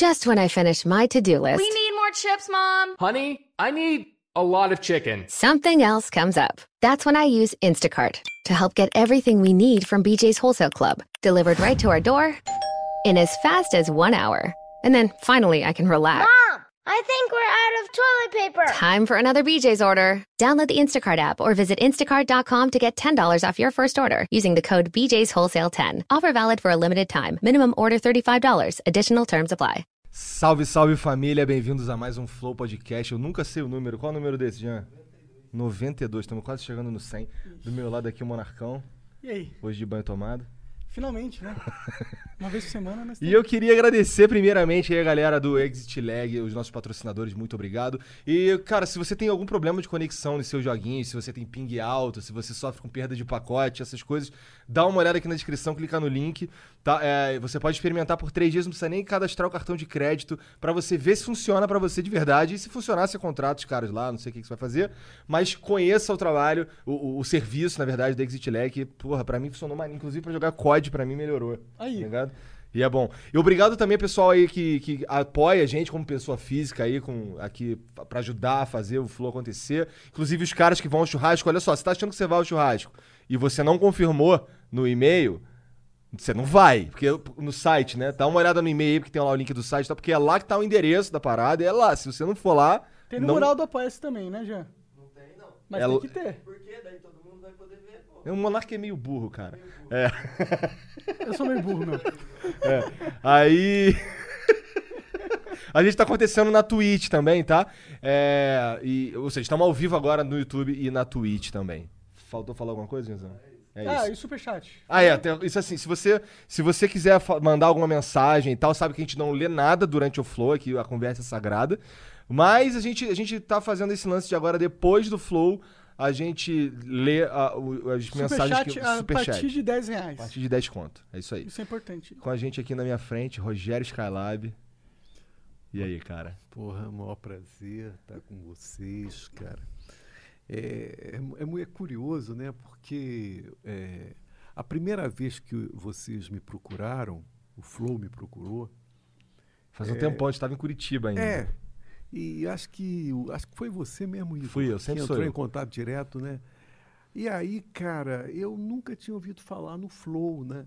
Just when I finish my to-do list, We need more chips, Mom. Honey, I need a lot of chicken. something else comes up. That's when I use Instacart to help get everything we need from BJ's Wholesale Club delivered right to our door in as fast as one hour. And then finally, I can relax. Mom, I think we're out of toilet paper. Time for another BJ's order. Download the Instacart app or visit instacart.com to get $10 off your first order using the code BJ's Wholesale 10. Offer valid for a limited time. Minimum order $35. Additional terms apply. Salve, salve família, bem-vindos a mais um Flow Podcast. Eu nunca sei o número. Qual é o número desse, Jean? 92, estamos quase chegando no 100. Do meu lado aqui o Monarcão, E aí? hoje de banho tomado. Finalmente, né? Uma vez por semana, mas. E eu queria agradecer primeiramente aí a galera do Exit Lag, os nossos patrocinadores, muito obrigado. E, cara, se você tem algum problema de conexão nos seus joguinhos, se você tem ping alto, se você sofre com perda de pacote, essas coisas, dá uma olhada aqui na descrição, clica no link, tá? É, você pode experimentar por três dias, não precisa nem cadastrar o cartão de crédito pra você ver se funciona pra você de verdade. E se funcionar, você contrata os caras lá, não sei o que, que você vai fazer. Mas conheça o trabalho, o, o- serviço, na verdade, da Exit Lag, que, porra, pra mim funcionou mais. Inclusive pra jogar COD, pra mim melhorou. Aí. Tá ligado? E é bom. E obrigado também, pessoal aí que, que apoia a gente como pessoa física aí, com, aqui pra ajudar a fazer o flow acontecer. Inclusive os caras que vão ao churrasco, olha só, você tá achando que você vai ao churrasco e você não confirmou no e-mail, você não vai, porque no site, né? Dá uma olhada no e-mail porque tem lá o link do site, tá? porque é lá que tá o endereço da parada, é lá. Se você não for lá. Tem no não... mural do Apoia-se também, né, Jean? Não tem, não. Mas É tem que ter. O Monark é meio burro, cara. É. Eu sou meio burro, meu. Aí. A gente tá acontecendo na Twitch também, tá? É, e, ou seja, estamos ao vivo agora no YouTube e na Twitch também. Faltou falar alguma coisa, Nizam? É ah, isso. e o superchat? Ah, é, tem- isso assim, se você, se você quiser mandar alguma mensagem e tal, sabe que a gente não lê nada durante o flow, aqui a conversa é sagrada. Mas a gente, a gente tá fazendo esse lance de agora, depois do flow, a gente lê a- o- as mensagens Superchat que a superchat. partir de 10 reais. A partir de 10 conto. É isso aí. Isso é importante. Com a gente aqui na minha frente, Rogério Skylab. E aí, cara? Porra, é um maior prazer estar com vocês, cara. É, é, é é curioso, né? Porque é, a primeira vez que vocês me procuraram, o Flow me procurou, Faz um tempão, a gente tava em Curitiba ainda. é. E acho que acho que foi você mesmo, Igor, Fui eu, que sempre sou entrou eu. em contato direto, né? E aí, cara, eu nunca tinha ouvido falar no Flow, né?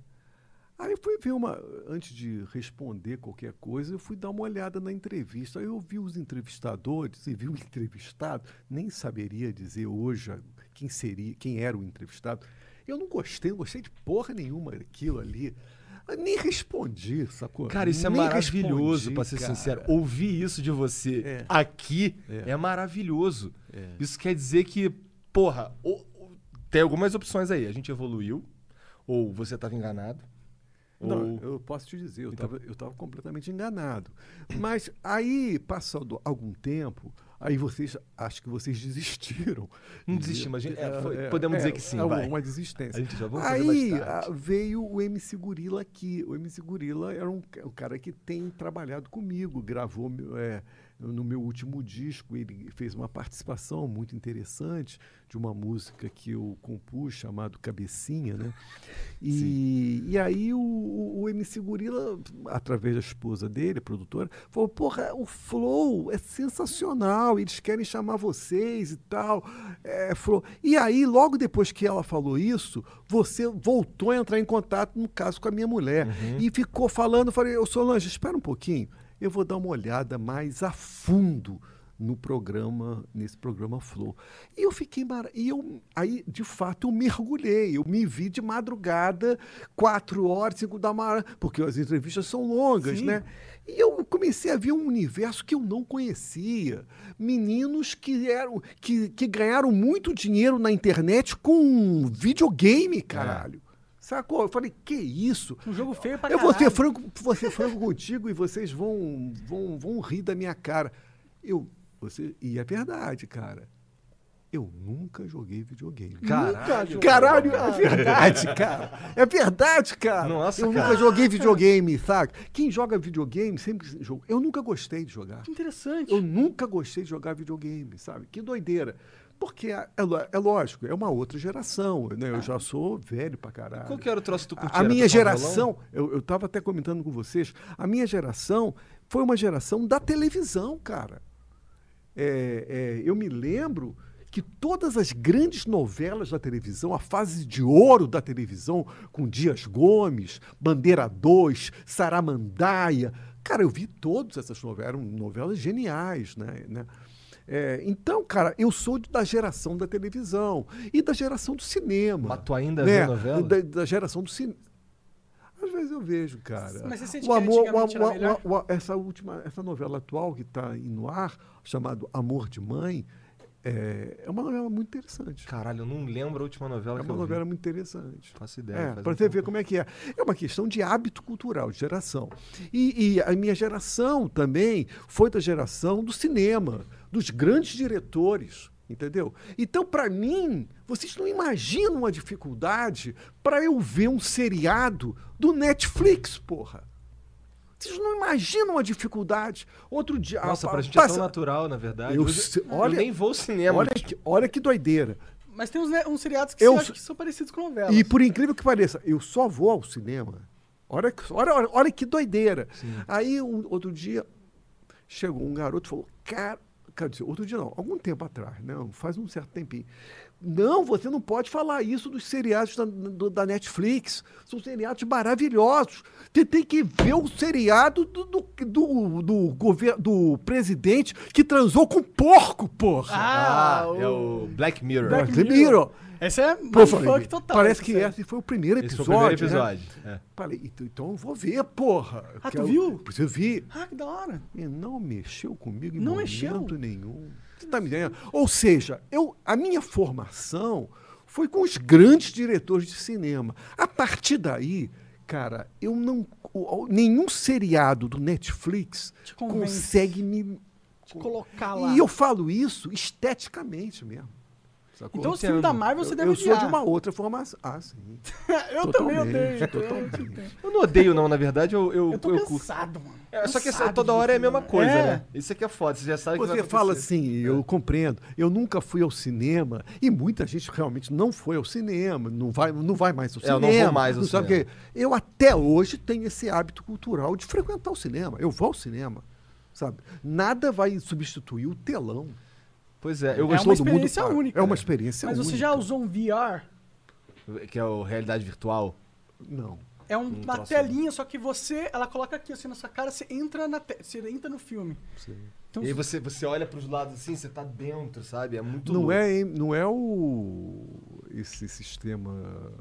Aí eu fui ver uma. Antes de responder qualquer coisa, eu fui dar uma olhada na entrevista. Aí eu vi os entrevistadores e vi o entrevistado, nem saberia dizer hoje quem seria, quem era o entrevistado. Eu não gostei, não gostei de porra nenhuma daquilo ali. Eu nem respondi, sacou? Cara, isso é Nem maravilhoso, respondi, pra ser cara. sincero. Ouvir isso de você É. aqui é, É. maravilhoso. É. Isso quer dizer que, porra, o- o- tem algumas opções aí. A gente evoluiu, ou você tava enganado. Não, ou... eu posso te dizer, eu Então- estava tava completamente enganado. Mas aí, passando algum tempo, aí vocês, acho que vocês desistiram. Não desistimos, a gente- é, foi- podemos dizer que sim, É uma, vai. uma desistência. A gente já vamos Aí ah, veio o MC Gorila aqui. O MC Gorila era um, ca- um cara que tem trabalhado comigo, gravou é, no meu último disco. Ele fez uma participação muito interessante de uma música que eu compus chamado Cabecinha, né? E, e aí o, o, MC Gorila, através da esposa dele, produtora, falou: Porra, o Flow é sensacional, eles querem chamar vocês e tal. É, falou, e aí, logo depois que ela falou isso, você voltou a entrar em contato, no caso, com a minha mulher. E ficou falando, eu falei, ô Solange, espera um pouquinho, eu vou dar uma olhada mais a fundo no programa, nesse programa Flow. E eu fiquei mara... e eu aí de fato eu mergulhei, eu me vi de madrugada, quatro horas, cinco da manhã, porque as entrevistas são longas, Sim. né? E eu comecei a ver um universo que eu não conhecia. Meninos que eram que, que ganharam muito dinheiro na internet com videogame, caralho. Sacou? Eu falei, que isso? Um jogo feio pra Eu vou ser caralho. franco, vou ser franco contigo e vocês vão, vão, vão rir da minha cara. Eu, você, e é verdade, cara. Eu nunca joguei videogame. Caralho. Caralho, é verdade, cara. É verdade, cara. Nossa, eu cara. nunca joguei videogame, sabe? Quem joga videogame sempre jogou. Eu nunca gostei de jogar. Que interessante. Eu nunca gostei de jogar videogame, sabe? Que doideira. Porque é, é é lógico, é uma outra geração. Né? Eu já sou velho pra caralho. Qual que era o troço curtia? A Era minha geração, eu, eu tava até comentando com vocês, a minha geração foi uma geração da televisão, cara. É, é, eu me lembro que todas as grandes novelas da televisão, a fase de ouro da televisão, com Dias Gomes, Bandeira 2, Saramandaia, cara, eu vi todas essas novelas, eram novelas geniais, né? né? É, então, cara, eu sou da geração da televisão e da geração do cinema. Mas tu ainda né? vê novela? Da, da geração do cinema. Às vezes eu vejo, cara. Mas você sente o que amor, era o- o- o- essa última, essa novela atual que está no ar, chamado Amor de Mãe, é, é uma novela muito interessante. Caralho, eu não lembro a última novela É que uma eu novela vi. muito interessante. Faço ideia. É, para um você ver como é que é. É uma questão de hábito cultural, de geração. E, e a minha geração também foi da geração do cinema, dos grandes diretores, entendeu? Então, para mim, vocês não imaginam a dificuldade para eu ver um seriado do Netflix, porra. Vocês não imaginam a dificuldade. Outro dia. Nossa, a- pra gente é passa- tão natural, na verdade. Eu eu olha- nem vou ao cinema. Olha que, olha que doideira. Mas tem uns, uns seriados que Eu você acha sou- que são parecidos com novelas. E por incrível que pareça, eu só vou ao cinema. Olha, que- olha, olha, que doideira. Aí, um- outro dia, chegou um garoto e falou: Cara, dizer, outro dia não, algum tempo atrás, não, faz um certo tempinho. Não, você não pode falar isso dos seriados da, do- da Netflix. São seriados maravilhosos. Você tem que ver o seriado do, do, do, do, gover- do presidente que transou com porco, porra. Ah, Ah, é o Black Mirror. Black Black Mirror. Mirror. Esse é mindfuck total. Parece que série. esse foi o primeiro Esse episódio. foi o primeiro né? episódio. é. Falei, então, então eu vou ver, porra. Ah, tu Quero- viu? Eu vi. Ah, que da hora. E não mexeu comigo em Não momento mexeu? nenhum. Você tá me entendendo? Ou seja, eu, a minha formação foi com os grandes diretores de cinema. A partir daí, cara, eu não. nenhum seriado do Netflix consegue me. Te colocar lá. E eu falo isso esteticamente mesmo. Sacou? Então, o filme da Marvel você eu, deve eu sou de uma outra formação. Ah, sim. eu também Totalmente, odeio. totalmente. Eu não odeio, não, na verdade, eu, eu, Eu tô eu curto. cansado, mano. É, só que Cansado toda hora é a mesma coisa, É. né? Isso aqui é foda, você já sabe o que Você fala assim, eu compreendo. Eu nunca fui ao cinema e muita gente realmente não foi ao cinema, não vai, não vai mais ao É, eu cinema. não vou mais ao sabe o cinema. quê? Eu até hoje tenho esse hábito cultural de frequentar o cinema. Eu vou ao cinema, sabe? Nada vai substituir o telão. Pois é, eu É uma gostou Todo mundo experiência fala. única. É uma experiência Mas única. você já usou um VR? que é o realidade virtual. Não. É um- uma telinha, só que você, ela coloca aqui assim na sua cara, você entra na te, você entra no filme. Então, E aí você, você olha pros lados assim, você tá dentro, sabe? É muito Não louco. é, não é o esse sistema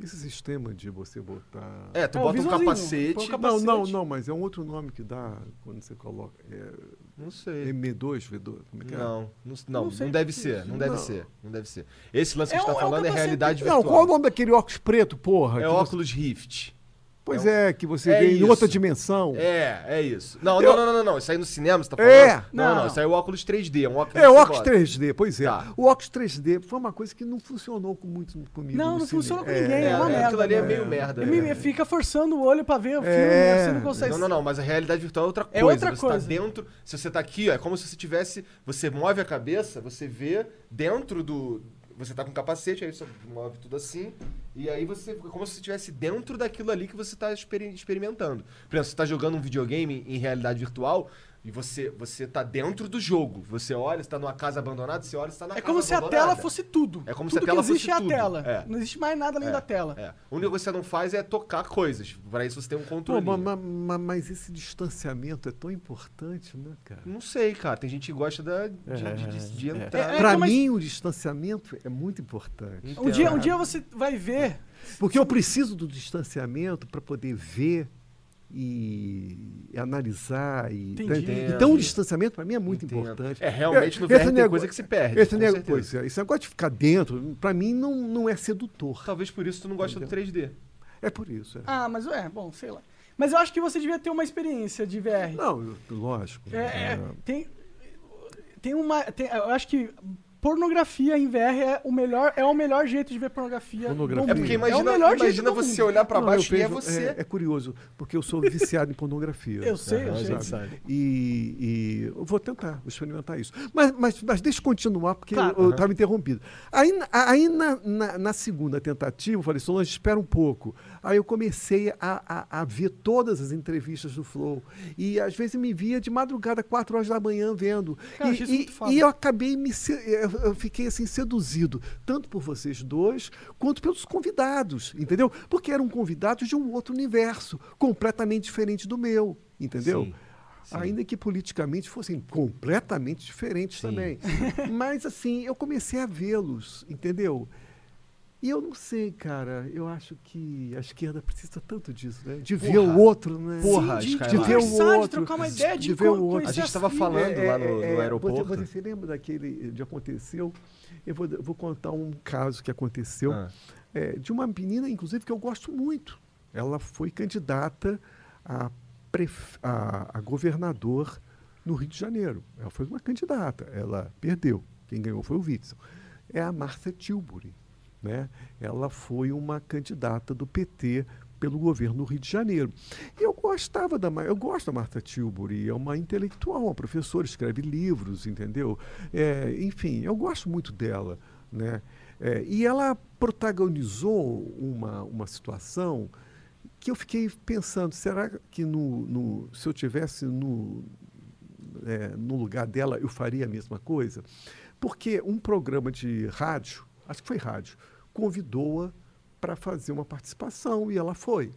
esse sistema de você botar É, tu É, bota um capacete. põe o Não, capacete. não, não, mas é um outro nome que dá quando você coloca. É Não sei. M2, V2, como é que é? Não, não, não, Não não deve é ser, isso. não deve Não. ser, não deve ser. Esse lance que É a gente um- tá é falando é, realidade Não, virtual. qual é o nome daquele óculos preto, porra? É o você- Rift. Pois é, que você É vê em isso. outra dimensão. É, é isso. Não, Eu- não, não, não, não. Isso aí no cinema, você tá falando? É. Não, não, Não. isso aí é o óculos 3D. É um óculos É, o óculos bota. 3D, pois é. Tá. O óculos 3D foi uma coisa que não funcionou com muito comigo. Não, no não cinema. funciona com É, ninguém, é, É, uma é, merda. aquilo ali é meio merda. Me- né? fica forçando o olho pra ver o filme, É. você não consegue. Não, não, não, mas a realidade virtual é outra É coisa. outra você coisa. tá dentro. Se você tá aqui, ó, é como se você tivesse. Você move a cabeça, você vê dentro do. Você tá com capacete, aí você move tudo assim. E aí você. Como se você estivesse dentro daquilo ali que você tá experi- experimentando. Por exemplo, você tá jogando um videogame em realidade virtual. E você, você tá dentro do jogo. Você olha, você tá numa casa abandonada, você olha, você tá na É casa como se a tela fosse tudo. É como tudo se a tela que existe fosse é tudo. a tela. É. Não existe mais nada além É, da tela. É. Única coisa que você não faz é tocar coisas. Para isso você tem um controle. ma- ma- ma- mas esse distanciamento é tão importante, né, cara? Não sei, cara. Tem gente que gosta da, de, de, de- de entrar. É, Pra mas- mim, o distanciamento é muito importante. Um dia, um Entendo. dia você vai ver. Porque eu preciso do distanciamento para poder ver e, analisar. E, Entendi. Então, o distanciamento para mim é muito Entendo. importante. É, realmente no Esse VR tem nego- coisa que se perde. Esse, certeza. pois é, esse negócio de ficar dentro, para mim, não, não é sedutor. Talvez por isso tu não gosta do 3D. É por isso. é. Ah, mas é, bom, sei lá. Mas eu acho que você devia ter uma experiência de VR. Não, eu- lógico. É, é, é. tem, tem uma. tem- eu acho que pornografia em VR é o melhor, é o melhor jeito de ver pornografia. Pornografia. É porque imagina, é o melhor jeito imagina do você mundo. olhar pra Não, baixo eu e é vejo- você. É, é curioso, porque eu sou viciado em pornografia. Eu sei, eu a sei. gente sabe. E, e eu vou tentar, vou experimentar isso. Mas, mas, mas deixa eu continuar, porque Claro. eu estava interrompido. Aí, na- aí na, na, na segunda tentativa, eu falei, Solange, espera um pouco. Aí eu comecei a, a, a ver todas as entrevistas do Flow. E às vezes eu me via de madrugada, quatro horas da manhã, vendo. Cara, e, e- e eu acabei me. Eu eu fiquei assim, seduzido, tanto por vocês dois, quanto pelos convidados, entendeu? Porque eram convidados de um outro universo, completamente diferente do meu, entendeu? Sim, sim. Ainda que politicamente fossem completamente diferentes Sim. também. Mas assim, eu comecei a vê-los, entendeu? E eu não sei, cara, eu acho que a esquerda precisa tanto disso, né? De ver Porra. o outro, né? Porra, Sim, de, de De ver o conversar, de outro, trocar uma ideia, de, de ver o outro. A gente as tava filhas. falando lá no- no É, aeroporto. Você, você se lembra daquele de aconteceu? Eu vou, vou contar um caso que aconteceu Ah. é, de uma menina, inclusive, que eu gosto muito. Ela foi candidata a, pref- a, a governador no Rio de Janeiro. Ela foi uma candidata, ela perdeu. Quem ganhou foi o Witzel. É a Marcia Tilbury. Né? Ela foi uma candidata do PT pelo governo do Rio de Janeiro. E eu gostava da eu gosto da Marta Tilbury, é uma intelectual, uma professora, escreve livros, entendeu? É, enfim, eu gosto muito dela, né? É, e ela protagonizou uma, uma situação que eu fiquei pensando, será que no, no- se eu tivesse no, é, no lugar dela eu faria a mesma coisa? Porque um programa de rádio, acho que foi rádio, convidou-a para fazer uma participação e ela foi.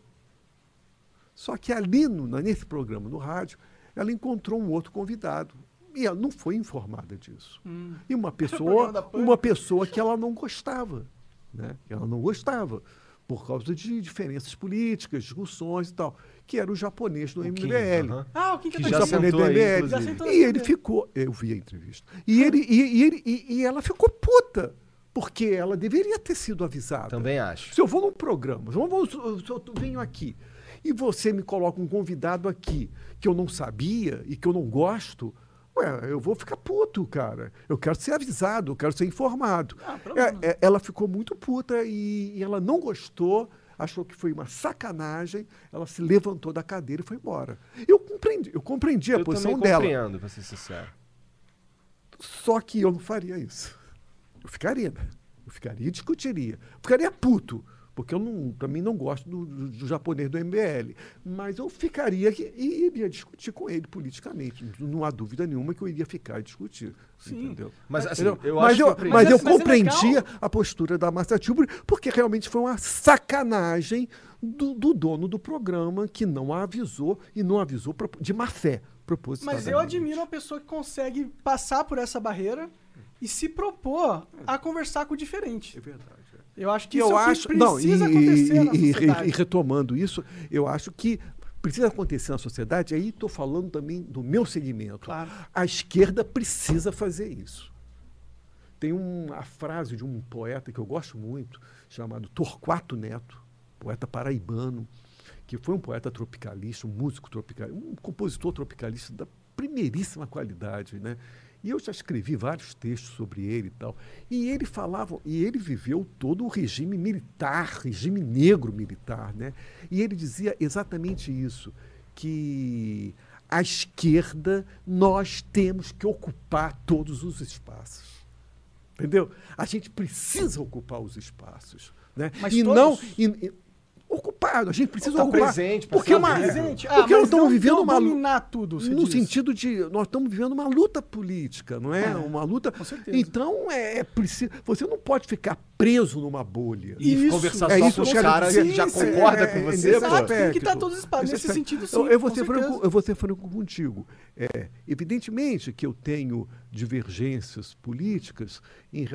Só que ali, no, nesse programa no rádio, ela encontrou um outro convidado. E ela não foi informada disso. E uma pessoa, uma pessoa que ela não gostava. Né? Ela não gostava. Por causa de diferenças políticas, discussões e tal. Que era o japonês do Kim, MBL. Ah, o que, que, Que tá já O dizendo? japonês sentou do aí, MBL. Já sentou E aí ele também. ficou. Eu vi a entrevista. E, ele, e, e ele, e, e ela ficou puta. Porque ela deveria ter sido avisada. Também acho. Se eu vou num programa, se eu, vou, se eu venho aqui e você me coloca um convidado aqui que eu não sabia e que eu não gosto, ué, eu vou ficar puto, cara. Eu quero ser avisado, eu quero ser informado. Ah. É, é, ela ficou muito puta e, e ela não gostou, achou que foi uma sacanagem, ela se levantou da cadeira e foi embora. Eu compreendi, eu compreendi a Eu posição dela. compreendo, pra ser sincero. Só que eu não faria isso. Eu ficaria, né? Eu ficaria e discutiria. Eu ficaria puto, porque eu não, também não gosto do, do- do japonês do MBL. Mas eu ficaria aqui e iria discutir com ele politicamente. Não, há dúvida nenhuma que eu iria ficar e discutir. Sim. Entendeu? Mas assim, Entendeu? eu mas acho eu, que eu mas eu é- é compreendia a postura da Marcia Tilbury, porque realmente foi uma sacanagem do, do dono do programa que não a avisou e não avisou de má fé. Mas eu admiro uma pessoa que consegue passar por essa barreira e se propor a conversar com o diferente. É verdade. é. Eu acho que que isso eu é o que acho precisa não e, acontecer na e- e- sociedade. e retomando isso eu acho que precisa acontecer na sociedade aí estou falando também do meu segmento Claro. a esquerda precisa fazer isso tem uma frase de um poeta que eu gosto muito chamado Torquato Neto poeta paraibano que foi um poeta tropicalista um músico tropicalista um compositor tropicalista da primeiríssima qualidade né e eu já escrevi vários textos sobre ele e tal. E ele falava, e ele viveu todo o regime militar, regime negro militar, né? E ele dizia exatamente isso, que a esquerda nós temos que ocupar todos os espaços. Entendeu? A gente precisa ocupar os espaços, né? Mas e todos? não e- e- ocupado, a gente precisa Tá ocupar presente, porque é uma Presente. Ah, porque nós estamos não- vivendo uma dominar tudo, você no diz. sentido de nós estamos vivendo uma luta política, não é? É, uma luta. com certeza. Então é, é preciso. Você não pode ficar preso numa bolha. E Isso. conversar É só isso com os caras que já concorda É, com é, você. Exato, tem que estar todos espaços. Nesse sentido, sim, Eu, eu vou com ser franco, eu vou ser franco contigo. É, evidentemente que eu tenho divergências políticas em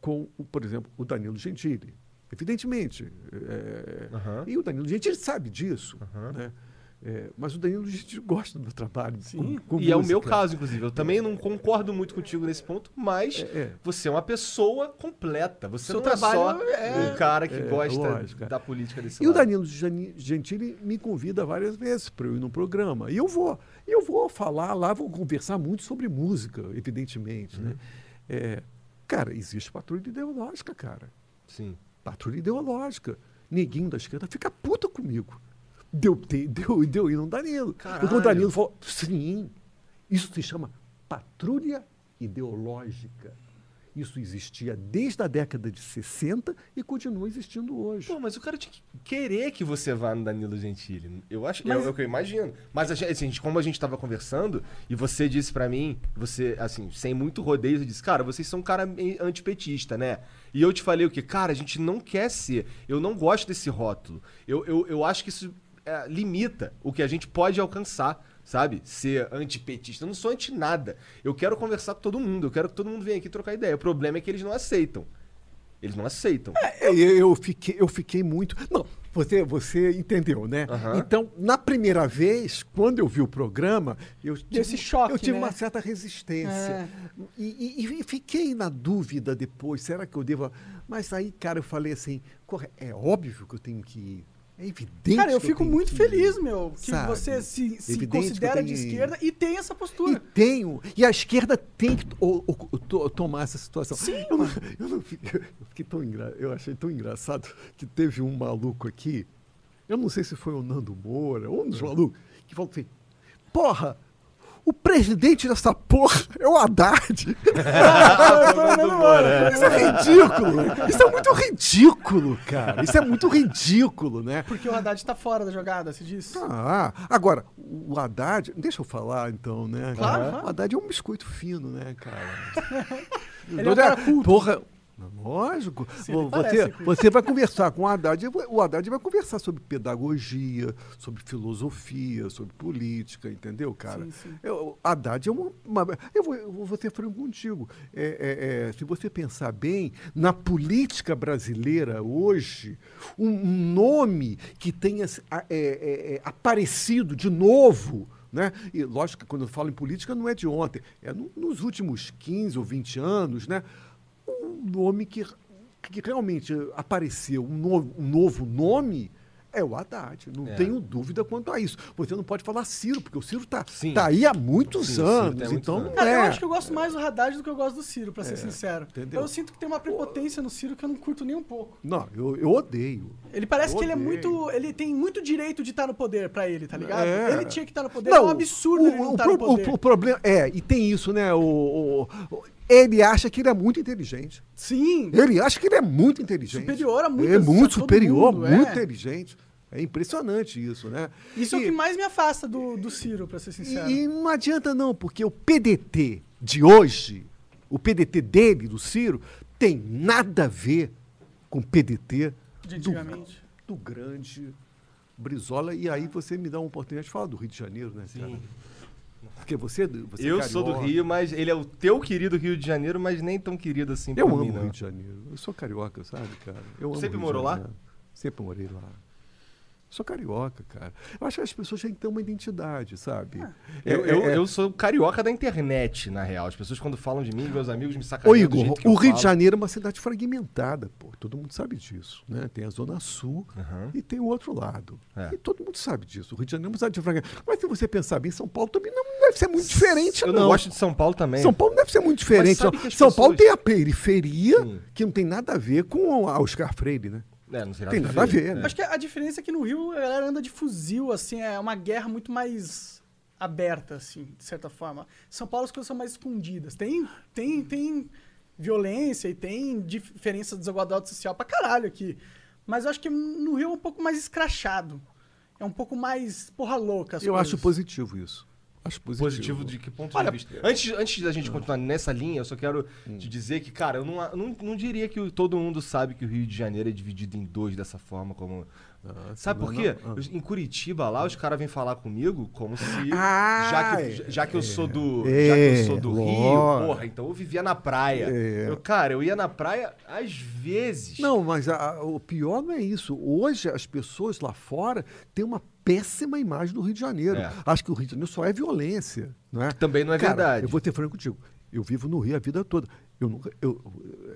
com, o, por exemplo, o Danilo Gentili. Evidentemente. É, Aham. E o Danilo Gentili sabe disso. Aham. né? É, mas o Danilo Gentili gosta do meu trabalho. Sim. com- com E é o meu música. caso, inclusive. Eu também não concordo muito contigo nesse ponto, mas É, é. você é uma pessoa completa. Você Seu não é só trabalho é- o cara que é, gosta lógico, da política desse E o lado. Danilo Geni- Gentili me convida várias vezes para eu ir no programa. E eu vou. E eu vou falar lá, vou conversar muito sobre música, evidentemente. Né? Uhum. É, Cara, existe patrulha ideológica, cara. Sim. Patrulha ideológica. Neguinho da esquerda fica puta comigo. Deu, deu, deu ir no Danilo. Caralho. Porque o Danilo falou, sim, isso se chama patrulha ideológica. Isso existia desde a década de 60 e continua existindo hoje. Pô, mas o cara tinha que querer que você vá no Danilo Gentili. Eu acho, Mas- é, o que eu imagino. Mas a gente, assim, como a gente tava conversando, e você disse pra mim, você, assim, sem muito rodeio, você disse, cara, vocês são um cara antipetista, né? E eu te falei o quê? Cara, a gente não quer ser. Eu não gosto desse rótulo. Eu, eu, eu acho que isso é, limita o que a gente pode alcançar. Sabe? Ser antipetista. Eu não sou anti nada. Eu quero conversar com todo mundo. Eu quero que todo mundo venha aqui trocar ideia. O problema é que eles não aceitam. Eles não aceitam. É, Eu, eu fiquei, eu fiquei muito. Não, você, você entendeu, né? Aham. Então, na primeira vez, quando eu vi o programa, eu tive, esse choque, eu tive né? uma certa resistência. É. E, e- e fiquei na dúvida depois, será que eu devo. Mas aí, cara, eu falei assim: é óbvio que eu tenho que ir. É evidente. Cara, eu fico muito que feliz, meu, que sabe? você se, se considera de tenho ir. esquerda e tem essa E postura. tenho. E a esquerda tem que o- o- to- tomar essa situação. Sim, eu, não, eu, não fiquei, eu fiquei tão engra, Eu achei tão engraçado que teve um maluco aqui. Eu não sei se foi o Nando Moura, ou um dos malucos, que falou assim: Porra, o presidente dessa porra é o Haddad. Isso é ridículo. Isso é muito ridículo, cara. Isso é muito ridículo, né? Porque o Haddad tá fora da jogada, se diz. Ah, agora, o Haddad, deixa eu falar então, né? Claro. O Haddad é um biscoito fino, né, cara? Ele é um cara culto. Porra, lógico. Sim, você, você vai conversar com o Haddad, o Haddad vai conversar sobre pedagogia, sobre filosofia, sobre política, entendeu, cara? Sim, sim. Eu, o Haddad é uma. uma- eu, vou, eu vou ser franco contigo. É, é, é, se você pensar bem, na política brasileira hoje, um, um nome que tenha é, é, é, aparecido de novo. Né? E lógico que quando eu falo em política não é de ontem, é no- nos últimos 15 ou 20 anos, né? Um nome que, que realmente apareceu, um novo, um novo nome, é o Haddad. Não É. tenho dúvida quanto a isso. Você não pode falar Ciro, porque o Ciro está tá aí há muitos Sim, o anos. muitos então anos. não Cara, é. eu acho que eu gosto mais do Haddad do que eu gosto do Ciro, pra ser sincero. entendeu? Eu sinto que tem uma prepotência no Ciro que eu não curto nem um pouco. Não, eu, eu odeio. Ele parece Eu que ele é muito. Ele tem muito direito de estar no poder pra ele, tá ligado? É. Ele tinha que estar no poder. é um absurdo ele não estar pro- no poder. o- o problema é, e tem isso, né? O, o- o- ele acha que ele é muito inteligente. Sim. Ele acha que ele é muito inteligente. Superior a muitas- É a muito todo superior, mundo, muito é. inteligente. É impressionante isso, né? Isso é o E- que mais me afasta do, do Ciro, pra ser sincero. E, e não adianta não, porque o PDT de hoje, o PDT dele, do Ciro, tem nada a ver com o PDT do, do grande Brizola. E aí você me dá uma oportunidade de falar do Rio de Janeiro, né, cara? Porque você, você é eu sou do carioca. Rio, mas ele é o teu querido Rio de Janeiro, mas nem tão querido assim Eu pra amo mim, o. Rio de Janeiro. Eu sou carioca, sabe, cara? Eu amo Sempre morou lá? Sempre morei lá. Sou carioca, cara. Eu acho que as pessoas têm que ter uma identidade, sabe? É, Eu, é, eu, é- eu sou carioca da internet, na real. As pessoas quando falam de mim, meus amigos me sacaneiam Ô, do Igor, jeito que o eu Rio de falo. Janeiro é uma cidade fragmentada, pô. Todo mundo sabe disso, né? Tem a Zona Sul Aham. e tem o outro lado. É. E todo mundo sabe disso. O Rio de Janeiro é uma cidade fragmentada. Mas se você pensar bem, São Paulo também não deve ser muito diferente, Eu não. não gosto de São Paulo também. São Paulo não deve ser muito diferente. São, que as São Paulo pessoas- tem a periferia, Sim. que não tem nada a ver com a Oscar Freire, né? É, não Tem nada a ver, né? Acho que a diferença é que no Rio a galera anda de fuzil, assim, é uma guerra muito mais aberta, assim, de certa forma. São Paulo as coisas são mais escondidas. Tem, tem, tem violência e tem diferença de desigualdade social pra caralho aqui. Mas eu acho que no Rio é um pouco mais escrachado. É um pouco mais porra louca as Eu coisas. acho positivo isso. Acho positivo. Positivo de que ponto Olha, de vista? Antes, antes da gente continuar nessa linha, eu só quero te dizer que, cara, eu não, não, não diria que todo mundo sabe que o Rio de Janeiro é dividido em dois dessa forma, como. sabe por quê? não. Ah. Em Curitiba, lá, os caras vêm falar comigo como se. Ah, já, que, já que eu sou do. É, já que eu sou do Rio, porra, então eu vivia na praia. É. Eu, cara, eu ia na praia às vezes. Não, mas a- a- o pior não é isso. Hoje as pessoas lá fora têm uma péssima imagem do Rio de Janeiro. É. Acho que o Rio de Janeiro só é violência, não é? Também não é Cara, verdade. Eu vou ter franco contigo. Eu vivo no Rio a vida toda. Eu nunca, eu,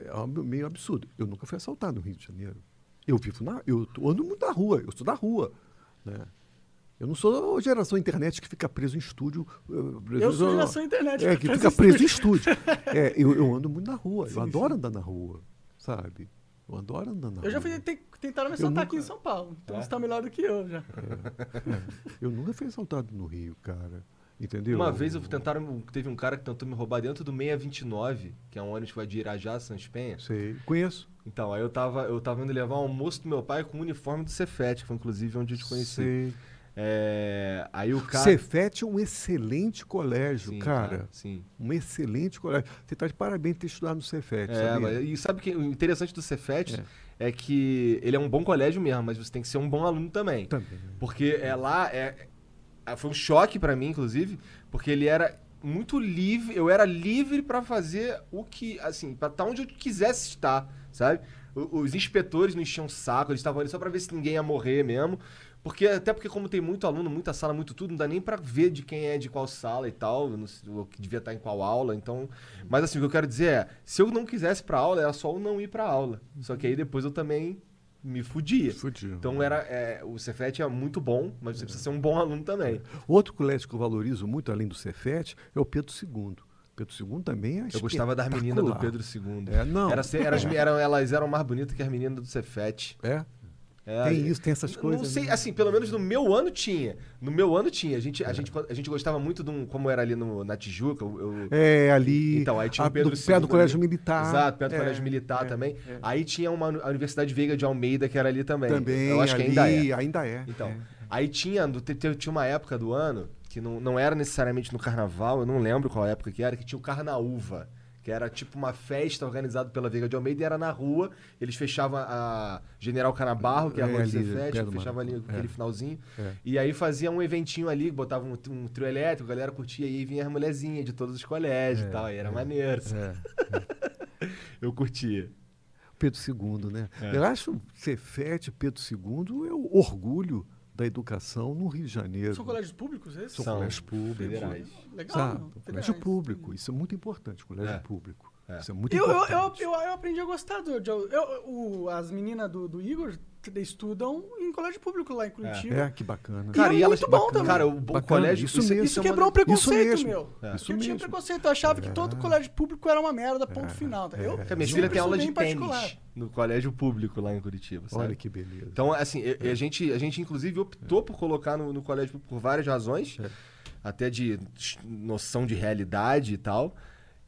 é um meio absurdo. Eu nunca fui assaltado no Rio de Janeiro. Eu vivo na, eu ando muito na rua. Eu sou da rua, né? Eu não sou geração internet que fica preso em estúdio. eh, Eu sou geração internet. É, que fica preso em estúdio. É, eu, eu ando muito na rua. eu adoro andar na rua, sabe? Eu adoro andar na rua. Eu já fui, te, tentaram me assaltar aqui nunca- em São Paulo. Então você tá melhor do que eu já. Eu nunca fui assaltado no Rio, cara. Entendeu? Uma vez eu tentaram, teve um cara que tentou me roubar dentro do 629, que é um ônibus que vai de Irajá a Sans Penha. Sei. Conheço. Então, aí eu tava, eu tava indo levar um almoço do meu pai com o uniforme do Cefet, que foi inclusive onde eu te conheci. Sei. É, aí o cara. Cefet é um excelente colégio, Sim, cara. Sim. Um excelente colégio. Você tá de parabéns por ter estudado no Cefet, É, sabia? e sabe que o interessante do Cefet é. que ele é um bom colégio mesmo, mas você tem que ser um bom aluno também. Também. Porque é lá, é, é- foi um choque pra mim, inclusive, porque ele era muito livre, eu era livre pra fazer o que, assim, pra estar onde eu quisesse estar, sabe? Os inspetores não enchiam o saco, eles estavam ali só pra ver se ninguém ia morrer mesmo. Porque, até porque como tem muito aluno, muita sala, muito tudo, não dá nem pra ver de quem é de qual sala e tal, o que devia estar em qual aula, então... Mas assim, o que eu quero dizer é, se eu não quisesse pra aula, era só eu não ir pra aula. Só que aí depois eu também me fudia. Fudia. Então era, é, o Cefet é muito bom, mas você precisa ser um bom aluno também. Outro colégio que eu valorizo muito, além do Cefet, é o Pedro II. Pedro II também é Eu gostava das meninas do. Pedro II. É, não. Era, era eram- elas eram mais bonitas que as meninas do Cefet. É? É, Tem isso, tem essas Não coisas. sei, né? assim, pelo menos no meu ano tinha. No meu ano tinha. A gente, a gente, a gente gostava muito de um. Como era ali no, na Tijuca. eu- É, ali. Então, aí tinha a- o Pedro do, pé do Colégio ali. Militar. Exato, perto do É, Colégio Militar é, também. é. Aí tinha uma, a Universidade Veiga de Almeida, que era ali também. Também, Eu acho que ali, ainda é. ainda é. Então, aí tinha, tinha uma época do ano, que não, não era necessariamente no carnaval, eu não lembro qual época que era, que tinha o Carnaúva. Que era tipo uma festa organizada pela Veiga de Almeida e era na rua. Eles fechavam a General Canabarro, que é a É, rua do ali, Cefete, perto do fechava ali aquele é. finalzinho. É. E aí fazia um eventinho ali, botava um, um trio elétrico, a galera curtia e aí vinha as mulherzinhas de todos os colégios e tal. Aí era maneiro. É. Eu curtia. Pedro II, né? É. Eu acho Cefete, Pedro II, é o orgulho da educação no Rio de Janeiro. São colégios públicos esses? São São colégios públicos. federais. Legal. Sabe? federais. Colégio público. Isso é muito importante, colégio É. público. É. Isso é muito Eu, eu, eu, importante. eu, eu aprendi a gostar do. de- eu- o- as meninas do, do Igor estudam em colégio público lá em Curitiba. É, que bacana. Cara, e é muito bom bacana. também. Cara, o, Bacana, colégio. isso isso, mesmo. Isso é uma quebrou o das- preconceito, mesmo. meu. É. Isso eu tinha mesmo. preconceito, eu achava que todo colégio público era uma merda, ponto final. tá? Eu, Cara, minha filha tem aula de tênis particular. no colégio público lá em Curitiba, sabe? Olha que beleza. Então, assim, e- e a, gente, a gente inclusive optou por colocar no, no colégio por várias razões, É. até de noção de realidade e tal.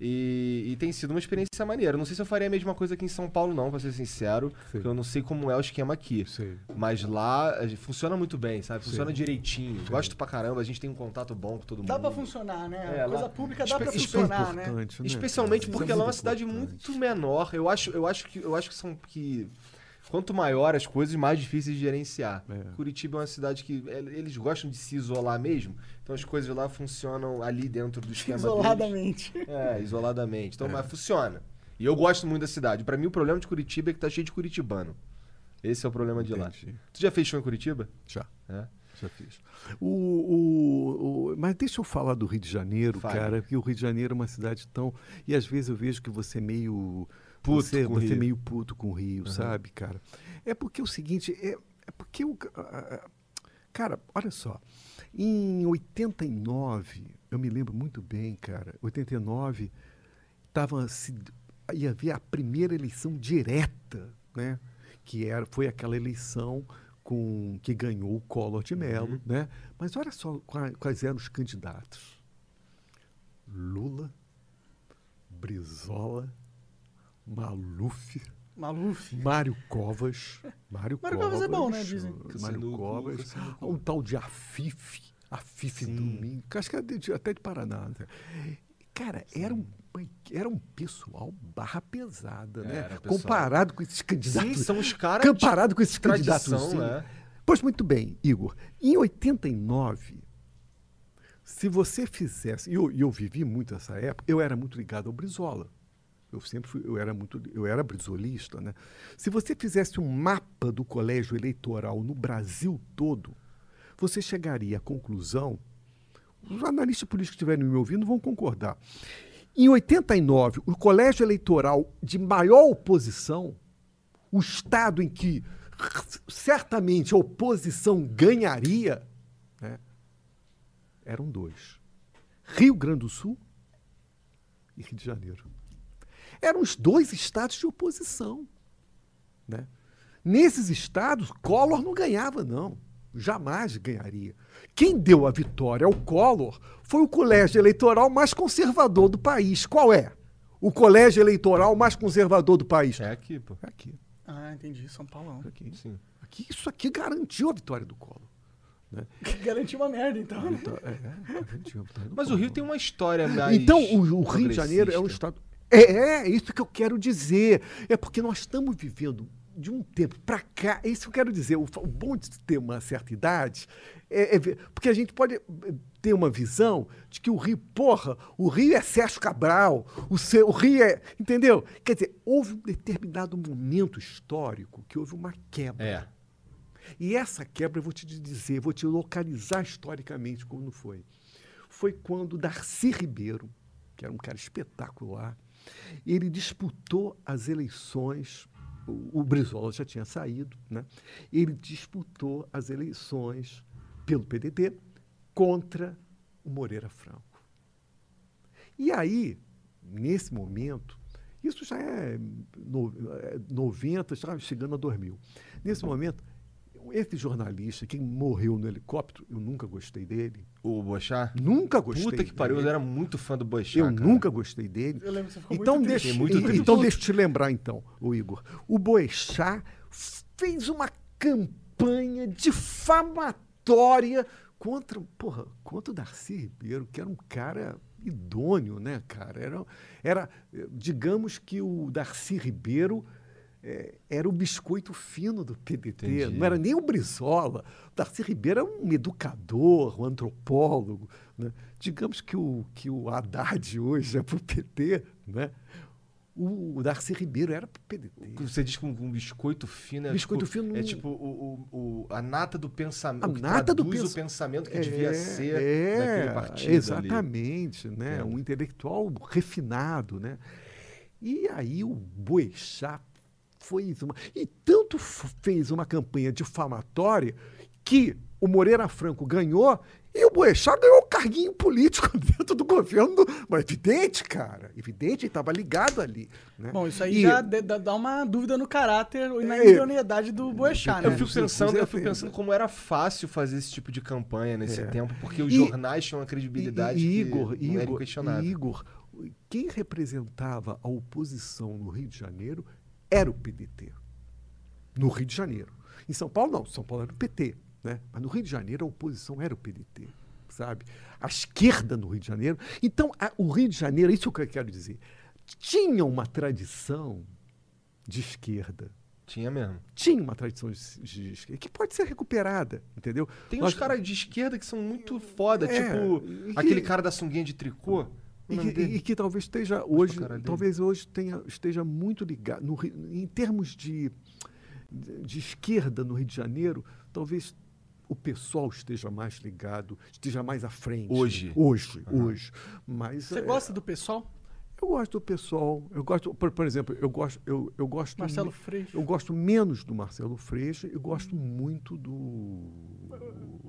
E, e tem sido uma experiência maneira. Não sei se eu faria a mesma coisa aqui em São Paulo, não, pra ser sincero. Porque eu não sei como é o esquema aqui. Sei. Mas lá funciona muito bem, sabe? Funciona Sei. direitinho. Gosto pra caramba, a gente tem um contato bom com todo mundo. Dá pra funcionar, né? É, A coisa lá- pública dá pra Espe- Isso é funcionar, né? né? Especialmente cara? porque Isso ela é uma cidade importante. muito menor. Eu acho, eu acho que eu acho que são que quanto maior as coisas, mais difíceis de gerenciar. É. Curitiba é uma cidade que é, eles gostam de se isolar mesmo. Então as coisas lá funcionam ali dentro do esquema deles. Isoladamente. É, isoladamente. Então, mas funciona. E eu gosto muito da cidade. Pra mim o problema de Curitiba é que tá cheio de curitibano. Esse é o problema de lá. Entendi. Tu já fez show em Curitiba? Já. É. Já fiz. O, o- o- mas deixa eu falar do Rio de Janeiro, Fale. cara, porque o Rio de Janeiro é uma cidade tão. E às vezes eu vejo que você é meio. Puto você, com o você é Rio. meio puto com o Rio, sabe, cara? É porque é o seguinte, é, é porque o. Cara, olha só. Em 89, eu me lembro muito bem, cara. 89, tava se, ia haver a primeira eleição direta, né? Que era, foi aquela eleição com que ganhou o Collor de Mello, né? Mas olha só qua- quais eram os candidatos: Lula, Brizola, Maluf, Maluf. Mário Covas. Mário, Mário Covas é bom, né, dizem. Mário Covas. Cassinuco. Um tal de Afif. Afif Domingo. Acho que é de- até de Paraná. né? Cara, era um, era um pessoal barra pesada, né? Era, pessoal. Comparado com esses candidatos. Sim, são os caras Comparado com esses candidatos. tradição, sim. né? Pois muito bem, Igor. Em 89, se você fizesse, e eu, e eu vivi muito essa época, eu era muito ligado ao Brizola. Eu sempre fui, eu era muito, eu era brizolista, né? Se você fizesse um mapa do colégio eleitoral no Brasil todo, você chegaria à conclusão, os analistas políticos que estiverem me ouvindo vão concordar. Em 89, o colégio eleitoral de maior oposição, o estado em que certamente a oposição ganharia, né, eram dois: Rio Grande do Sul e Rio de Janeiro. Eram os dois estados de oposição. Né? Nesses estados, Collor não ganhava, não. Jamais ganharia. Quem deu a vitória ao Collor foi o colégio eleitoral mais conservador do país. Qual é? O colégio eleitoral mais conservador do país. É aqui, pô. É aqui. Ah, entendi. São Paulão. aqui. Sim. aqui. Isso aqui garantiu a vitória do Collor. Garantiu uma merda, então. né? Então, é, é, garantiu a vitória do Mas o. Rio tem uma história mais. Então, o, o Rio de Janeiro é um estado. É, é isso que eu quero dizer. É porque nós estamos vivendo de um tempo para cá. É isso que eu quero dizer. O, o bom de ter uma certa idade é, é porque a gente pode eh, ter uma visão de que o Rio, porra, o Rio é Sérgio Cabral, o, seu, o Rio é. Entendeu? Quer dizer, houve um determinado momento histórico que houve uma quebra. É. E essa quebra, eu vou te dizer, vou te localizar historicamente como foi. Foi quando Darcy Ribeiro, que era um cara espetacular, ele disputou as eleições. O, o Brizola já tinha saído, né? Ele disputou as eleições pelo PDT contra o Moreira Franco. E aí, nesse momento, isso já é no, é 90, já chegando a 2000. Nesse momento, esse jornalista que morreu no helicóptero, eu nunca gostei dele. O Bochá? Nunca gostei. Puta que pariu, eu dele. era muito fã do Bochá. Eu cara. nunca gostei dele. Eu lembro que você ficou Então, muito deixa. Muito e- triste. então deixa eu te lembrar, então, o Igor. O Boechat fez uma campanha difamatória contra, porra, contra o Darcy Ribeiro, que era um cara idôneo, né, cara? Era, era digamos que o Darcy Ribeiro eh, era o biscoito fino do PDT, Entendi. não era nem o Brizola. O Darcy Ribeiro era um educador, um antropólogo. Né? Digamos que o, que o Haddad hoje é para o PT, né? o, o Darcy Ribeiro era para o PDT. Você diz com um biscoito fino é Biscoito tipo, fino É tipo o, o- o- a nata do pensamento. A que nata do pens- o pensamento que É, devia ser é, daquele partido. ali. Exatamente, né? É. Um intelectual refinado, né? E aí o Boechat fez uma... E tanto fez uma campanha difamatória que o Moreira Franco ganhou e o Boechat ganhou um carguinho político dentro do governo. Mas evidente, cara. Evidente, ele estava ligado ali. Né? Bom, isso aí E- já dá uma dúvida no caráter e na É. idoneidade do Boechat, Eu né? fico Você- pensando, eu fico pensando como era fácil fazer esse tipo de campanha nesse É. tempo, porque os E- jornais tinham uma credibilidade E- e- que Igor, não era Igor, inquestionável. Igor, quem representava a oposição no Rio de Janeiro era o PDT. No Rio de Janeiro. Em São Paulo, não. São Paulo era o PT. Né? Mas no Rio de Janeiro, a oposição era o PDT. Sabe? A esquerda no Rio de Janeiro. Então, a- o Rio de Janeiro, isso que eu quero dizer, tinha uma tradição de esquerda. Tinha mesmo. Tinha uma tradição de, de esquerda que pode ser recuperada, entendeu? Tem Nós- uns caras de esquerda que são muito foda, É, tipo e que- aquele cara da sunguinha de tricô. E que, e que talvez esteja hoje, talvez hoje tenha, esteja muito ligado, no em termos de, de, de esquerda no Rio de Janeiro, talvez o pessoal esteja mais ligado, esteja mais à frente. Hoje. Hoje, hoje. Mas Você é, gosta do pessoal? Eu gosto do pessoal, eu gosto, por, por exemplo, eu gosto, eu, eu gosto Marcelo me- Freixo. Eu gosto menos do Marcelo Freixo e gosto muito do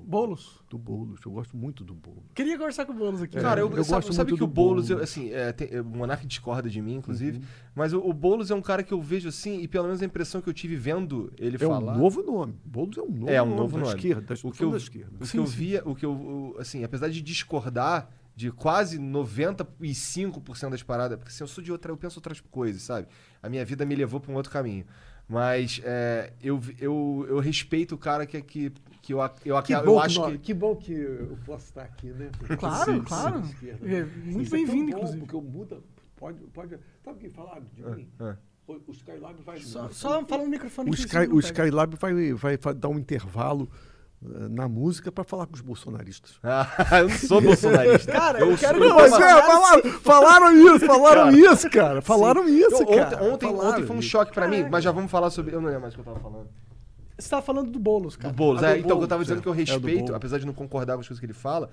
Boulos. do Boulos. Eu gosto muito do Boulos. Queria conversar com o Boulos aqui. Cara, eu, eu sabe, gosto sabe muito que o eu, Boulos. assim, é, tem- é, o Monark discorda de mim, inclusive, Uhum. mas o, o Boulos é um cara que eu vejo assim, e pelo menos a impressão que eu tive vendo ele É falar. um novo nome. Boulos é um novo É, um nome novo da nome. esquerda, o da, que eu, da esquerda. o que eu via, o que eu, o- assim, apesar de discordar de quase 95% das paradas, porque assim, eu sou de outra, eu penso outras coisas, sabe? A minha vida me levou para um outro caminho. Mas é, eu, eu, eu respeito o cara que, que, que eu, eu, Que eu bom, acho que, que. nós- que bom que eu posso estar aqui, né? Claro, Sim, claro. sim. É, muito Isso é tão bem-vindo, bom, inclusive. Porque o Muda pode, pode. Sabe o que falaram de mim? ah. O, o Skylab vai. Só, só fala no microfone o, Sky, o. Skylab vai, vai, fa- dar um intervalo na música para falar com os bolsonaristas. Ah, eu não sou bolsonarista. Cara, eu quero sou- que Pois é, Bolsonaro falaram, falaram isso, falaram isso, cara. Falaram isso, Eu- ontem, cara. ontem, Falaram ontem foi um isso. choque pra mim, mas já vamos falar sobre. Eu não lembro mais o que eu tava falando. Você tava falando do Boulos, cara. Do Boulos. Ah, é, do então, eu tava Boulos, dizendo é. que eu É, respeito, Boulos. apesar de não concordar com as coisas que ele fala,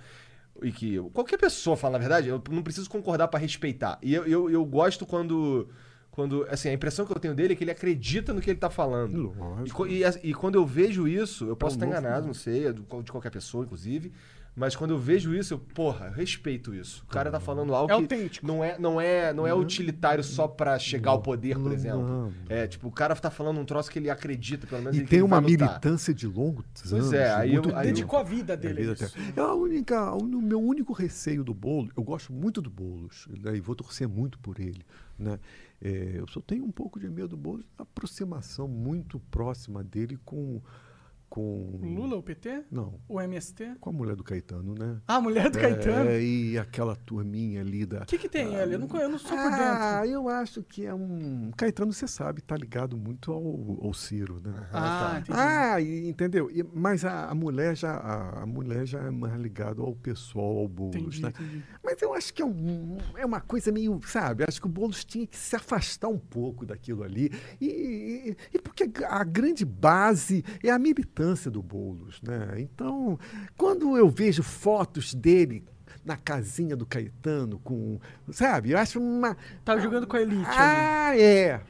e que qualquer pessoa fala, na verdade, eu não preciso concordar pra respeitar. E eu, eu, eu gosto quando, quando. Assim, a impressão que eu tenho dele é que ele acredita no que ele tá falando. Lógico. E, e, e quando eu vejo isso, eu posso um estar enganado, mundo. não sei, é de qualquer pessoa, inclusive. Mas quando eu vejo isso, eu, porra, eu respeito isso. O cara tá falando algo É que autêntico. não é, não é, não é utilitário só pra chegar ao poder, por Não, exemplo. não. É, tipo, o cara tá falando um troço que ele acredita, pelo menos E tem ele uma militância de longos Pois anos. é, aí eu- muito aí eu- Dedicou a vida É, dele. vida a isso. até- É a única, o meu único receio do bolo, eu gosto muito do Boulos, né, e vou torcer muito por ele. Né? É, eu só tenho um pouco de medo do Boulos, aproximação muito próxima dele com. Com O Lula, o PT? Não, O MST? com a mulher do Caetano, né? Ah, a mulher do Caetano. É, e aquela turminha ali da. O que, que tem ele? Eu não, eu não sou por Ah, dentro. eu acho que é um. Caetano, você sabe, tá ligado muito ao, ao Ciro, né? Ah. Ah, e- entendeu? E- mas a, a mulher já a, a mulher já é mais ligada ao pessoal, ao Boulos, entendi, né? entendi. Mas eu acho que é, um- é uma coisa meio, sabe? Acho que o Boulos tinha que se afastar um pouco daquilo ali. E, e- e porque a grande base é a militância do Boulos, né? Então, quando eu vejo fotos dele na casinha do Caetano com, sabe? Eu acho uma Tava jogando com a elite ali. ah, é.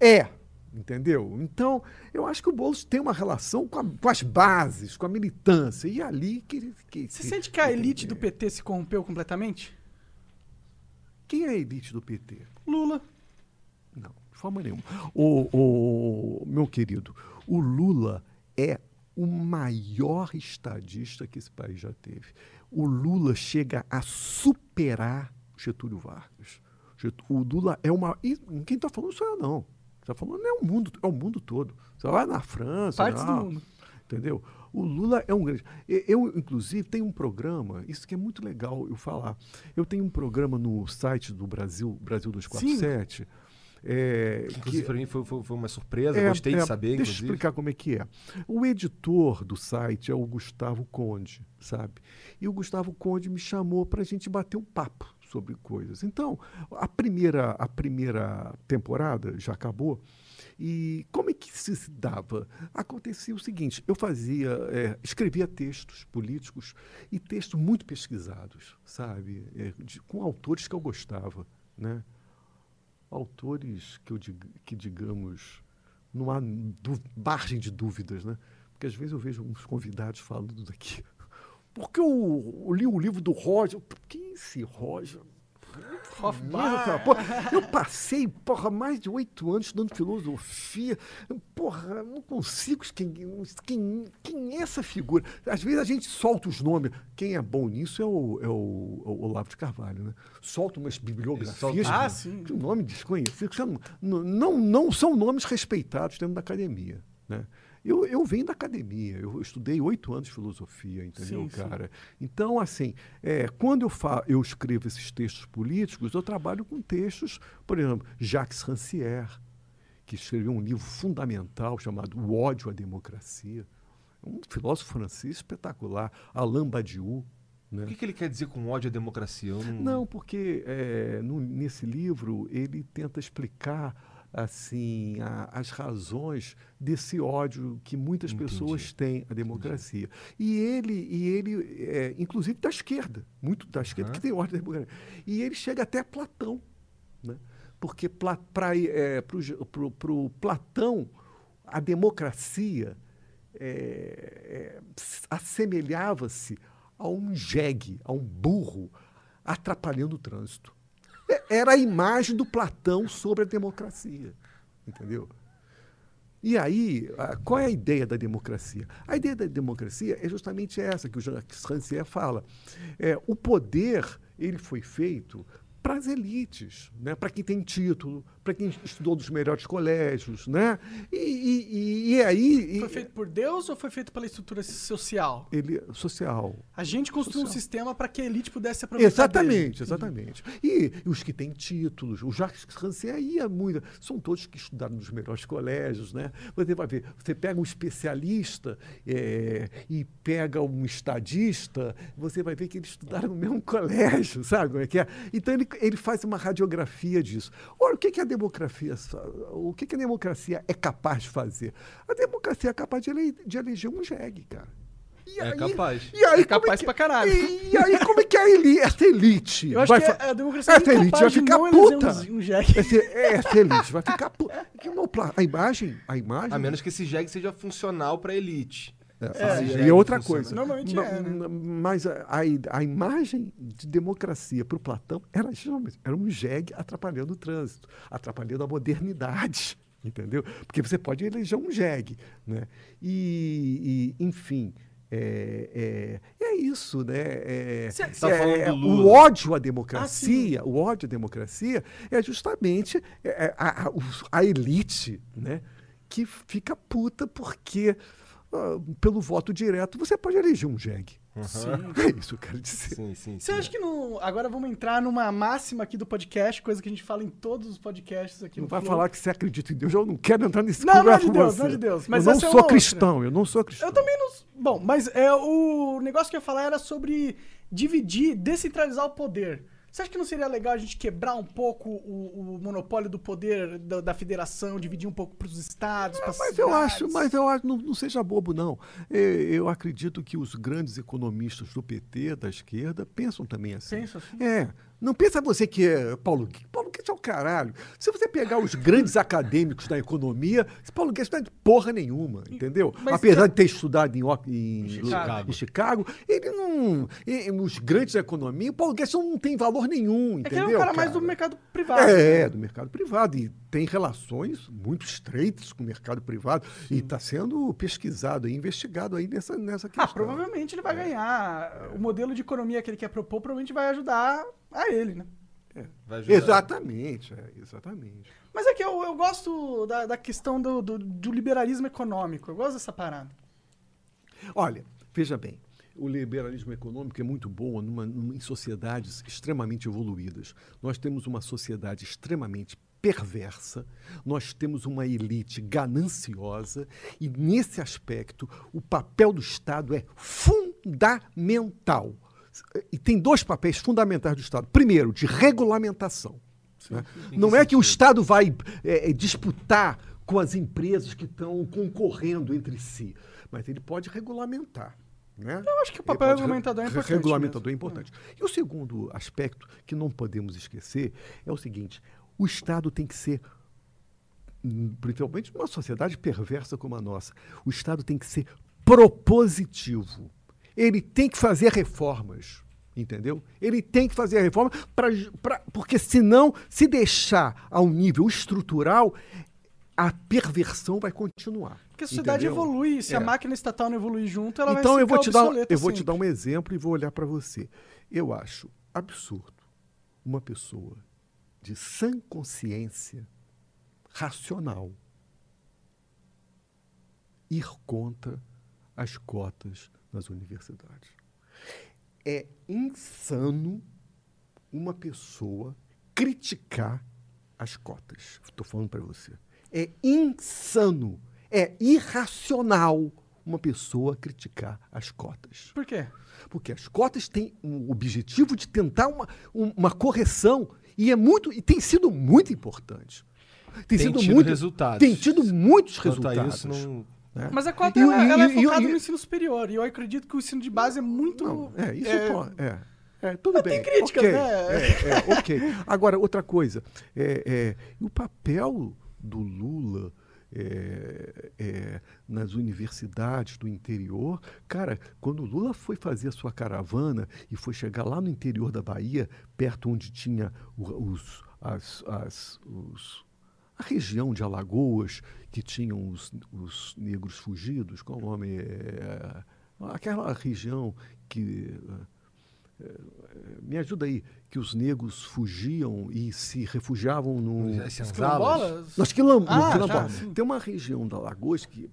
É. Entendeu? Então, eu acho que o Boulos tem uma relação com, a- com as bases, com a militância. E é ali que. Que, Você sente que a elite do PT se corrompeu completamente? Quem é a elite do PT? Lula. Não, de forma nenhuma. O, o- meu querido, o Lula é o maior estadista que esse país já teve. O Lula chega a superar Getúlio Vargas. O Lula é uma. E quem está falando sou eu, não. Está falando é o mundo, é o mundo todo. Você vai na França. Partes do mundo. Entendeu? O Lula é um grande. Eu, inclusive, tenho um programa, isso que é muito legal eu falar. Eu tenho um programa no site do Brasil, Brasil 247. É, Inclusive, pra mim foi, foi, foi uma surpresa, é, gostei é, de saber, Deixa eu explicar como é que é. O editor do site é o Gustavo Conde, sabe? E o Gustavo Conde me chamou para a gente bater um papo sobre coisas. Então, a primeira, a primeira temporada já acabou. E como é que se se dava? Acontecia o seguinte: eu fazia, é, escrevia textos políticos e textos muito pesquisados, sabe? É, de- com autores que eu gostava, né? Autores que, eu que digamos, não há margem de dúvidas, né? Porque às vezes eu vejo uns convidados falando daqui. Porque eu, eu li o livro do Roger. Quem é esse Roger? Porra, eu passei porra, mais de oito anos estudando filosofia. Porra, não consigo. Quem, quem, quem é essa figura? Às vezes a gente solta os nomes. Quem é bom nisso é o, é o, é o Olavo de Carvalho, né? Solta umas bibliografias. solta- Ah, sim. que nome desconhecido. que são- não, não, não são nomes respeitados dentro da academia. Né? Eu, eu venho da academia, eu estudei oito anos de filosofia, entendeu, Sim, sim. cara? Então, assim, é, quando eu, fa eu escrevo esses textos políticos, eu trabalho com textos, por exemplo, Jacques Rancière, que escreveu um livro fundamental chamado O Ódio à Democracia. Um filósofo francês espetacular, Alain Badiou. Né? O que, que ele quer dizer com ódio à democracia? Não... Não, porque é, no- nesse livro ele tenta explicar assim a- as razões desse ódio que muitas Entendi. pessoas têm à democracia. E ele, e ele é, inclusive da esquerda, muito da esquerda Aham. que tem ódio à democracia. E ele chega até Platão, né? porque para é, o Platão a democracia é, é, assemelhava-se a um jegue, a um burro atrapalhando o trânsito. É- Era a imagem do Platão sobre a democracia, entendeu? E aí, qual é a ideia da democracia? A ideia da democracia é justamente essa que o Jacques Rancière fala. É, o poder ele foi feito para as elites, né? para quem tem título, para quem estudou nos melhores colégios. Né? E, e- e- e aí... Foi feito por Deus ou foi feito pela estrutura social? Ele, social. A gente construiu um Social. sistema para que a elite pudesse aproveitar Exatamente, dele. exatamente. E, e os que têm títulos, o Jacques Rancière ia muito, são todos que estudaram nos melhores colégios, né? Você vai ver, você pega um especialista eh, e pega um estadista, você vai ver que eles estudaram no mesmo colégio, sabe como é que é? Então ele, ele faz uma radiografia disso. Olha, o que, que a democracia, o que, que a democracia é capaz de fazer? A democracia é capaz de, ele, de eleger um jegue, cara. E É aí- capaz. E aí, É como capaz que- pra caralho. E, e aí, como é que a elite, essa elite Eu acho vai que fa- a democracia essa é elite vai ficar puta. um- um jegue. Essa, essa elite vai ficar puta. A imagem, a imagem... A menos que esse jegue seja funcional pra elite. É, é outra funciona. coisa. Normalmente Ma- é, né? ma- Mas a, a, a imagem de democracia para o Platão era era um jegue atrapalhando o trânsito, atrapalhando a modernidade, entendeu? Porque você pode eleger um jegue, né? E, e, enfim, é, é, é isso, né? É, Cê- tá é- é- o ódio à democracia, o ódio à democracia é justamente é, é, a, a- a elite, né? Que fica puta porque ah, pelo voto direto você pode eleger um jegue. É isso que eu quero dizer. Sim, sim. Você sim. acha que no... agora vamos entrar numa máxima aqui do podcast, coisa que a gente fala em todos os podcasts aqui Não no vai Flow. falar que você acredita em Deus. Eu não quero entrar nesse Não, não é de com Deus, você. não é de Deus, mas eu não é sou outra. cristão, eu não sou cristão. Eu também não. Bom, mas é, o negócio que eu ia falar era sobre dividir, descentralizar o poder. Você acha que não seria legal a gente quebrar um pouco o, o monopólio do poder da, da federação, dividir um pouco para os estados, para Mas eu acho, mas eu acho, não, não seja bobo, não. Eu, eu acredito que os grandes economistas do PT, da esquerda, pensam também assim. Pensam assim? É. Não pensa você que é Paulo Guedes. Paulo Guedes é o caralho. Se você pegar os grandes acadêmicos da economia, esse Paulo Guedes não é de porra nenhuma, entendeu? Mas Apesar é- de ter estudado em, Oc- em, Chicago. em Chicago, ele não. e- e Os grandes da economia, o Paulo Guedes não tem valor nenhum, É que entendeu? ele é um cara mais do cara? mercado privado. É, né? do mercado privado. E tem relações muito estreitas com o mercado privado. E está sendo pesquisado e investigado aí nessa, nessa questão. Ah, provavelmente ele vai ganhar. O modelo de economia que ele quer propor provavelmente vai ajudar a ele, né? Vai ajudar. Exatamente, é, exatamente. Mas é que eu, eu gosto da, da questão do, do, do liberalismo econômico. Eu gosto dessa parada. Olha, veja bem, o liberalismo econômico é muito bom numa- numa- em sociedades extremamente evoluídas. Nós temos uma sociedade extremamente perversa, nós temos uma elite gananciosa e, nesse aspecto, o papel do Estado é fundamental. E tem dois papéis fundamentais do Estado. Primeiro, de regulamentação. né? Não é que o Estado vai é, é, disputar com as empresas que estão concorrendo entre si, mas ele pode regulamentar. Né? Eu acho que o papel regulamentador é importante Regulamentador mesmo. é importante. E o segundo aspecto que não podemos esquecer é o seguinte: o Estado tem que ser principalmente numa sociedade perversa como a nossa, o Estado tem que ser propositivo. Ele tem que fazer reformas, entendeu? Ele tem que fazer reforma pra, pra, porque senão, se deixar ao nível estrutural, a perversão vai continuar. Porque a sociedade entendeu? evolui. Se a É. máquina estatal não evoluir junto, ela Então vai eu vou ficar te dar, eu vou te dar um exemplo e vou olhar para você. Eu acho absurdo uma pessoa de sã consciência racional ir contra as cotas nas universidades. É insano uma pessoa criticar as cotas. Estou falando para você. É insano, é irracional uma pessoa criticar as cotas. Por quê? Porque as cotas têm o objetivo de tentar uma, um- uma correção e é muito e tem sido muito importante. Tem Tem, sido tido muito resultados. Tem tido muitos Quanto resultados. isso, não... né? Mas a cota E ela, e- ela é e- focada no ensino superior. E eu acredito que o ensino de base é muito. Não, é, isso é, pô, é. É, tudo Mas bem. tem críticas, ok, né? É, é, ok. Agora, outra coisa. É, é, o papel do Lula é, nas universidades do interior. Cara, quando o Lula foi fazer a sua caravana e foi chegar lá no interior da Bahia, perto onde tinha os, as, as, os, a região de Alagoas, que tinham os, os negros fugidos, qual o nome? É, aquela região que. eh, Me ajuda aí, que os negros fugiam e se refugiavam no. Quilombolas? Nós quilombos, Ah, no já, quilombo. sim. Tem uma região da Lagoas que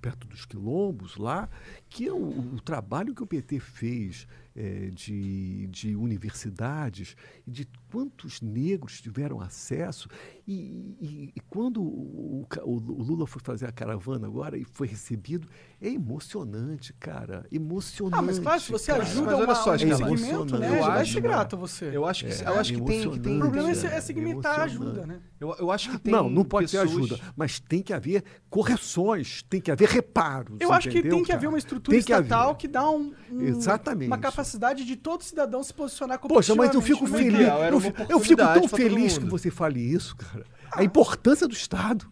perto dos quilombos lá, que é o, o trabalho que o PT fez eh, de, de universidades e de quantos negros tiveram acesso. E, e- e quando o, ca- o Lula foi fazer a caravana agora e foi recebido, é emocionante, cara. Emocionante. Ah, mas claro, se você cara. ajuda Mas olha uma, só, um Escala, segmento, né? eu vai acho, ser né? grato você. Eu acho que, É, eu acho que tem, que tem. O problema é, é é segmentar a ajuda, né? Eu, eu acho que tem. Não, não pode ter pessoas- ajuda, mas tem que haver correções, tem que haver reparos. Eu acho que tem que haver cara? uma estrutura Tem que estatal haver. que dá um, um- Exatamente. uma capacidade de todo cidadão se posicionar Poxa, mas eu fico competitivamente no feliz. Eu, eu fico tão feliz que você fale isso, cara. A importância do Estado.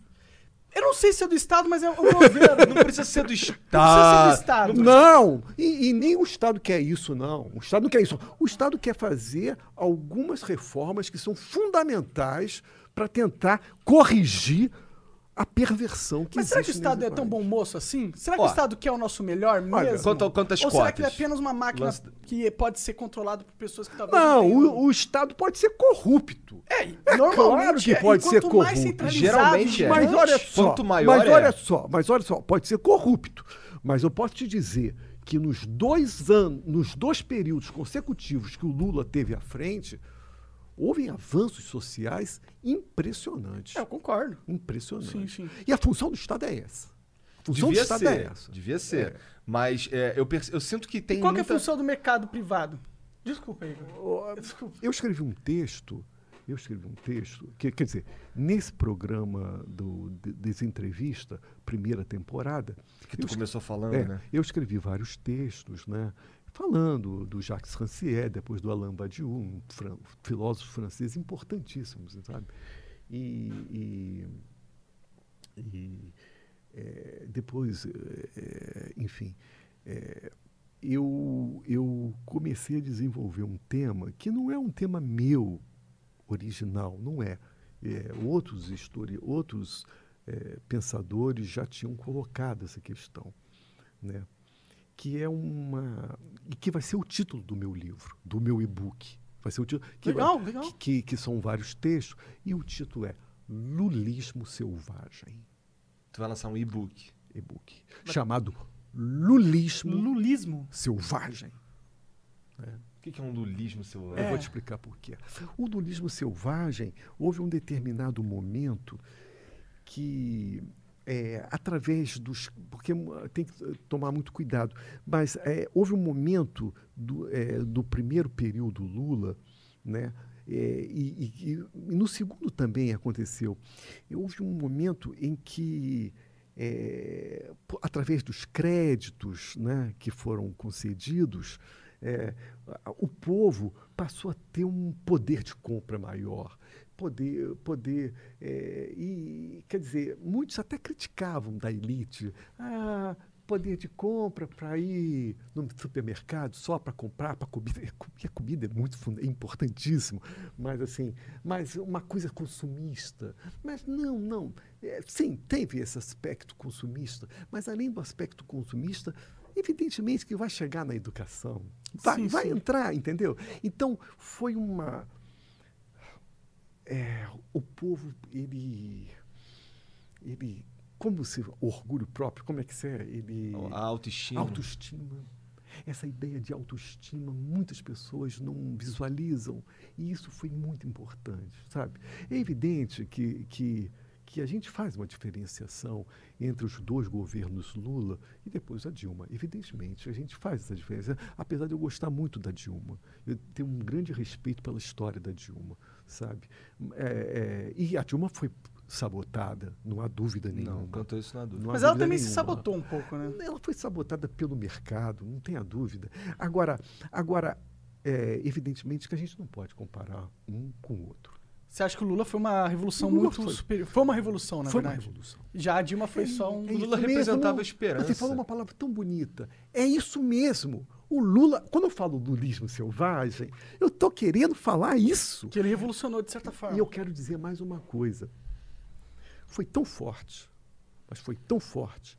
Eu não sei se é do Estado, mas é o ver. Não precisa ser do Estado. Não precisa ser do Estado. Não, e, e nem o Estado quer isso, não. O Estado não quer isso. O Estado quer fazer algumas reformas que são fundamentais para tentar corrigir a perversão que Mas será que o Estado é tão bom moço assim? Será que Ó, o Estado quer o nosso melhor mesmo? olha, quanto- Ou será que ele é apenas uma máquina Lance- que pode ser controlada por pessoas que talvez Não, tenham- o, o Estado pode ser corrupto. É, É normalmente claro que é. pode ser quanto mais corrupto. centralizado Geralmente é. Mas olha só, Quanto maior mas é. olha só, mas olha só, pode ser corrupto. Mas eu posso te dizer que nos dois anos, nos dois períodos consecutivos que o Lula teve à frente, houve avanços sociais impressionantes. É, eu concordo. Impressionantes. Sim, sim. E a função do Estado é essa. A função Devia do Estado ser. é essa. Devia ser. Mas é, eu, perce- eu sinto que tem e qual que é a muita... função do mercado privado? Desculpa, Igor. Desculpa. Eu escrevi um texto, eu escrevi um texto, que, quer dizer, nesse programa do de- Desentrevista, primeira temporada, Que tu começou falando, é, né? eu escrevi vários textos, né? Falando do Jacques Rancière, depois do Alain Badiou, um fran- filósofo francês importantíssimo, sabe? E, e- e, eh, depois, eh, eh, enfim, eh, eu, eu comecei a desenvolver um tema que não é um tema meu original, não é. É, outros histori outros eh, pensadores já tinham colocado essa questão, né? Que é uma e que vai ser o título do meu livro, do meu e-book. Vai ser o título que, Legal, vai- legal. Que, que, que são vários textos e o título é Lulismo Selvagem, Tu vai lançar um e-book. e-book chamado Lulismo Lulismo. Selvagem. O que é um lulismo celular? Eu vou te explicar por quê. O dualismo selvagem, houve um determinado momento que, é, através dos. Porque uh, tem que uh, tomar muito cuidado, mas é, houve um momento do, é, do primeiro período Lula, né? é, e, e- e- no segundo também aconteceu. Houve um momento em que, é, através dos créditos né, que foram concedidos, é, o povo passou a ter um poder de compra maior. Poder, poder é, e quer dizer, muitos até criticavam da elite. Ah, poder de compra para ir no supermercado só para comprar para comida. E a comida é muito é importantíssimo, mas assim, mas uma coisa consumista. Mas não, não. É, sim, teve esse aspecto consumista, mas além do aspecto consumista, evidentemente que vai chegar na educação. Vai, Sim, vai sim. entrar, entendeu? Então, foi uma. É, o povo, ele. Ele. Como se. Orgulho próprio, como é que isso é? Ele. A autoestima. Autoestima. Essa ideia de autoestima, muitas pessoas não visualizam. E isso foi muito importante, sabe? É evidente que, que, que a gente faz uma diferenciação entre os dois governos Lula e depois a Dilma. Evidentemente, a gente faz essa diferença. Apesar de eu gostar muito da Dilma. Eu tenho um grande respeito pela história da Dilma, sabe? É, é, e a Dilma foi sabotada, não há dúvida nenhuma. Não, cantou isso na dúvida. Não Mas ela dúvida também se nenhuma. sabotou um pouco, né? Ela foi sabotada pelo mercado, não tenha dúvida. Agora, agora é, evidentemente que a gente não pode comparar um com o outro. Você acha que o Lula foi uma revolução muito foi. superior? Foi uma revolução, na foi uma verdade. revolução. Já a Dilma foi só um. É Lula representava mesmo. a esperança. Você falou uma palavra tão bonita. É isso mesmo. O Lula, quando eu falo lulismo selvagem, eu estou querendo falar isso. Que ele revolucionou de certa forma. E eu quero dizer mais uma coisa. Foi tão forte, mas foi tão forte,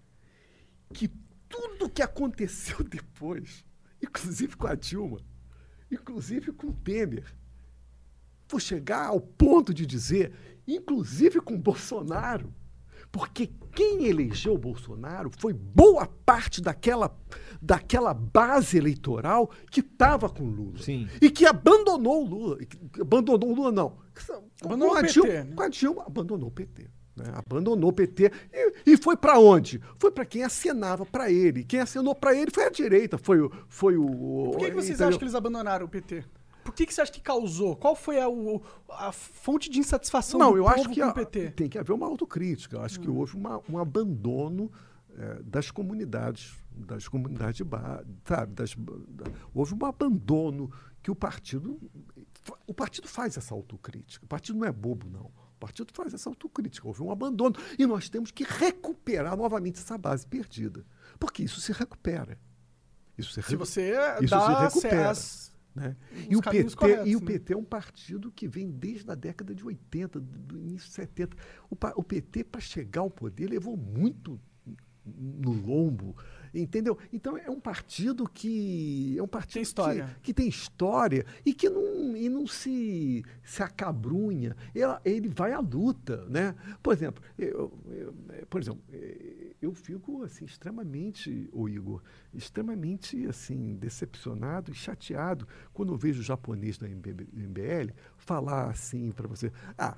que tudo que aconteceu depois, inclusive com a Dilma, inclusive com o Temer, vou chegar ao ponto de dizer, inclusive com o Bolsonaro, Porque quem elegeu o Bolsonaro foi boa parte daquela, daquela base eleitoral que estava com o Lula. Sim. E que abandonou o Lula. Abandonou o Lula, não. Abandonou com a o PT, Dilma, né? com a Dilma, abandonou o PT. né? Abandonou o PT e, e foi para onde? Foi para quem acenava para ele. Quem acenou para ele foi a direita, foi o. Foi o Por que, que vocês entendeu? acham que eles abandonaram o PT? Que, que você acha que causou? Qual foi a, o- a fonte de insatisfação Não, do eu povo acho que com a- o PT? tem que haver uma autocrítica. Eu acho que houve uma- um abandono eh, das comunidades, das comunidades de base, sabe? Das, da- houve um abandono que o partido. O partido faz essa autocrítica. O partido não é bobo, não. O partido faz essa autocrítica. Houve um abandono. E nós temos que recuperar novamente essa base perdida. Porque isso se recupera. Isso se, Se você isso dá se recupera. as- né? E, o PT, corretos, e o né? PT é um partido que vem desde a década de 80, do início de 70. O, o PT, para chegar ao poder, levou muito no lombo, entendeu? Então é um partido que é um partido Tem história. Que, que tem história e que não, e não se, se acabrunha. Ela- Ele, vai à luta, né? Por exemplo, eu, eu- eh, por exemplo, eh, eu fico assim extremamente, o Igor, extremamente assim decepcionado e chateado quando eu vejo o japonês da MB MBL falar assim para você, ah,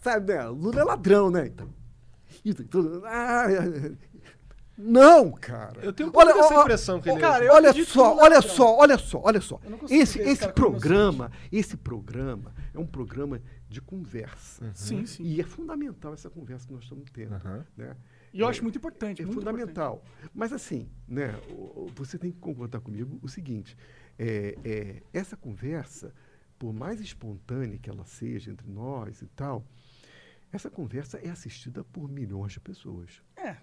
sabe, né? Lula é ladrão, né? Então, ah, não, cara. Eu tenho um pouco dessa ó, impressão que ele cara, eu olha só, é olha só, olha só, olha só. Esse, esse programa, esse programa é um programa de conversa. Sim, sim. E é fundamental essa conversa que nós estamos tendo. Aham. Né? E eu acho muito importante. É muito fundamental. Mas assim, né, você tem que concordar comigo o seguinte: é, é, essa conversa, por mais espontânea que ela seja entre nós e tal, essa conversa é assistida por milhões de pessoas. É,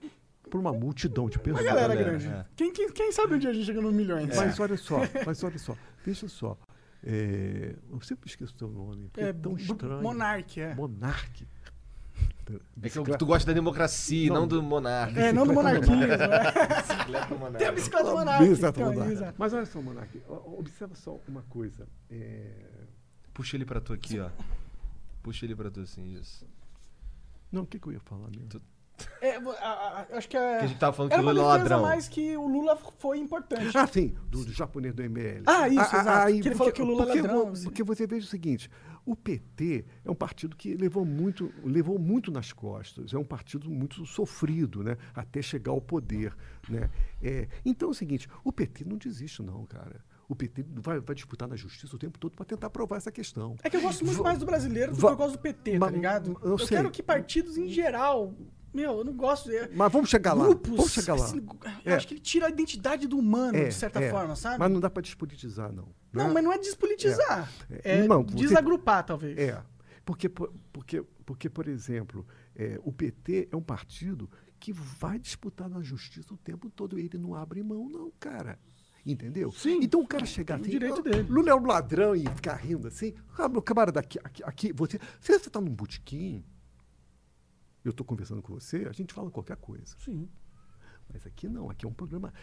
Por uma multidão de uma pessoas. galera galera, grande. é. Quem, quem, quem sabe um dia a gente chega no milhões? Mas olha só, mas olha só, veja só. É, eu sempre esqueço o teu nome, porque é, É, tão estranho. Monark, é. Monarque. É que tu gosta da democracia, não, Não. do monarca. É, não do monarquismo. né? Bicicleta monarca. Tem a bicicleta do monarca. Então, Monarque. exato. Mas olha só, Monarque, o- observa só uma coisa. é, Puxa ele pra tu aqui, ó. Puxa ele pra tu assim, isso. Não, o que, que eu ia falar mesmo? Tu- É, a- a- acho que é. Que a gente tava falando era que o Lula é ladrão. mais que o Lula foi importante. Ah, sim, do, do japonês do ML. Ah, isso, exato. Que ele falou que o Lula é porque, ladrão, vo- assim. Porque você veja o seguinte, o PT é um partido que levou muito, levou muito nas costas, é um partido muito sofrido, né? Até chegar ao poder, né? É, então é o seguinte, o PT não desiste não, cara. O PT vai, vai disputar na justiça o tempo todo para tentar provar essa questão. É que eu gosto muito mais do brasileiro do que eu gosto do PT, tá ligado? eu Eu, quero que partidos em geral. Meu, eu não gosto. de- Mas vamos chegar lá. Grupos. Vamos chegar lá. assim, eu É. acho que ele tira a identidade do humano, É, de certa é. forma, sabe? Mas não dá para despolitizar, não. Não, né? mas não é despolitizar. É. É, Não, você- desagrupar, talvez. É, porque, por- porque, porque por exemplo, é, o PT é um partido que vai disputar na justiça o tempo todo. Ele não abre mão, não, cara. Entendeu? Sim. Então o cara chegar assim, direito "Ah, dele." Lula é um ladrão e ficar rindo assim. Ah, meu camarada, aqui, aqui, aqui você, você está num botequim, eu estou conversando com você, a gente fala qualquer coisa. Sim. Mas aqui não, aqui é um programa.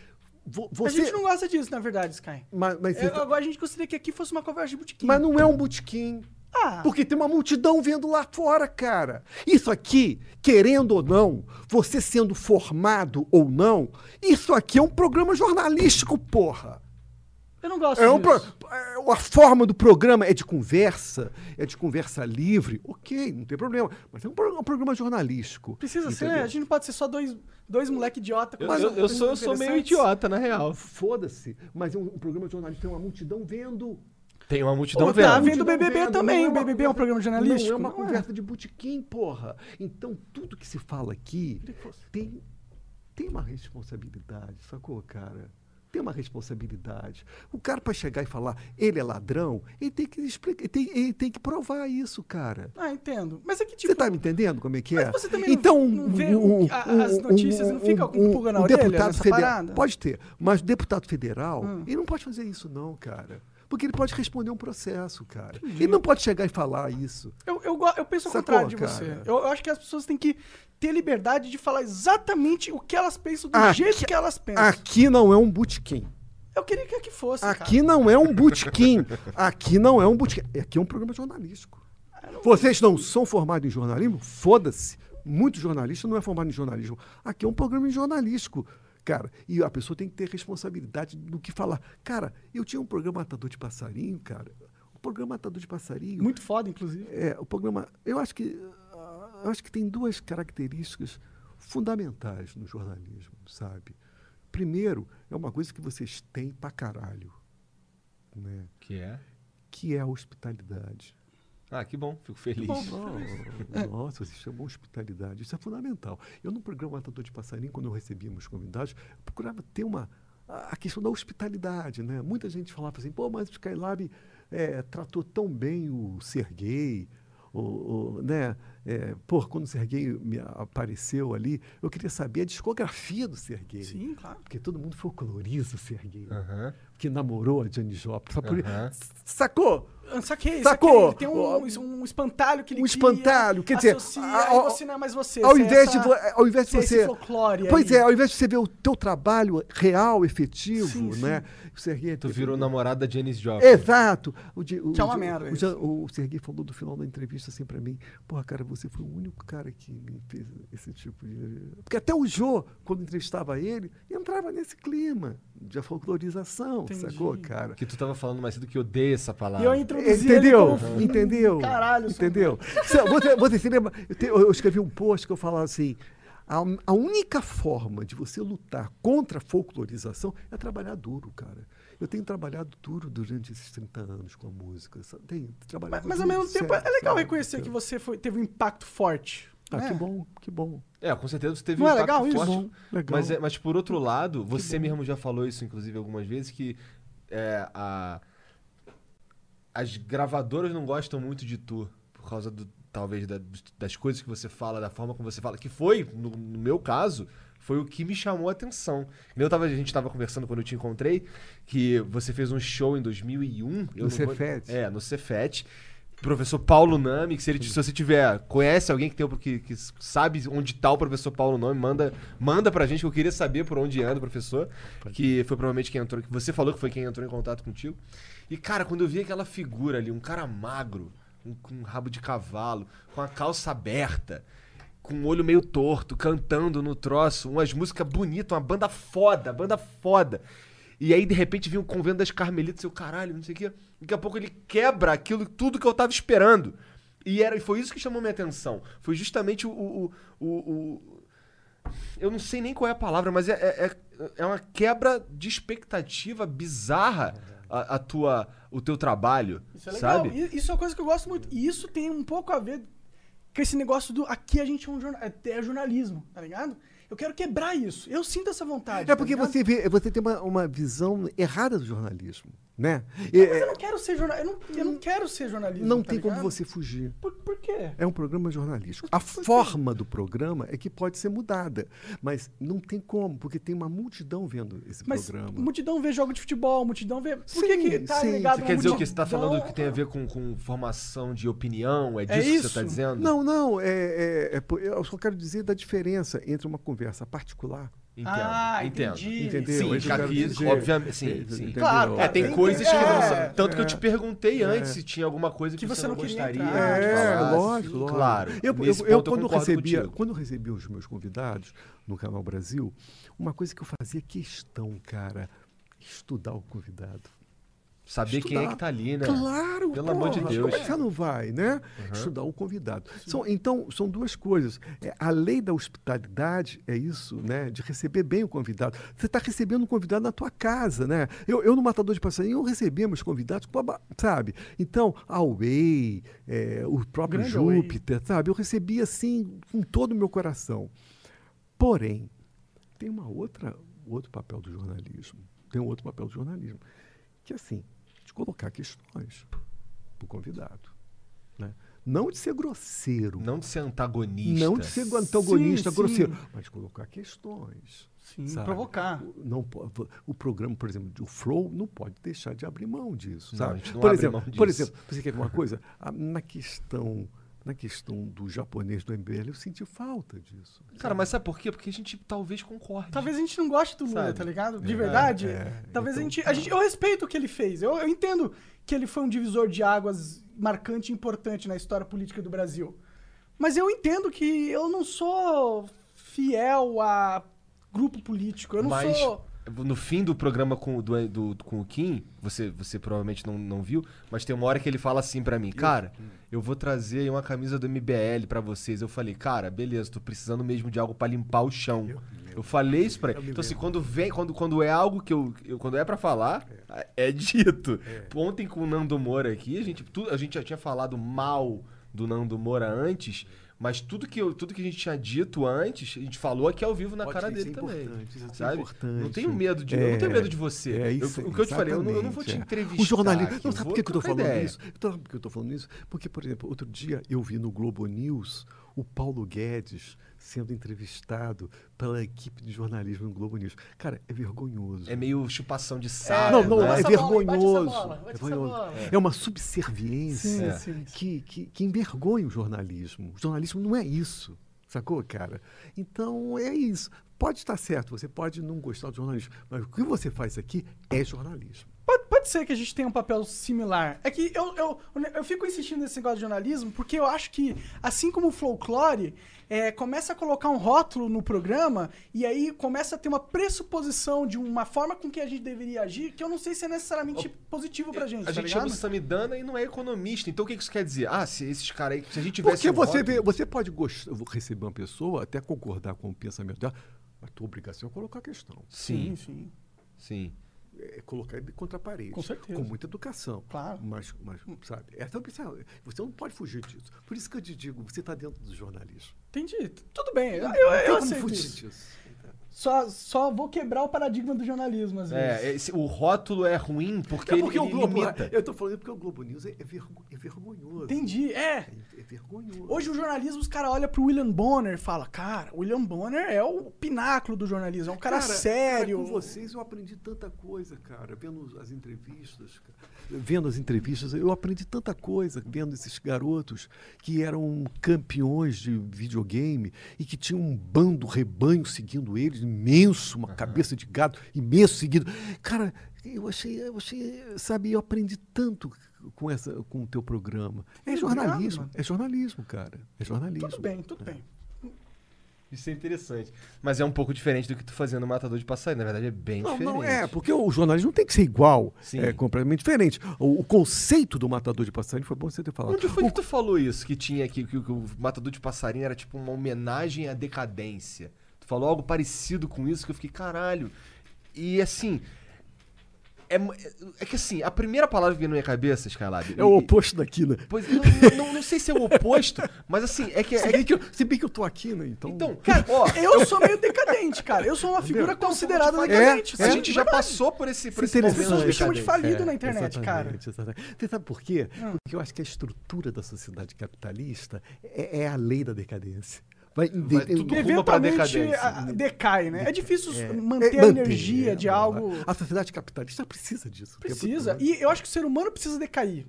Vo- A Você, gente não gosta disso, na verdade, Sky. mas, mas, É, você tá- agora a gente gostaria que aqui fosse uma conversa de botequim. mas não é um botequim. Ah, Porque tem uma multidão vendo lá fora, cara. Isso aqui, querendo ou não, você sendo formado ou não, isso aqui é um programa jornalístico, porra. Eu não gosto É um disso. pro- é, a forma do programa é de conversa, é de conversa livre. Ok, não tem problema. Mas é um, pro- um programa jornalístico. Precisa ser, entendeu? a gente não pode ser só dois, dois moleque idiota. Eu, eu- eu sou, eu sou meio idiota, na real. Foda-se. Mas é um, um programa jornalístico, tem uma multidão vendo. Tem uma multidão vendo. tá vendo o BBB vendo, também, não o BBB é um conversa- programa jornalístico? Não é uma Não é. conversa de botequim, porra. Então, tudo que se fala aqui tem, tem uma responsabilidade, sacou, cara? Tem uma responsabilidade. O cara, para chegar e falar ele é ladrão, ele tem que explicar, ele tem, ele tem que provar isso, cara. Ah, entendo. Mas é que, tipo, Você tá me entendendo como é que é? você também não- então, não vê o- a- as notícias, não fica com pulga na um orelha deputado federal parada? pode ter, mas o deputado federal, Hum. ele não pode fazer isso não, cara. Porque ele pode responder um processo, cara. Ele não pode chegar e falar isso. Eu, eu, eu penso ao Sacou, contrário de cara? você. Eu, eu acho que as pessoas têm que ter liberdade de falar exatamente o que elas pensam, do Aqui- jeito que elas pensam. Aqui não é um botequim. Eu queria que aqui fosse, Aqui não é um botequim. Aqui não é um botequim. Aqui é um programa jornalístico. Vocês não são formados em jornalismo? Foda-se. muito jornalista não é formado em jornalismo. Aqui é um programa jornalístico. Cara, e a pessoa tem que ter responsabilidade do que falar. Cara, eu tinha um programa Matador de Passarinho, cara. O programa Matador de Passarinho. Muito foda, inclusive. É, o programa. Eu acho que. ah, Eu acho que tem duas características fundamentais no jornalismo, sabe? Primeiro, é uma coisa que vocês têm pra caralho, né? Que é? Que é a hospitalidade. Ah, que bom, fico feliz. Não, nossa, você chamou hospitalidade. Isso é fundamental. Eu, no programa Matador de Passarinho, quando eu recebia meus convidados, eu procurava ter uma. A a questão da hospitalidade, né? Muita gente falava assim, pô, mas o Skylab eh, tratou tão bem o Serguei, o, o, né? É, pô, quando o Serguei me apareceu ali, eu queria saber a discografia do Serguei. Sim, claro. Porque todo mundo folcloriza o Serguei. Aham. Que namorou a Janis Joplin. Aham. Sacou? Ah, Saquei, Sacou? saquei. Ele tem um, um espantalho que ele Um espantalho, quer dizer, associa, a- aí a- você não é mais você. Ao é invés, de, ao invés de você é folclore Pois aí. é, ao invés de você ver o teu trabalho real, efetivo, Sim, sim. né? O Serguei Tu virou namorado da Janis Joplin. Exato. O, o, Que é uma merda O, o Serguei falou do final da entrevista assim pra mim: Porra, cara, você foi o único cara que me fez esse tipo de. Porque até o Jô, quando entrevistava ele, entrava nesse clima de folclorização, Entendi. sacou, cara? Que tu tava falando mais cedo que eu odeio essa E palavra. eu introduzi Entendeu? como... Entendeu? Caralho, Entendeu? Você, você se lembra? Eu, te- eu escrevi um post que eu falava assim. A, a única forma de você lutar contra a folclorização é trabalhar duro, cara. Eu tenho trabalhado duro durante esses 30 anos com a música. sabe? Tenho trabalhado Mas, mas ao mesmo tempo sério, é legal sério, reconhecer que você foi- teve um impacto forte. Ah, né? que bom, que bom. É, com certeza tu teve Não um é legal isso? forte. Bom, legal. Mas, é- mas por outro lado, você mesmo já falou isso, inclusive, algumas vezes, que é, a, as gravadoras não gostam muito de tu, por causa do, talvez da- das coisas que você fala, da forma como você fala, que foi, no, no meu caso, foi o que me chamou a atenção. Eu tava, a gente tava conversando quando eu te encontrei, que você fez um show em 2001. eu No Cefet. É, no Cefet. Professor Paulo Nami, que se, ele, se você tiver, conhece alguém que tem que, que sabe onde tá o professor Paulo Nami, manda, manda pra gente, que eu queria saber por onde anda o professor, que foi provavelmente quem entrou, que você falou que foi quem entrou em contato contigo. E cara, quando eu vi aquela figura ali, um cara magro, um- com um rabo de cavalo, com a calça aberta, com o olho meio torto, cantando no troço, umas músicas bonitas, uma banda foda, banda foda. E aí, de repente, vinha um convento das Carmelitas, eu, caralho, não sei o quê. Daqui a pouco ele quebra aquilo, tudo que eu tava esperando. E, era, e foi isso que chamou minha atenção. Foi justamente o. o, o- o- eu não sei nem qual é a palavra, mas é, é, é- é uma quebra de expectativa bizarra a, a tua, o teu trabalho. Isso é legal. sabe? Isso é uma coisa que eu gosto muito. E isso tem um pouco a ver com esse negócio do aqui a gente é um jorna- é, é jornalismo, tá ligado? Eu quero quebrar isso. Eu sinto essa vontade. É porque tá você, vê, você tem uma, uma visão errada do jornalismo, né? Mas E, eu não quero ser jornalista. Eu não, eu não quero ser jornalista. não tá tem como ligado? você fugir. Por, por quê? É um programa jornalístico. A forma do programa é que pode ser mudada, mas não tem como, porque tem uma multidão vendo esse Mas programa. multidão vê jogo de futebol, multidão vê. Por Sim, que, que tá sim. ligado Você quer dizer o que? Você multidão? tá falando que tem a ver com, com formação de opinião? É disso É que você isso. tá dizendo? Não, não, é, é- é eu só quero dizer da diferença entre uma conversa particular. Entendo, Ah, entendo. entendi. Entendeu? Sim, É isso dizer. obviamente, sim, É, sim. Claro, É, tem Tem- coisas que não é, são. Tanto que eu te perguntei antes se tinha alguma coisa que, Que você, você não gostaria entrar, de tipo, É, falar. lógico, lógico. Claro. Eu, eu, eu, quando, eu concordo recebia, contigo. quando eu recebia os meus convidados no Canal Brasil, uma coisa que eu fazia questão, cara, estudar o convidado. Saber quem é Estudar. que tá ali, né? Claro, Pelo amor de porra, Deus. Como é que você não vai, né? Estudar o convidado. São- então, são duas coisas. É, a lei da hospitalidade é isso, né? De receber bem o convidado. Você está recebendo um convidado na tua casa, né? Eu, eu no Matador de Passarinho, eu recebia meus convidados, sabe? Então, a Way, é, o próprio Grande. Júpiter, sabe? Eu recebia assim com todo o meu coração. Porém, tem uma outra, outro papel do jornalismo. Tem um outro papel do jornalismo. Que assim, colocar questões para o convidado. Né? Não de ser grosseiro. Não de ser antagonista. Não de ser antagonista, Sim, grosseiro. sim. Mas colocar questões. Sim, sabe? provocar. O- Não, o programa, por exemplo, o Flow não pode deixar de abrir mão disso. Não, Sabe? a gente não por, abre exemplo, mão por exemplo, você quer ver uma coisa? A- na questão. Na questão do japonês do MBL, eu senti falta disso. Cara, mas sabe por quê? Porque a gente talvez concorde. Talvez a gente não goste do Lula, Sabe? tá ligado? De verdade. é, talvez a, então gente, tá. a gente. Eu respeito o que ele fez. Eu, eu entendo que ele foi um divisor de águas marcante e importante na história política do Brasil. Mas eu entendo que eu não sou fiel a grupo político. Eu não Mas sou. No fim do programa com, do, do- com o Kim, você, você provavelmente não, não viu, mas tem uma hora que ele fala assim pra mim, cara, eu vou trazer aí uma camisa do MBL pra vocês. Eu falei, cara, beleza, tô precisando mesmo de algo pra limpar o chão. Eu falei isso pra ele. Então, assim, quando vem, quando, quando é algo que eu, eu- Quando é pra falar, é, dito. Ontem com o Nando Moura aqui, a gente, a gente já tinha falado mal do Nando Moura antes. Mas tudo que, eu, tudo que a gente tinha dito antes, a gente falou aqui ao vivo na Pode cara dele é também. é sabe? importante. Não tenho medo de. eu não tenho medo de você. É Eu- isso, o que eu te falei, eu não, eu não vou te é. entrevistar. O jornalismo. aqui, Não, eu sabe por que, que eu tô falando ideia. isso? Sabe por que eu tô falando isso? Porque, por exemplo, outro dia eu vi no Globo News o Paulo Guedes sendo entrevistado pela equipe de jornalismo no Globo News. Cara, é vergonhoso. É meio chupação de saco. não, não, né? é essa vergonhoso. bola, é, vergonhoso. É uma subserviência Sim, sim, sim. Que, que, que envergonha o jornalismo. O jornalismo não é isso, sacou, cara? Então é isso. Pode estar certo, você pode não gostar do jornalismo, mas o que você faz aqui é jornalismo. Pode, pode ser que a gente tenha um papel similar. É que eu, eu, eu fico insistindo nesse negócio de jornalismo porque eu acho que, assim como o folclore, é, começa a colocar um rótulo no programa e aí começa a ter uma pressuposição de uma forma com que a gente deveria agir que eu não sei se é necessariamente positivo pra gente. A tá gente ligado? chama o Samidana e não é economista. Então o que que isso quer dizer? Ah, se esses caras aí. Se a gente tivesse. Porque um você, rótulo- vê, você pode gostar, receber uma pessoa, até concordar com o pensamento dela, mas tua obrigação é colocar a questão. Sim, sim. sim. É colocar ele contra a parede. Com certeza. Com muita educação. Claro. Mas, mas sabe, essa opção, você não pode fugir disso. Por isso que eu te digo, você está dentro do jornalismo. Entendi. Tudo bem. Eu, Não eu, eu aceito isso. disso. Só, só vou quebrar o paradigma do jornalismo, às vezes. É, esse- o rótulo é ruim porque, É porque ele, o Globo, limita. eu tô falando porque o Globo News é, é vergo- é vergonhoso. Entendi. É. É, é vergonhoso. Hoje o jornalismo, os caras olham pro William Bonner e falam, cara, o William Bonner é o pináculo do jornalismo, é um cara, sério. com vocês eu aprendi tanta coisa, cara, vendo as entrevistas, cara. vendo as entrevistas, eu aprendi tanta coisa vendo esses garotos que eram campeões de videogame e que tinham um bando, rebanho seguindo eles, imenso, uma cabeça de gado imenso seguido. Cara, eu achei, eu achei, sabe, eu aprendi tanto com essa, com o teu programa. É jornalismo, é jornalismo, cara. É jornalismo. Tudo bem, tudo bem. Isso é interessante. Mas é um pouco diferente do que tu fazia no Matador de Passarinho. Na verdade, é bem Não, diferente. não é, porque o jornalismo tem que ser igual. Sim. É completamente diferente. O, o conceito do matador de passarinho foi bom você ter falado. Onde foi O- que tu falou isso? Que tinha aqui, que, que o Matador de Passarinho era tipo uma homenagem à decadência. Falou algo parecido com isso que eu fiquei, caralho. E assim. É, é que assim, a primeira palavra que veio na minha cabeça, Skylab. É o e- oposto daqui, né? Pois, não, não, não- sei se é o oposto, mas assim, é que. É Se que bem que, eu, se bem que eu tô aqui, né? Então. então, cara, ó, Eu sou meio decadente, cara. Eu sou uma figura Então, considerada é, decadente. a sim, gente já verdade. passou por esse, por é As pessoas me chamam de decadente. falido É, na internet, cara. exatamente, exatamente. Você sabe por quê? Hum. Porque eu acho que a estrutura da sociedade capitalista é, é a lei da decadência. Vai, Vai tudo rumo pra Eventualmente decadência. a- decai, né? É difícil É, manter é, a energia é, de é, algo. A sociedade capitalista precisa disso. porque- Precisa. E eu acho que o ser humano precisa decair.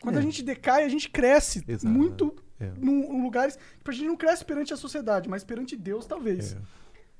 Quando É. a gente decai, a gente cresce Exato. muito É. num, em lugares. A gente não cresce perante a sociedade, mas perante Deus, talvez. É.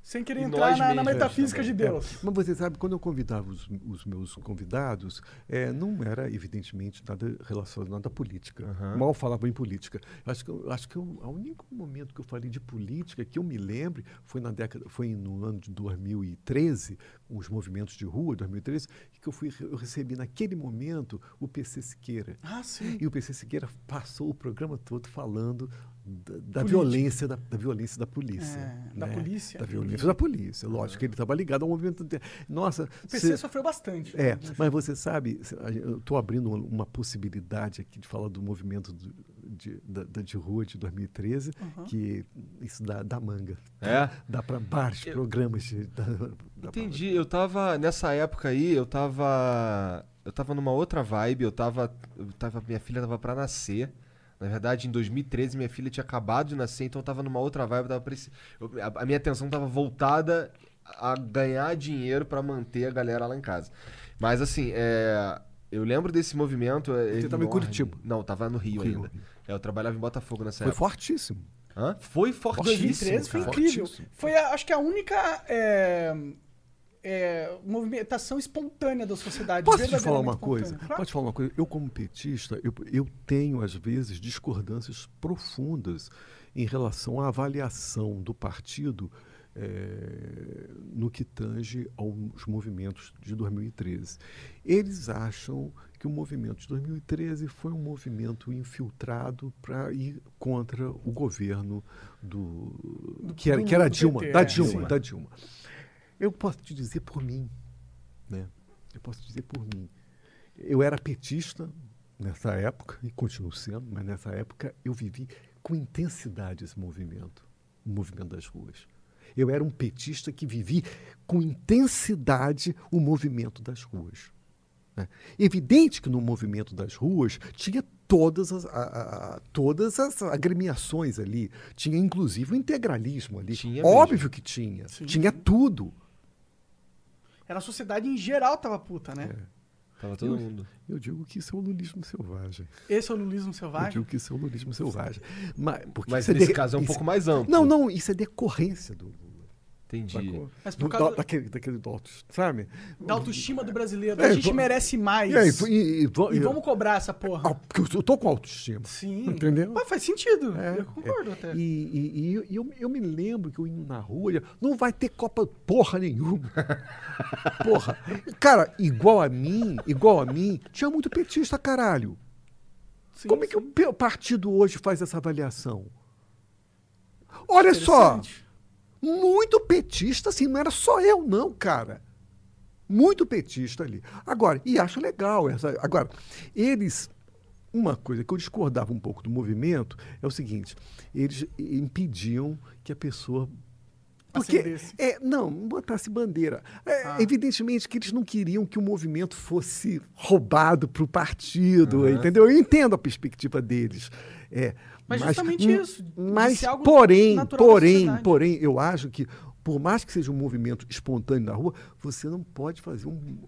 Sem querer E entrar na, na metafísica de Deus. Mas você sabe, quando eu convidava os, os meus convidados, é, não era, evidentemente, nada relacionado à política. Aham. Mal falava em política. Eu acho que, eu, acho que o único momento que eu falei de política que eu me lembre foi na década, foi no ano de 2013, os movimentos de rua, 2013, que eu, fui, eu recebi naquele momento o PC Siqueira. Ah, sim. E o PC Siqueira passou o programa todo falando da, da violência da, da violência da polícia. É, da né? polícia. Da violência da polícia. Lógico que ele estava ligado ao movimento. Nossa, O PC cê- sofreu bastante. é, mas você sabe, eu estou abrindo uma, uma possibilidade aqui de falar do movimento do- de, da, da de rua de 2013, Uhum. que isso dá, dá manga. É? Dá para vários Eu- programas. De, dá- dá pra- Entendi, eu tava. Nessa época aí, eu tava. Eu tava numa outra vibe, eu tava. Eu tava minha filha tava pra nascer. Na verdade, em 2013, minha filha tinha acabado de nascer, então eu tava numa outra vibe. Tava preci- eu- a, a minha atenção tava voltada a ganhar dinheiro pra manter a galera lá em casa. Mas assim, é, eu lembro desse movimento. é, Você tava em enorme. Curitiba? Não, tava no Rio, Rio, ainda. É, eu trabalhava em Botafogo nessa Foi época. fortíssimo. Hã? Foi fortíssimo. 2013 foi incrível. Fortíssimo. Foi, a- acho que a única é, é, movimentação espontânea da sociedade. Posso te falar uma coisa? Claro. Te falar uma coisa? Eu, como petista, eu, eu tenho, às vezes, discordâncias profundas em relação à avaliação do partido eh, no que tange aos movimentos de 2013. Eles acham que o movimento de 2013 foi um movimento infiltrado para ir contra o governo do, que era, do- que era do Dilma, PT, da é, Dilma, sim. da Dilma. Eu posso te dizer por mim, né? Eu posso dizer por mim. Eu era petista nessa época e continuo sendo, mas nessa época eu vivi com intensidade esse movimento, o movimento das ruas. Eu era um petista que vivi com intensidade o movimento das ruas. né? Evidente que no movimento das ruas tinha todas as, a- a- todas as agremiações ali. Tinha inclusive o integralismo ali. Tinha Óbvio que tinha. Sim. Tinha tudo. Era a sociedade em geral tava puta, né? Tava todo mundo. Eu digo que isso é o lulismo selvagem. Esse é o lulismo Eu selvagem. digo que isso é o lulismo selvagem. Mas, porque Mas isso nesse de- caso é um isso- pouco mais amplo. Não, não, isso é decorrência do Lula. Entendi. sacou? Mas por causa- da- daquele, daquele do auto, sabe? Da autoestima do brasileiro. É, a gente merece mais. E, aí, e, e- E vamos cobrar essa porra. Ah, porque eu tô com autoestima. Sim. Entendeu? Mas faz sentido. É, eu concordo é. até. E, e- e eu, eu me lembro que eu indo na rua, não vai ter Copa porra nenhuma. porra. Cara, igual a mim, igual a mim, tinha muito petista, caralho. Sim, Como é que sim. o partido hoje faz essa avaliação? Olha só. Muito petista, assim, não era só eu, não, cara. Muito petista ali. Agora, e acho legal essa. Agora, eles. Uma coisa que eu discordava um pouco do movimento é o seguinte: eles impediam que a pessoa. Porque, Acendesse. é, não, botasse bandeira. É, Ah. Evidentemente que eles não queriam que o movimento fosse roubado para o partido, Aham. entendeu? Eu entendo a perspectiva deles. É, Mas justamente hum, isso, Mas, porém, porém, porém, eu acho que, por mais que seja um movimento espontâneo na rua, você não pode fazer um.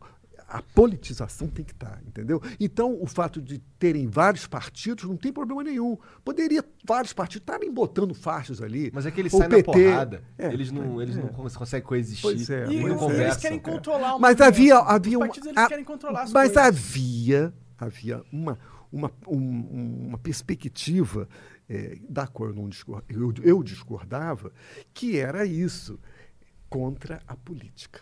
A politização tem que estar, entendeu? Então, o fato de terem vários partidos não tem problema nenhum. Poderia vários partidos estarem botando faixas ali. Mas é que eles saem na PT porrada. É, eles não, eles é. não cons- conseguem coexistir. Pois é, E não eles conversam. querem controlar o Mas movimento. havia, havia uma, partidos eles a- querem controlar as mas coisas. havia, havia uma, uma, um- uma perspectiva eh, da qual eu, não discor- eu, eu discordava, que era isso, contra a política,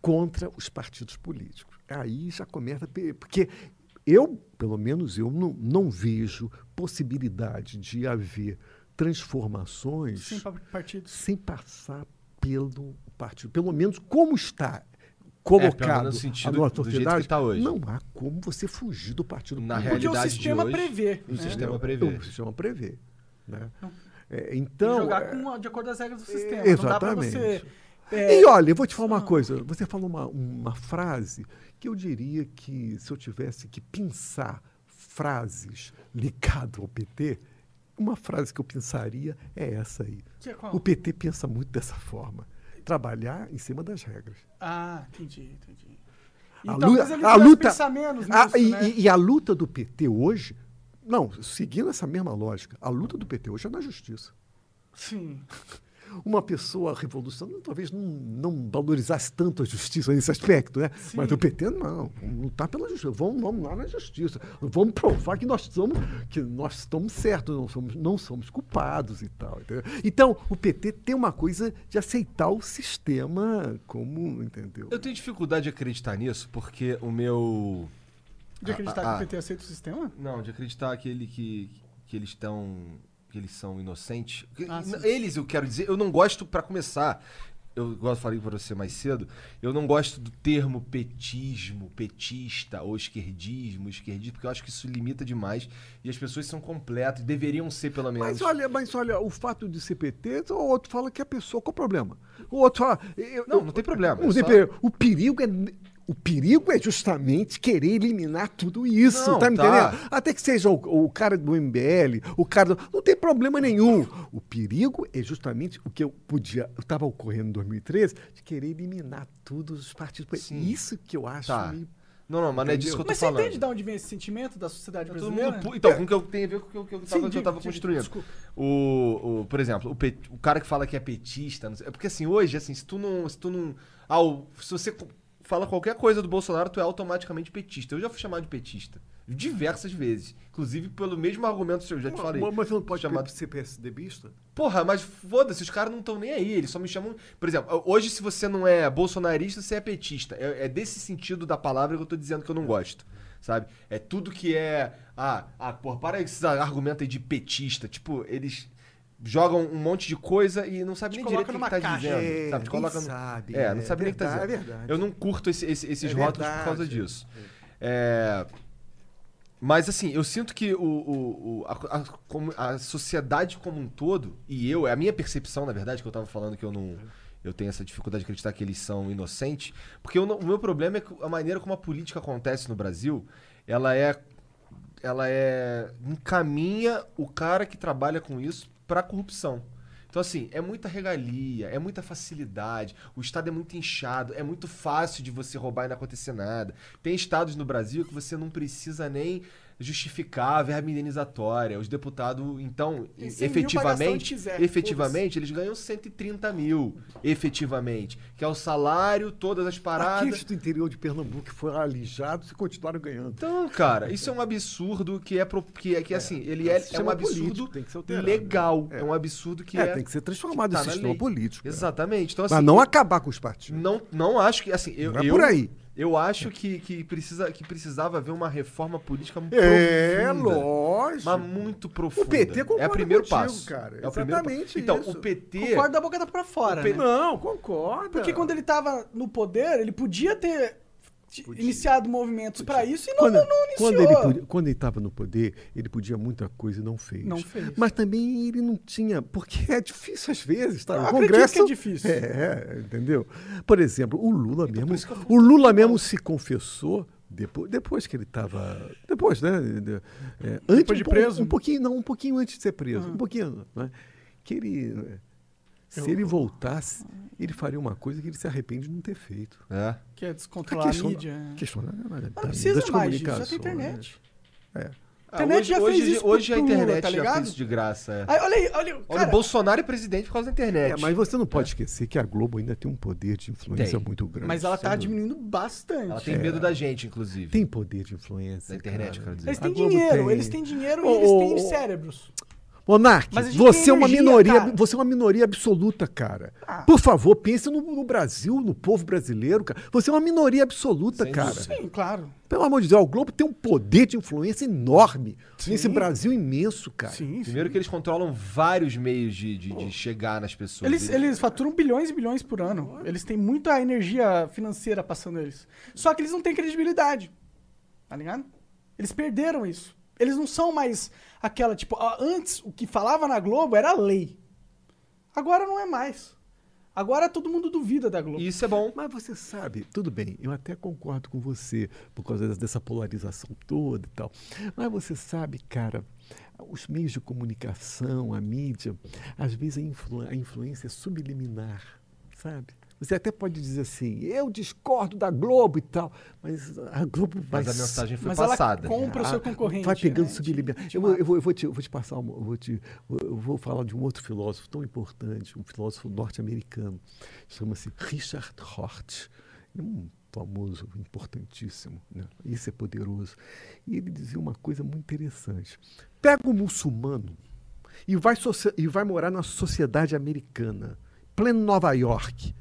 contra os partidos políticos. Aí já começa, porque eu, pelo menos eu, não, não vejo possibilidade de haver transformações partidos. sem passar pelo partido. Pelo menos como está É, colocado menos no a sentido nossa do jeito que sociedade, tá hoje. não há como você fugir do partido Na político. Porque o sistema hoje, prevê. o né? sistema É, prevê. O sistema prevê. Né? É, então, jogar é, com, de acordo com as regras do sistema. exatamente. Não dá pra você... é, E olha, eu vou te falar uma coisa. Você falou uma, uma frase que eu diria que se eu tivesse que pensar frases ligadas ao PT, uma frase que eu pensaria é essa aí. é? O PT pensa muito dessa forma. Trabalhar em cima das regras. Ah, entendi, entendi. E A, lu- talvez ele a luta, pensar menos a- nisso, e, né? e a luta do PT hoje, não, seguindo essa mesma lógica, a luta do PT hoje é na justiça. Sim. Uma pessoa revolucionária talvez não, não valorizasse tanto a justiça nesse aspecto, né? Sim. Mas o PT não, vamos lutar pela justiça, vamos, vamos lá na justiça, vamos provar que nós somos, que nós estamos certos, não somos, não somos culpados e tal. entendeu? Então, o PT tem uma coisa de aceitar o sistema como, entendeu? Eu tenho dificuldade de acreditar nisso, porque o meu. De acreditar Ah, ah, que o PT aceita o sistema? Não, de acreditar que, ele, que, que eles estão. Que eles são inocentes. Ah, eles, eu quero dizer, eu não gosto, pra começar. Eu gosto, falei pra você mais cedo, eu não gosto do termo petismo, petista ou esquerdismo, esquerdismo, porque eu acho que isso limita demais e as pessoas são completas, deveriam ser pelo menos. Mas olha, mas olha, o fato de ser PT, o outro fala que é a pessoa, qual o problema? O outro fala. eu- Não, eu- não tem problema, Não é tem só- perigo. O perigo é. O perigo é justamente querer eliminar tudo isso, Não, tá me tá. entendendo? Até que seja o, o cara do MBL, o cara do, Não tem problema nenhum. O perigo é justamente o que eu podia. Estava ocorrendo em 2013, de querer eliminar todos os partidos. Sim. Isso que eu acho Tá. meio Não, não, mas não é disso que eu tô Mas você falando. entende de onde vem esse sentimento da sociedade Tá todo brasileira? mundo pu- Então, com o que eu tenho a ver com o que eu, que eu Sim, tava, que eu diga, tava diga, construindo. desculpa. O, o, por exemplo, o, pe- o cara que fala que é petista. não sei- é porque assim, hoje, assim, se tu não. Se tu não. Ah, o- se você fala qualquer coisa do Bolsonaro, tu é automaticamente petista. Eu já fui chamado de petista. Diversas vezes. Inclusive pelo mesmo argumento que eu já te falei. Mas você não pode chamado ser PSDBista? Porra, mas foda-se, os caras não estão nem aí, eles só me chamam. Por exemplo, hoje, se você não é bolsonarista, você é petista. É, é desse sentido da palavra que eu tô dizendo que eu não gosto. Sabe? É tudo que é. Ah, ah porra, para esses argumentos aí de petista. Tipo, eles jogam um monte de coisa e não sabem Te nem direito o que, que tá caixa. dizendo. É, sabe? Te coloca no- sabe, É, não é sabe nem o que tá verdade, dizendo. é verdade. Eu não curto esse- esse- esses É rótulos por causa verdade. disso. É. Mas assim, eu sinto que o, o- o- a, a- a sociedade como um todo, e eu, é a minha percepção, na verdade, que eu tava falando que eu não. Eu tenho essa dificuldade de acreditar que eles são inocentes. Porque não- o meu problema é que a maneira como a política acontece no Brasil, ela é. Ela é. encaminha o cara que trabalha com isso pra corrupção. Então, assim, é muita regalia, é muita facilidade, o Estado é muito inchado, é muito fácil de você roubar e não acontecer nada. Tem estados no Brasil que você não precisa nem justificar a verba indenizatória. Os deputados, então, Tem 100 mil pra gastar onde efetivamente, quiser, efetivamente, eles ganham 130 mil, efetivamente. Que é o salário, todas as paradas. Aqueles do interior de Pernambuco que foram alijados e continuaram ganhando. Então, cara, isso é um absurdo que é, pro- que, é, que assim, ele é, é um sistema absurdo político, tem que ser alterado, legal. né? É. um absurdo que É, é. tem que ser transformado que tá esse na sistema lei. político. é. Exatamente. Então, assim, Mas não acabar com os partidos. não, não acho que, assim, eu, Não é eu, por aí. eu acho que, que, precisa, que precisava haver uma reforma política É, profunda. lógico. Mas muito profunda. O PT concorda É o primeiro contigo, passo. cara. É o primeiro pa- Exatamente Então, isso. o PT... Concordo da boca pra fora, né? Não, concorda. Porque quando ele tava no poder, ele podia ter t- iniciado movimentos pra isso e não, Quando, não, não iniciou. quando ele podia- quando ele estava no poder, ele podia muita coisa e não fez. Não fez. Mas também ele não tinha, porque é difícil às vezes, tá? Eu O Congresso que é difícil. É, entendeu? Por exemplo, o Lula Então, mesmo, o Lula mesmo se confessou depois, depois que ele estava, depois, né? é, antes, Depois de um preso? Um pouquinho, não, um pouquinho antes de ser preso, Ah. um pouquinho, né? Que ele, se ele voltasse, ele faria uma coisa que ele se arrepende de não ter feito. É. Que é descontrolar a, questão- mídia. Questionar Mas não precisa mais disso, já tem internet. É. A internet hoje, já hoje, fez isso pro- hoje a internet tá já ligado? fez isso de graça. É. Aí, olha aí, olha aí, Olha, o Bolsonaro é presidente por causa da internet. É, mas você não pode esquecer que a Globo ainda tem um poder de influência Tem. muito grande. mas ela tá dúvida. diminuindo bastante. Ela tem medo da gente, inclusive. Tem poder de influência. Da internet, cara. quero dizer. Eles A têm dinheiro, tem. eles têm dinheiro e eles têm cérebros. Monark, você é uma energia, minoria, cara. você é uma minoria absoluta, cara. Ah. Por favor, pense no, no Brasil, no povo brasileiro, cara. Você é uma minoria absoluta, Sem cara. Sim, claro. Pelo amor de Deus, o Globo tem um poder de influência enorme nesse Brasil imenso, cara. Sim, Primeiro que eles controlam vários meios de, de, de chegar nas pessoas. Eles, eles faturam bilhões e bilhões por ano. Eles têm muita energia financeira passando eles. Só que eles não têm credibilidade. Tá ligado? Eles perderam isso. Eles não são mais aquela, tipo, ah, antes o que falava na Globo era lei. Agora não é mais. Agora todo mundo duvida da Globo. Isso é bom. Mas você sabe, tudo bem, eu até concordo com você por causa dessa polarização toda e tal. Mas você sabe, cara, os meios de comunicação, a mídia, às vezes a, influ- a influência é subliminar, sabe? Você até pode dizer assim, eu discordo da Globo e tal, mas a Globo vai. Mas a mensagem foi Mas ela passada. compra o seu Ah, concorrente. Vai pegando né? Eu, eu, vou, eu, vou te, eu vou te passar, uma, eu, vou te, eu vou falar de um outro filósofo tão importante, um filósofo norte-americano, chama-se Richard Hort. É um famoso, importantíssimo, né? isso é poderoso. E ele dizia uma coisa muito interessante. Pega um muçulmano e vai, e vai morar na sociedade americana, pleno Nova York.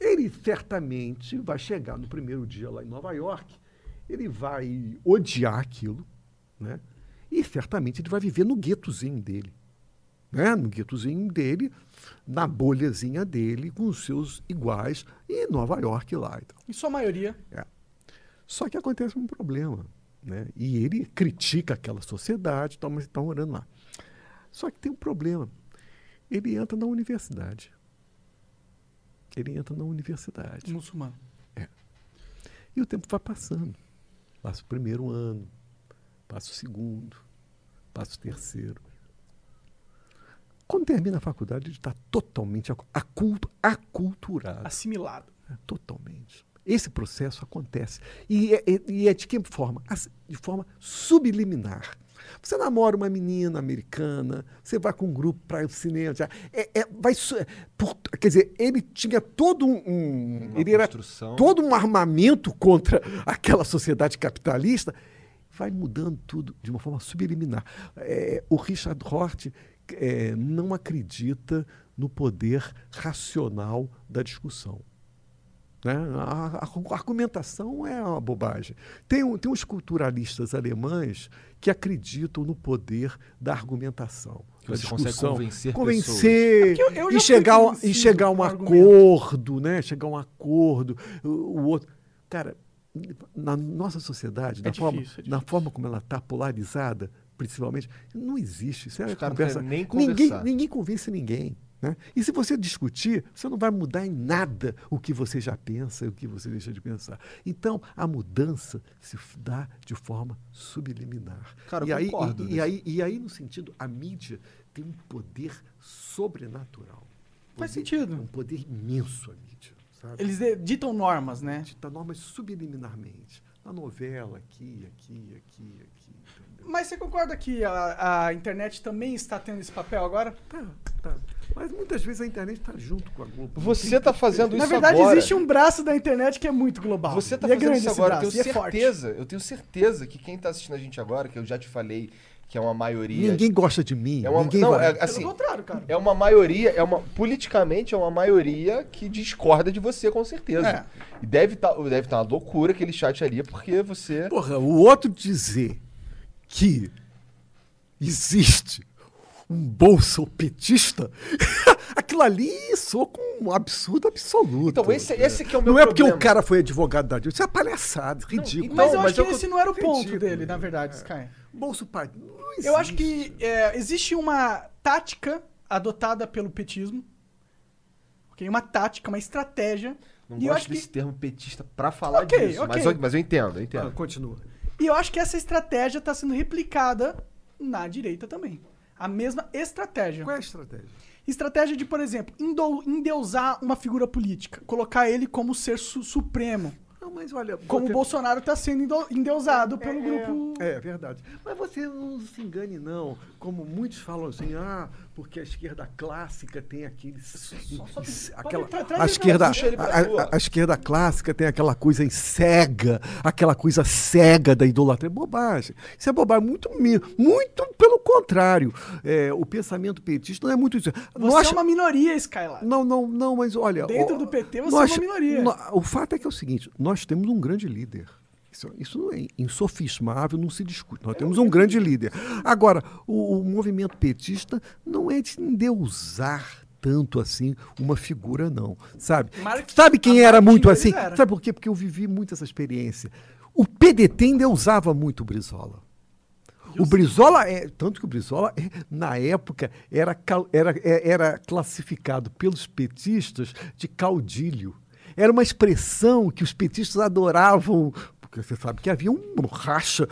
Ele certamente vai chegar no primeiro dia lá em Nova York, ele vai odiar aquilo, né? E certamente ele vai viver no guetozinho dele, né? No guetozinho dele, na bolhazinha dele, com os seus iguais, e Nova York lá. Então. Em sua maioria. Só que acontece um problema, né? E ele critica aquela sociedade, tal, mas está morando lá. Só que tem um problema. Ele entra na universidade. Ele entra na universidade. Muçulmano. E o tempo vai passando. Passa o primeiro ano, passa o segundo, passa o terceiro. Quando termina a faculdade, ele está totalmente acu- acultu- aculturado. Assimilado. né? Totalmente. Esse processo acontece. E é, é- e é de que forma? De forma subliminar. Você namora uma menina americana, você vai com um grupo para o cinema. já- É, é- vai, su- por- quer dizer, ele tinha todo um. um- ele era construção. todo um armamento contra aquela sociedade capitalista. Vai mudando tudo de uma forma subliminar. É, o Richard Hort é, não acredita no poder racional da discussão. Né? A, a- argumentação é uma bobagem. Tem, tem uns culturalistas alemães que acreditam no poder da argumentação. Que você consegue discussão. convencer convencer É eu- eu e, chegar, a- e chegar a um acordo, né? Chegar a um acordo. O, o outro. Cara, na nossa sociedade, É na, forma, difícil, é na forma como ela está polarizada, principalmente, não existe. Isso é conversa. nem ninguém, ninguém convence ninguém. Né? E se você discutir, você não vai mudar em nada o que você já pensa e o que você deixa de pensar. Então, a mudança se dá de forma subliminar. Cara, e, aí, concordo e, e aí, e aí, no sentido, a mídia tem um poder sobrenatural. Faz Poder- sentido. Um poder imenso a mídia. Sabe? Eles de- ditam normas, né? dita normas subliminarmente. Na novela, aqui, aqui, aqui, aqui. Entendeu? Mas você concorda que a, a internet também está tendo esse papel agora? Tá, tá. Mas muitas vezes a internet está junto com a Globo. Você tá fazendo Na isso verdade, agora. existe um braço da internet que é muito global. Você tá e é fazendo grande isso agora, braço, eu tenho e é certeza, eu tenho certeza que quem tá assistindo a gente agora, que eu já te falei que é uma maioria. Ninguém gosta de mim. é uma, ninguém não, vai... é, assim, Pelo contrário, cara. é uma maioria, é uma politicamente é uma maioria que discorda de você com certeza. É. E deve estar deve tá uma loucura aquele chat ali porque você Porra, o outro dizer que existe um bolso petista, aquilo ali soa com um absurdo absoluto. Então, esse, esse que é o meu Não é porque problema. o cara foi advogado da Dilma, isso é palhaçada, ridículo. Mas Não, eu mas acho eu que con- esse não era o ponto Ridículo. dele, na verdade, Sky. Bolso pai, Eu acho que é, existe uma tática adotada pelo petismo. Ok? Uma tática, uma estratégia. Não e eu gosto acho que desse termo petista pra falar Ok, disso, ok. mas, eu, mas eu entendo, eu Ah, entendo. continua. E eu acho que essa estratégia está sendo replicada na direita também. A mesma estratégia. Qual é a estratégia? Estratégia de, por exemplo, endeusar uma figura política. Colocar ele como ser su- supremo. Não, mas olha... Como o Bolsonaro está sendo endo- endeusado pelo grupo. É, é verdade. Mas você não se engane, não. Como muitos falam assim, ah, porque a esquerda clássica tem aqueles. aquela, tra- traz a, esquerda, a, a- a esquerda clássica tem aquela coisa em cega, aquela coisa cega da idolatria. É bobagem. Isso é bobagem. Muito, muito pelo contrário. É, o pensamento petista não é muito isso. Você Nós- é uma minoria, Skylar. não, não, não, mas olha. Dentro ó, do PT você nós- é uma minoria. nó- o fato é que é o seguinte: nós temos um grande líder. Isso, não é insofismável, não se discute. Nós temos um grande líder. Agora, o, o movimento petista não é de endeusar tanto assim uma figura, não. Sabe? Marx- Sabe quem era muito assim? era. Sabe por quê? Porque eu vivi muito essa experiência. O PDT endeusava muito o Brizola. O Brizola é. Tanto que o Brizola, é, na época, era, era, é- era classificado pelos petistas de caudilho. Era uma expressão que os petistas adoravam. Porque você sabe que havia um racha,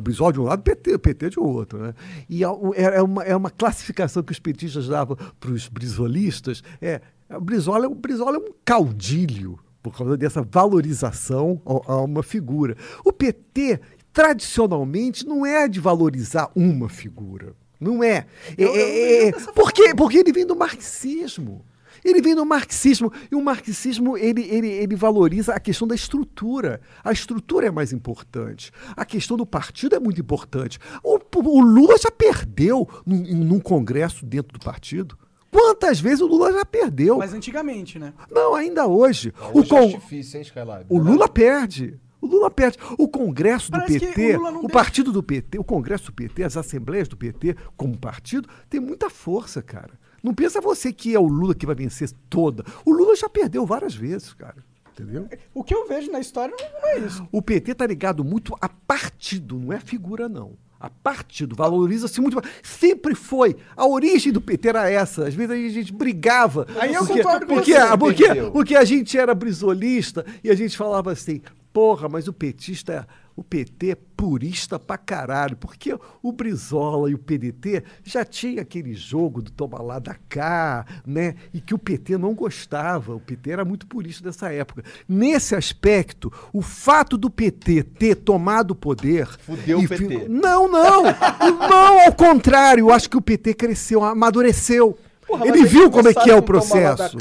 Brizola de um lado, PT, PT de outro. Né? E era uma, é uma classificação que os petistas davam para os brizolistas. É, o, Brizola, Brizola é um caudilho por causa dessa valorização a, uma figura. O PT, tradicionalmente, não é de valorizar uma figura. Não é. É- é- é- dessa por quê? Porque ele vem do marxismo. Ele vem do marxismo. E o marxismo, ele, ele, ele valoriza a questão da estrutura. A estrutura é mais importante. A questão do partido é muito importante. O, o Lula já perdeu num, num congresso dentro do partido. Quantas vezes o Lula já perdeu? Mas antigamente, né? Não, ainda hoje. o, Hoje é con- difícil, hein, Skylab? o Lula perde. O Lula perde. O Congresso do Parece que PT, o o deixa. partido do PT, o Congresso do PT, as assembleias do PT como partido, tem muita força, cara. Não pensa você que é o Lula que vai vencer toda. O Lula já perdeu várias vezes, cara. Entendeu? O que eu vejo na história não, é isso. O PT tá ligado muito a partido, não é figura, não. A partido valoriza-se muito. Sempre foi. A origem do PT era essa. Às vezes a gente brigava. Aí eu porque, concordo com porque, você. porque, Perdeu. porque a gente era brisolista e a gente falava assim: porra, mas o petista o PT é purista pra caralho, porque o Brizola e o PDT já tinha aquele jogo do toma lá da cá, né? E que o PT não gostava. O PT era muito purista dessa época. Nesse aspecto, o fato do PT ter tomado o poder. Fudeu o PT. Não, não! não, ao contrário, eu acho que o PT cresceu, amadureceu. Porra, Ele mas viu eles como é que é o toma lá da processo.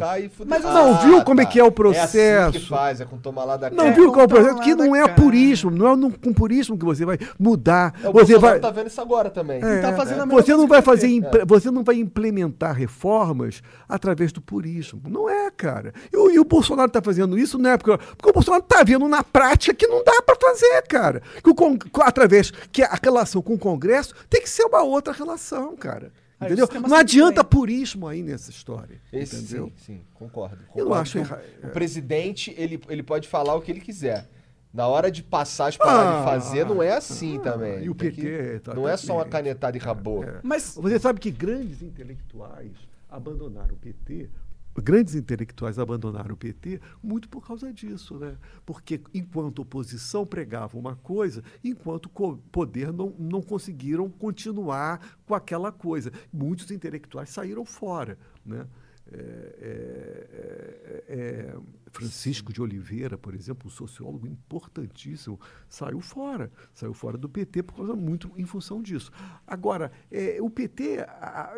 Mas não viu como é que é o processo? É assim faz, é com tomar lá da cá. Não É, viu qual é o processo? Que não é purismo, não é no- com purismo que você vai mudar. É, o você Bolsonaro vai, tá vendo isso agora também. É, tá fazendo a você não vai fazer, impre- você não vai implementar reformas através do purismo. Não é, cara. E, o- e o Bolsonaro está fazendo isso não é porque, porque o Bolsonaro está vendo na prática que não dá para fazer, cara. Que o con- através que a relação com o Congresso tem que ser uma outra relação, cara. Ah, Entendeu? Não adianta purismo aí nessa história. Esse, entendeu? sim, sim, concordo. Eu concordo acho que o- presidente, ele, ele pode falar o que ele quiser. Na hora de passar as palavras de Ah, fazer, não é assim ah, também. e o PT que- tá não é só uma canetada e acabou. Mas Você sabe que grandes intelectuais abandonaram o PT, grandes intelectuais abandonaram o PT muito por causa disso, né? Porque enquanto oposição pregava uma coisa, enquanto poder não, não conseguiram continuar com aquela coisa. Muitos intelectuais saíram fora, né? É, é, é, é, Francisco de Oliveira, por exemplo, um sociólogo importantíssimo, saiu fora, saiu fora do PT por causa muito em função disso. Agora, é, o PT,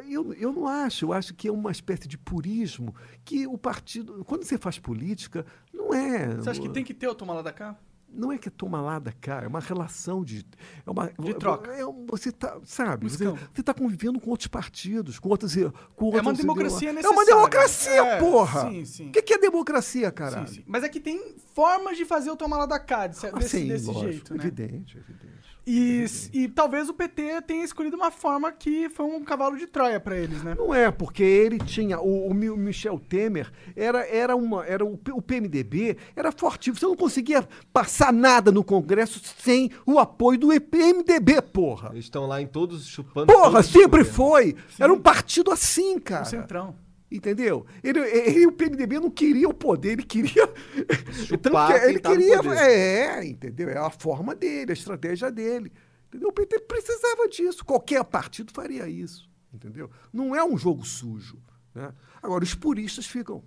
eu, eu não acho, eu acho que é uma espécie de purismo que o partido, quando você faz política, não é. você acha que tem que ter o toma lá da cá? Não é que é toma lá da cá, é uma relação de. É uma, De troca. É, você tá, sabe, Um você está convivendo com outros partidos, com outros. Com É uma democracia ideolo- É uma necessária. democracia, É, porra! sim, sim. O que, que é democracia, caralho? Sim, sim. Mas é que tem formas de fazer o toma lá da cá, desse, Ah, sim, desse lógico, jeito, né? Evidente, evidente. E, e talvez o PT tenha escolhido uma forma que foi um cavalo de Troia pra eles, né? Não é, porque ele tinha. O, o Mi- o Michel Temer era, era uma. Era o, o PMDB era fortíssimo. Você não conseguia passar nada no Congresso sem o apoio do PMDB, porra. Eles estão lá em todos chupando. Porra, todos os sempre foi. Era um partido assim, cara. O Centrão. Entendeu? Ele, ele- o PMDB não queria o poder, ele queria. Chupar quem ele tá queria. É, entendeu? É a forma dele, a estratégia dele. Entendeu? O PT precisava disso. Qualquer partido faria isso. Entendeu? Não é um jogo sujo. Né? Agora, os puristas ficam.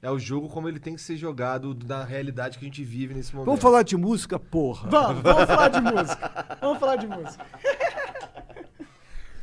É o jogo como ele tem que ser jogado na realidade que a gente vive nesse momento. Vamos falar de música, porra. Vamos, vamos falar de música. Vamos falar de música.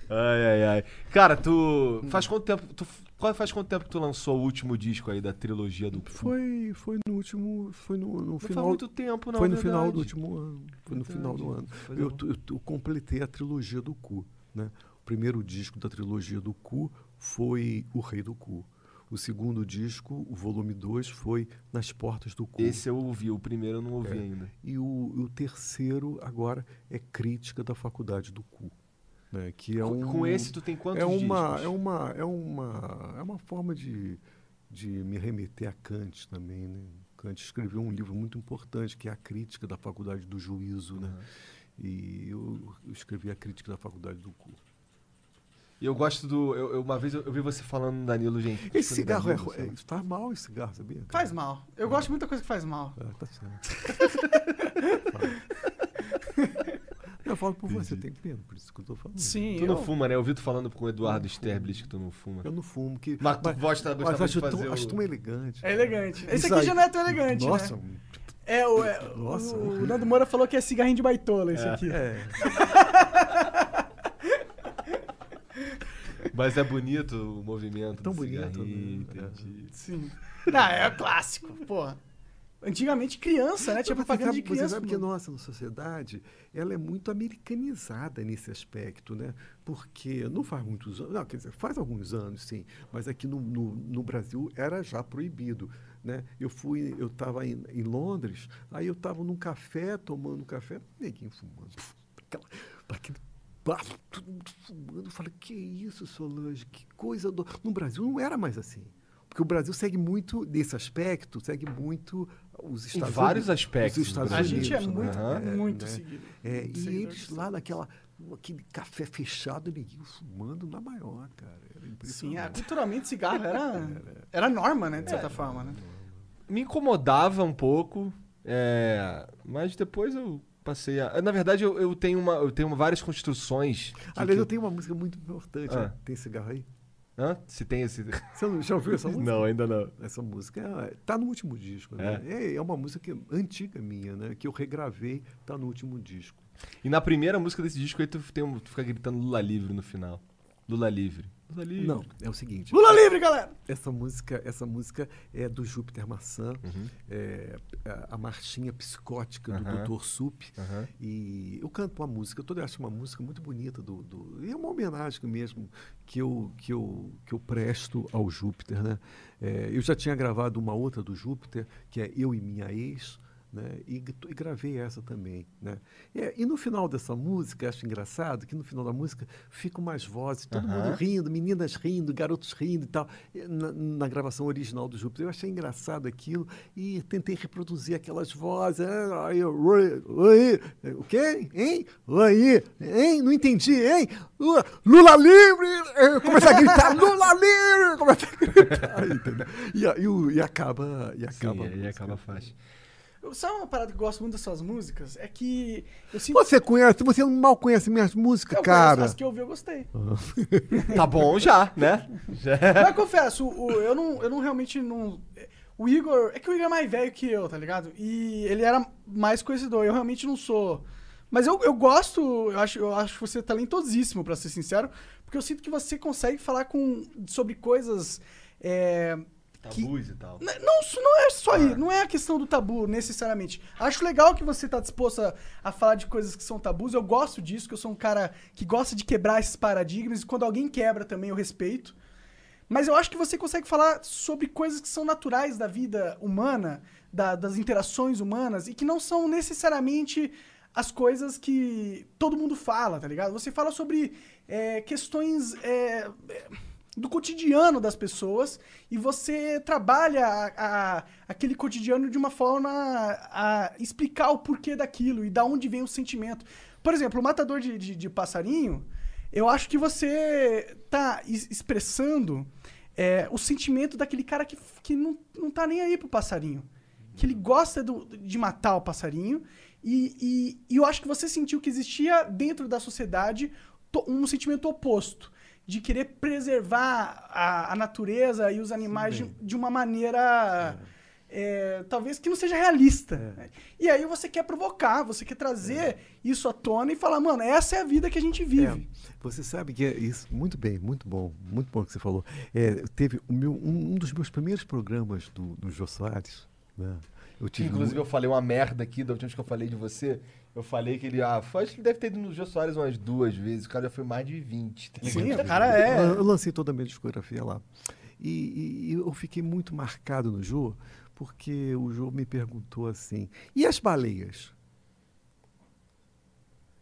Ai, ai, ai. Cara, tu. Faz quanto tempo. Tu... Qual faz quanto tempo que tu lançou o último disco aí da trilogia do. Foi, foi no último. Foi no, no Não faz final. muito tempo, não. Foi no verdade. final do último ano. Foi no final do ano. Eu, é. eu, tu- completei a trilogia do Cu. Né? O primeiro disco da trilogia do Cu foi O Rei do Cu. O segundo disco, o volume 2, foi Nas Portas do Cu. Esse eu ouvi, o primeiro eu não ouvi É. ainda. E o, o terceiro, agora, é Crítica da Faculdade do Cu. Né? Que é Com- um, Com esse tu tem quantos é uma, discos? é uma é uma é uma forma de, de me remeter a Kant também né Kant escreveu um livro muito importante que é a crítica da faculdade do juízo né e eu, eu escrevi a crítica da faculdade do cu E eu gosto do. Eu, eu- uma vez eu, eu vi você falando, Danilo, gente. esse cigarro é, Danilo, é lá. faz mal esse cigarro sabia cara? Faz mal. Eu gosto de muita coisa que faz mal. Ah, tá certo falo por você tem pena por isso que eu tô falando Sim. Tu não eu- fuma, né? Eu vi tu falando com o Eduardo Sterblich que tu não fuma. eu não fumo que Mas tu gosta- mas gostava acho, de tão, fazer acho o- tão elegante É elegante. Esse Isso aqui aí. já não é tão elegante, nossa né? É, o, é, Nossa. o, o Nando Moura falou que é cigarrinho de baitola esse aqui. é Mas é bonito o movimento. Tão do bonito, né? entendi. Sim. Não, é clássico, porra. Antigamente criança, né? Tinha Você propaganda sabe, de você criança. sabe que nossa sociedade ela é muito americanizada nesse aspecto, né? Porque não faz muitos anos, não, quer dizer, faz alguns anos, sim, mas aqui no, no, no Brasil era já proibido, né? Eu fui, eu estava em, em Londres, aí eu estava num café, tomando café, neguinho fumando, aquela, aquele bafo, todo mundo fumando, eu falei, que isso, Solange, que coisa, do... no Brasil não era mais assim. Porque o Brasil segue muito, nesse aspecto, segue muito os Estados vários Unidos. aspectos Os do Estados A gente é Unidos, muito, Aham. muito né? seguido. É, e eles lá naquela, aquele café fechado, neguinho fumando na maior, cara. Era Sim, é, impressionante. culturalmente cigarro era, era norma, né? De certa forma, né? Me incomodava um pouco, É, mas depois eu passei a. Na verdade, eu, eu tenho, uma, eu tenho várias construções. Aliás, que- eu tenho uma música muito importante. Ah. né? Tem cigarro aí? Hã? Se tem esse. Você não- já ouviu essa música? Não, ainda não. Essa música é- tá no último disco, né? É, é uma música antiga minha, né? Que eu regravei, tá no último disco. E na primeira música desse disco aí tu, tem tu fica gritando Lula livre no final. Lula livre. Lula livre. Não, é o seguinte. Lula livre, galera! Essa música, essa música é do Júpiter Maçã, Uhum. é a, a marchinha psicótica do Aham. Dr. Sup. Aham. E eu canto uma música, eu toda acho uma música muito bonita do, do e é uma homenagem mesmo que eu que eu que eu presto ao Júpiter, né? É, eu já tinha gravado uma outra do Júpiter que é eu e minha ex, né? E, e gravei essa também, né? É, e no final dessa música, acho engraçado que no final da música ficam umas vozes, todo Aham. mundo rindo, meninas rindo, garotos rindo e tal, e na, na gravação original do Júpiter. Eu achei engraçado aquilo e tentei reproduzir aquelas vozes. ah, aí, oi, oi, o quê? Hein? Oi, hein? Não entendi, hein? Lula, Lula livre! Eh, Começa a gritar, Lula livre! Começa a gritar? E, e, e acaba. E acaba Sim, a música. acaba a faixa. Sabe uma parada que eu gosto muito das suas músicas? É que eu sinto... Você conhece, você mal conhece minhas músicas, eu cara. As que eu ouvi, eu gostei. Tá bom já, né? Já. Mas confesso, o- eu, não, eu não realmente não. O Igor. É que o Igor é mais velho que eu, tá ligado? E ele era mais conhecedor. Eu realmente não sou. Mas eu, eu gosto, eu acho, eu acho você talentosíssimo, pra ser sincero, porque eu sinto que você consegue falar com, sobre coisas. é, Tabus e tal. Não, isso não é só isso, não é a questão do tabu, necessariamente. Acho legal que você tá disposto a, a falar de coisas que são tabus. Eu gosto disso, que eu sou um cara que gosta de quebrar esses paradigmas, e quando alguém quebra também eu respeito. Mas eu acho que você consegue falar sobre coisas que são naturais da vida humana, da- das interações humanas, e que não são necessariamente as coisas que todo mundo fala, tá ligado? Você fala sobre é, questões é, é, do cotidiano das pessoas e você trabalha a- a- aquele cotidiano de uma forma a explicar o porquê daquilo e da onde vem o sentimento. Por exemplo, o matador de, de- de passarinho, eu acho que você tá es- expressando é, o sentimento daquele cara que, que não, não tá nem aí pro passarinho. Que ele gosta do- de matar o passarinho. E, e- e eu acho que você sentiu que existia dentro da sociedade um sentimento oposto. De querer preservar a, a natureza e os animais de, de uma maneira. é, talvez que não seja realista. né? E aí você quer provocar, você quer trazer isso à tona e falar, mano, essa é a vida que a gente vive. É, você sabe que é isso, muito bem, muito bom, muito bom que você falou. É, teve o meu, um, um dos meus primeiros programas do, do Jô Soares, né? Eu tive Inclusive, mu- eu falei uma merda aqui da última vez que eu falei de você. Eu falei que ele. Ah, acho que ele deve ter ido no Jô Soares umas duas vezes. O cara já foi mais de 20. Tá? Sim, o cara é. Eu, eu lancei toda a minha discografia lá. E, e- e eu fiquei muito marcado no Jô, porque o Jô me perguntou assim: e as baleias?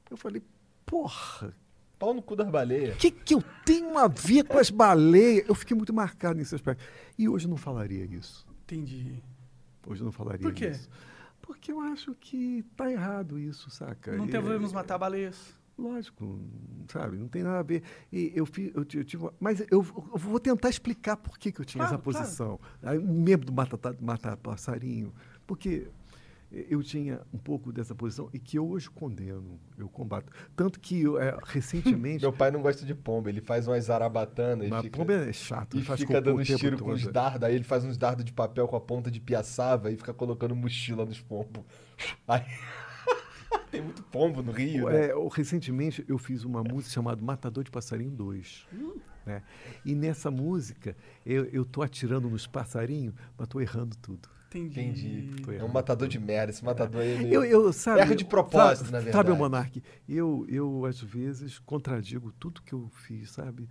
Eu falei, porra, Pau no cu das baleias. o que, que eu tenho a ver com as baleias? Eu fiquei muito marcado nesse aspecto. E hoje eu não falaria isso. Entendi. Hoje eu não falaria Por quê? isso. Porque eu acho que tá errado isso, saca? Não É- devemos matar baleias. Lógico, sabe? Não tem nada a ver. E eu, eu, eu tive. uma- Mas eu, eu vou tentar explicar por que, que eu tinha Claro, essa posição. Aí, Um membro do Matar, Matar Passarinho. Porque eu tinha um pouco dessa posição e que eu hoje condeno, eu combato. Tanto que é, recentemente. Meu pai não gosta de pomba. Ele faz umas zarabatanas e mas fica, pomba é chato, ele faz fica dando tiro com os dardos. Aí ele faz uns dardos de papel com a ponta de piaçava e fica colocando mochila nos pombos. Aí... Tem muito pombo no Rio, né? É, eu- recentemente eu fiz uma música chamada Matador de Passarinho 2. né? E nessa música eu, eu tô atirando nos passarinhos, mas tô errando tudo. Entendi. Entendi. É um matador de merda. Esse matador aí é meio... Eu, eu, sabe, Erra de propósito, sabe, na Sabe, verdade. Monark, eu, eu às vezes contradigo tudo que eu fiz, sabe?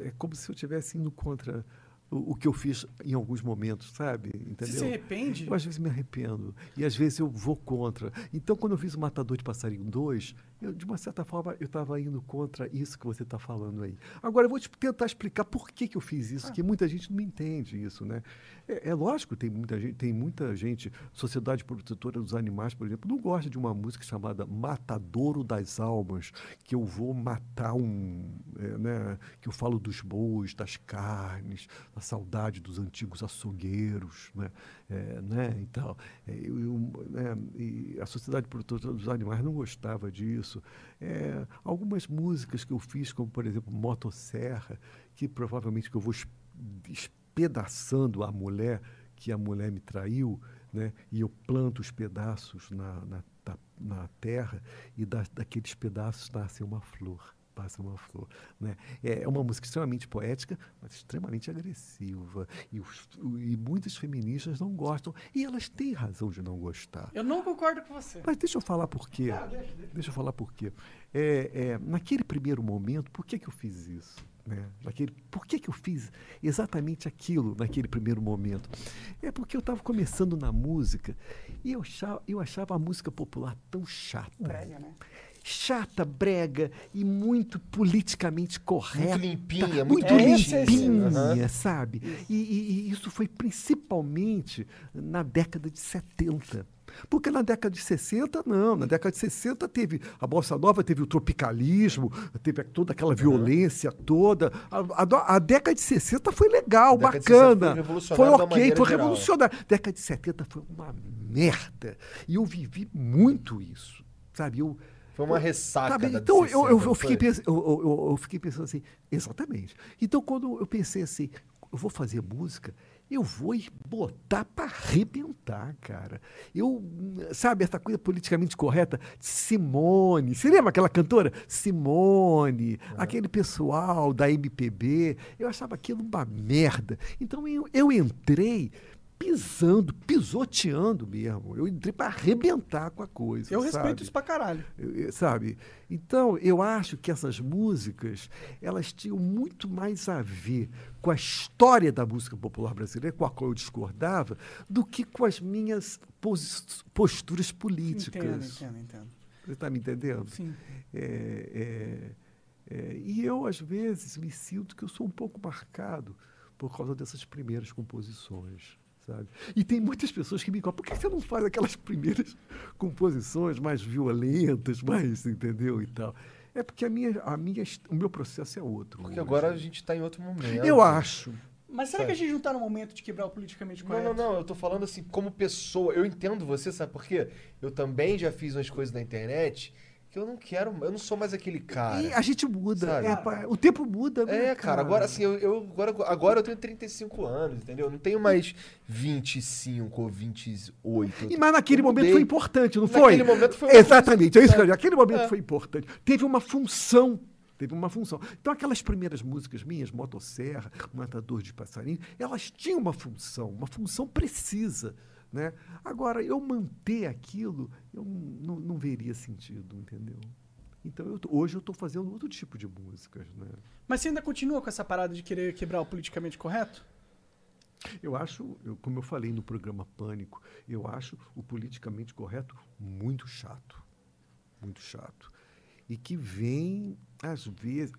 É como se eu estivesse indo contra o, o que eu fiz em alguns momentos, sabe? Você Entendeu? se arrepende? Eu às vezes me arrependo. E às vezes eu vou contra. Então, quando eu fiz o Matador de Passarinho 2, eu, de uma certa forma, eu estava indo contra isso que você está falando aí. Agora, eu vou te tentar explicar por que, que eu fiz isso, que muita gente não entende isso, né? É, é lógico, tem muita gente, tem muita gente, Sociedade Protetora dos Animais, por exemplo, não gosta de uma música chamada Matadouro das Almas, que eu vou matar um, é, né? Que eu falo dos bois, das carnes, da saudade dos antigos açougueiros, né? É, né, e tal. É, eu- né, e a Sociedade Protetora dos Animais não gostava disso. É, algumas músicas que eu fiz, como por exemplo Motosserra, que provavelmente que eu vou es- despedaçando a mulher, que a mulher me traiu, né, e eu planto os pedaços na, na, na terra e da, daqueles pedaços nasce uma flor. Passa uma flor. Né? É é uma música extremamente poética, mas extremamente agressiva. E, os- e muitas feministas não gostam. E elas têm razão de não gostar. Eu não concordo com você. Mas deixa eu falar por quê. Deixa eu falar por quê. É, é, naquele primeiro momento, por que, que eu fiz isso? Né? Naquele, por que, que eu fiz exatamente aquilo naquele primeiro momento? É porque eu estava começando na música e eu achava, eu achava a música popular tão chata. Brega, né? Chata, brega e muito politicamente correta. limpinha, muito muito limpinha, sabe? E, e- e isso foi principalmente na década de 70. Porque na década de 60, não. Na década de 60 teve a Bossa Nova, teve o tropicalismo, teve toda aquela violência toda. A, a a década de 60 foi legal, A década de 60 bacana. foi revolucionário Foi ok, foi geral. revolucionário. Década de 70 foi uma merda. E eu vivi muito isso. Sabe? Eu, Foi uma ressaca da então eu, eu, 60, eu fiquei pens- eu, eu- fiquei pensando assim, exatamente. Então quando eu pensei assim, eu vou fazer música, eu vou botar para arrebentar, cara. Eu, sabe, essa coisa politicamente correta, Simone, você lembra aquela cantora? Simone, aquele pessoal da MPB, eu achava aquilo uma merda. Então eu, eu entrei pisando, pisoteando mesmo. Eu entrei para arrebentar com a coisa. Eu respeito sabe? isso pra caralho. Eu- sabe? Então, eu acho que essas músicas, elas tinham muito mais a ver com a história da música popular brasileira, com a qual eu discordava, do que com as minhas posturas políticas. Entendo, entendo, entendo. Você está me entendendo? Sim. É, é, é, e eu, às vezes, me sinto que eu sou um pouco marcado por causa dessas primeiras composições. Sabe? E tem muitas pessoas que me cobram, por que você não faz aquelas primeiras composições mais violentas, mais, entendeu, e tal? É porque a minha, a minha, o meu processo é outro. Porque hoje. agora a gente tá em outro momento. Eu acho. Mas será que a gente não tá no momento de quebrar o politicamente Não, correto? não, não, eu tô falando assim, como pessoa. Eu entendo você, sabe por quê? Eu também já fiz umas coisas na internet eu não quero, eu não sou mais aquele cara. E a gente muda. É, o tempo muda. né, É, cara, agora assim, eu, eu- agora, agora eu tenho 35 anos, entendeu? Eu não tenho mais 25 ou 28. E, mas naquele momento mudei. foi importante, não foi? Naquele momento foi Exatamente, é isso que eu digo. Aquele momento É. foi importante. Teve uma função. Teve uma função. Então, aquelas primeiras músicas minhas, Motosserra, Matador de Passarinho, elas tinham uma função, uma função precisa. Né? Agora, eu manter aquilo, eu não, não veria sentido, entendeu? Então, eu hoje eu estou fazendo outro tipo de músicas. Né? Mas você ainda continua com essa parada de querer quebrar o politicamente correto? Eu acho, eu- como eu falei no programa Pânico, eu acho o politicamente correto muito chato. Muito chato. E que vem, às vezes,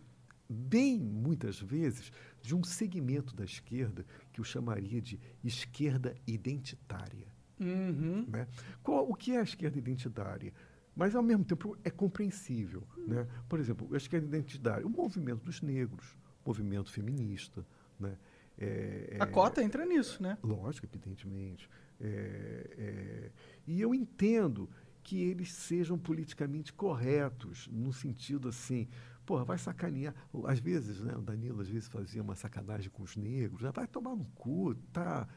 bem muitas vezes, de um segmento da esquerda que eu chamaria de esquerda identitária. Uhum. Né? Qual- o que é a esquerda identitária? Mas, ao mesmo tempo, é compreensível. Né? Por exemplo, a esquerda identitária, o movimento dos negros, o movimento feminista. Né? É- A é- cota entra nisso, né? Lógico, evidentemente. É, é, e eu entendo que eles sejam politicamente corretos, no sentido assim, porra, vai sacanear. Às vezes, né, o Danilo às vezes fazia uma sacanagem com os negros, né, vai tomar no cu, tá?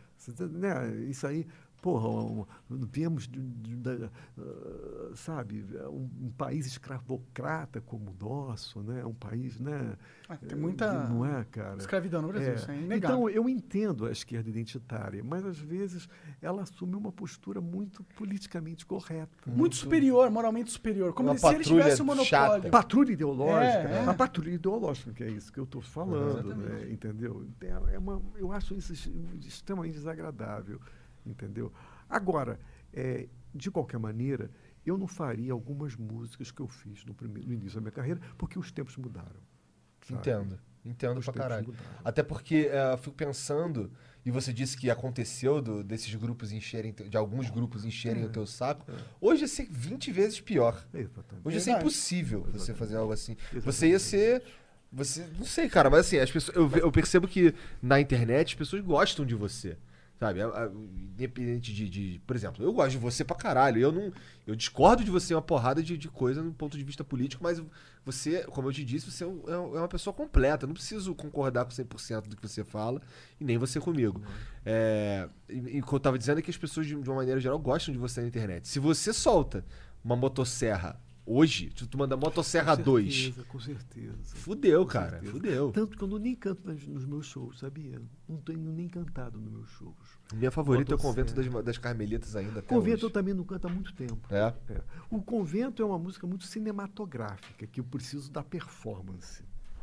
Né, isso aí, porra, viemos, de, de- da, ah, sabe, um, um país escravocrata como o nosso, né? Um país, né? Ah, tem muita Não é, cara? escravidão no Brasil, É. isso é inegável. Então, eu entendo a esquerda identitária, mas às vezes ela assume uma postura muito politicamente correta. muito superior, moralmente superior. Como se ele tivesse um monopólio. chata. Patrulha ideológica. É, é. A patrulha ideológica, que é isso que eu estou falando, né? entendeu? É uma, eu acho isso ex- extremamente desagradável, entendeu? Agora, é, de qualquer maneira, eu não faria algumas músicas que eu fiz no, primeiro, no início da minha carreira, porque os tempos mudaram. sabe? Entendo. Entendo Os pra caralho. mudaram. Até porque é, eu fico pensando, e você disse que aconteceu do- desses grupos encherem, de alguns grupos encherem o teu saco. Hoje ia ser 20 vezes pior. Exatamente. Hoje ia ser impossível você Exatamente. fazer algo assim. Exatamente. Você ia ser. Você. Não sei, cara, mas assim, as pessoas, eu, eu percebo que na internet as pessoas gostam de você. Sabe? A- a- Independente de, de- Por exemplo, eu gosto de você pra caralho. Eu não. Eu discordo de você uma porrada de, de coisa no ponto de vista político, mas você, como eu te disse, você é é um- é uma pessoa completa. Eu não preciso concordar com 100% do que você fala, e nem você comigo. É, e o que eu tava dizendo é que as pessoas, de, de uma maneira geral, gostam de você na internet. Se você solta uma motosserra hoje, se tu manda motosserra Com 2, certeza, Com certeza. fudeu, Com cara. certeza. Fudeu. Tanto que eu não nem canto nas- nos meus shows, sabia? Não tenho nem cantado nos meus shows. Minha favorita é o Motosserra. Convento das, das Carmelitas ainda até Convento eu hoje. também não canto há muito tempo. É? É. O Convento é uma música muito cinematográfica, que eu preciso da performance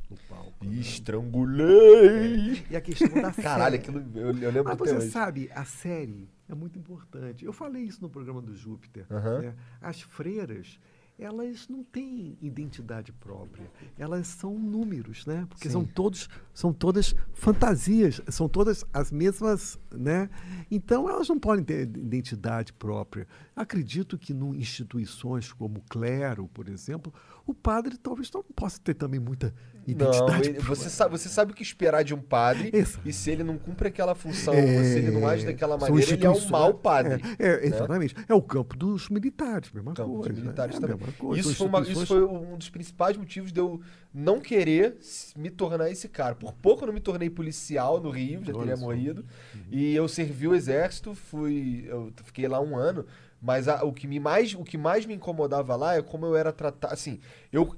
no palco. né? Estrangulei! E a questão da Caralho, série. aquilo eu, eu lembro Mas você hoje. sabe, a série é muito importante. Eu falei isso no programa do Júpiter. Né? As freiras, elas não têm identidade própria. Elas são números, né? Porque Sim. são todos, são todas fantasias, são todas as mesmas, né? Então elas não podem ter identidade própria. Acredito que em instituições como o clero, por exemplo, o padre talvez não possa ter também muita identidade própria. você, sabe, você sabe o que esperar de um padre Exato. e se ele não cumpre aquela função, É, se ele não age daquela maneira, ele é um mau padre. É, é, exatamente. É o campo dos militares, mesma Campo coisa. de militares é a também. coisa. Isso, foi uma- isso foi um dos principais motivos de eu não querer me tornar esse cara. Por pouco eu não me tornei policial no Rio, já teria morrido. E eu servi o exército, fui, eu fiquei lá um ano. Mas a- o, que me mais, o que mais me incomodava lá é como eu era tratado. Assim, eu,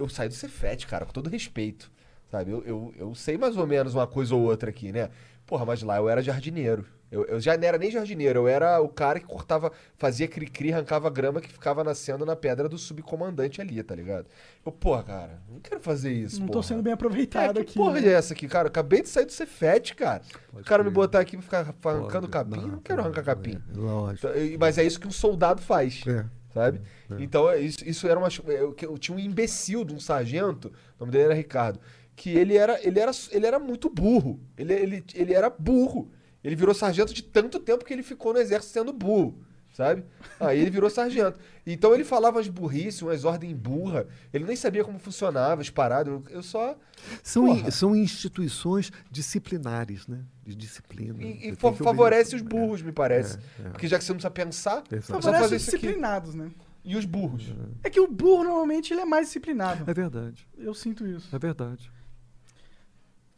eu saí do Cefete, cara, com todo respeito. Sabe? Eu, eu, eu sei mais ou menos uma coisa ou outra aqui, né? Porra, mas lá eu era jardineiro. Eu, eu já não era nem jardineiro, eu era o cara que cortava, fazia cri-cri, arrancava grama que ficava nascendo na pedra do subcomandante ali, tá ligado? Eu, porra, cara, não quero fazer isso, Não tô porra. sendo bem É, aproveitado que aqui. porra né? é essa aqui, cara? Eu acabei de sair do Cefete, cara. o cara me botar aqui pra ficar arrancando Pode. capim, não, quero arrancar capim. é, lógico. Então, Mas é isso que um soldado faz, É. sabe? Então, é isso, isso era uma... Eu, que eu tinha um imbecil de um sargento, o nome dele era Ricardo, que ele era, ele era, ele era muito burro. Ele, ele, ele era burro. Ele virou sargento de tanto tempo que ele ficou no exército sendo burro, sabe? Aí ele virou sargento. Então ele falava as burrices, umas ordens burra. Ele nem sabia como funcionava as paradas. Eu, só... São, in- são instituições disciplinares, né? De disciplina. E, e fa- favorece os burros, me parece. É, é. Porque já que você não precisa pensar, é só Favorece fazer os disciplinados, né? E os burros? É que o burro, normalmente, ele é mais disciplinado. É verdade, Eu sinto isso. é verdade.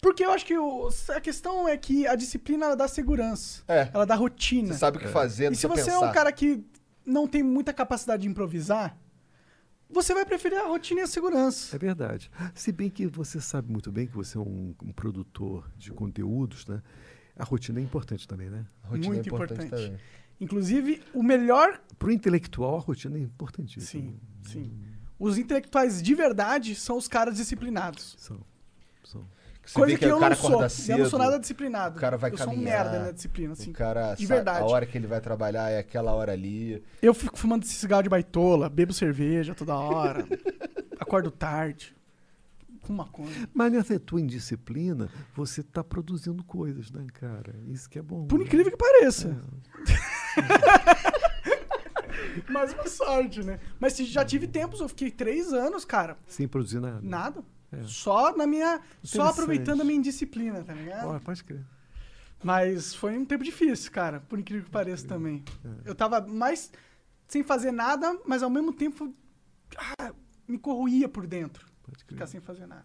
Porque eu acho que o- a questão é que a disciplina, ela dá segurança. É. Ela dá rotina. Você sabe o que fazer, não E se você pensar. é um cara que não tem muita capacidade de improvisar, você vai preferir a rotina e a segurança. É verdade. Se bem que você sabe muito bem que você é um, um produtor de conteúdos, né? A rotina é importante também, né? A rotina Muito é importante, importante. também. Inclusive, o melhor. Para o intelectual, a rotina é importantíssima. Sim, sim. Os intelectuais de verdade são os caras disciplinados. São, são. Você Coisa vê que, eu o cara não sou. acorda Eu não sou cedo, nada disciplinado. O cara vai eu caminhar. sou um merda na disciplina, assim. O cara, verdade. a hora que ele vai trabalhar é aquela hora ali. Eu fico fumando esse cigarro de baitola, bebo cerveja toda hora, acordo tarde, com maconha. Mas nessa tua indisciplina, você está produzindo coisas, né, cara? Isso que é bom. Por né? incrível que pareça. Mais uma sorte, né? Mas se já tive tempos, eu fiquei três anos, cara, Sem produzir nada. nada. É. Só na minha. Só aproveitando a minha indisciplina, tá ligado? Ó, pode crer. Mas foi um tempo difícil, cara, por incrível que pareça também. Eu tava mais sem fazer nada, mas ao mesmo tempo ah, me corroía por dentro. Pode crer. Ficar sem fazer nada.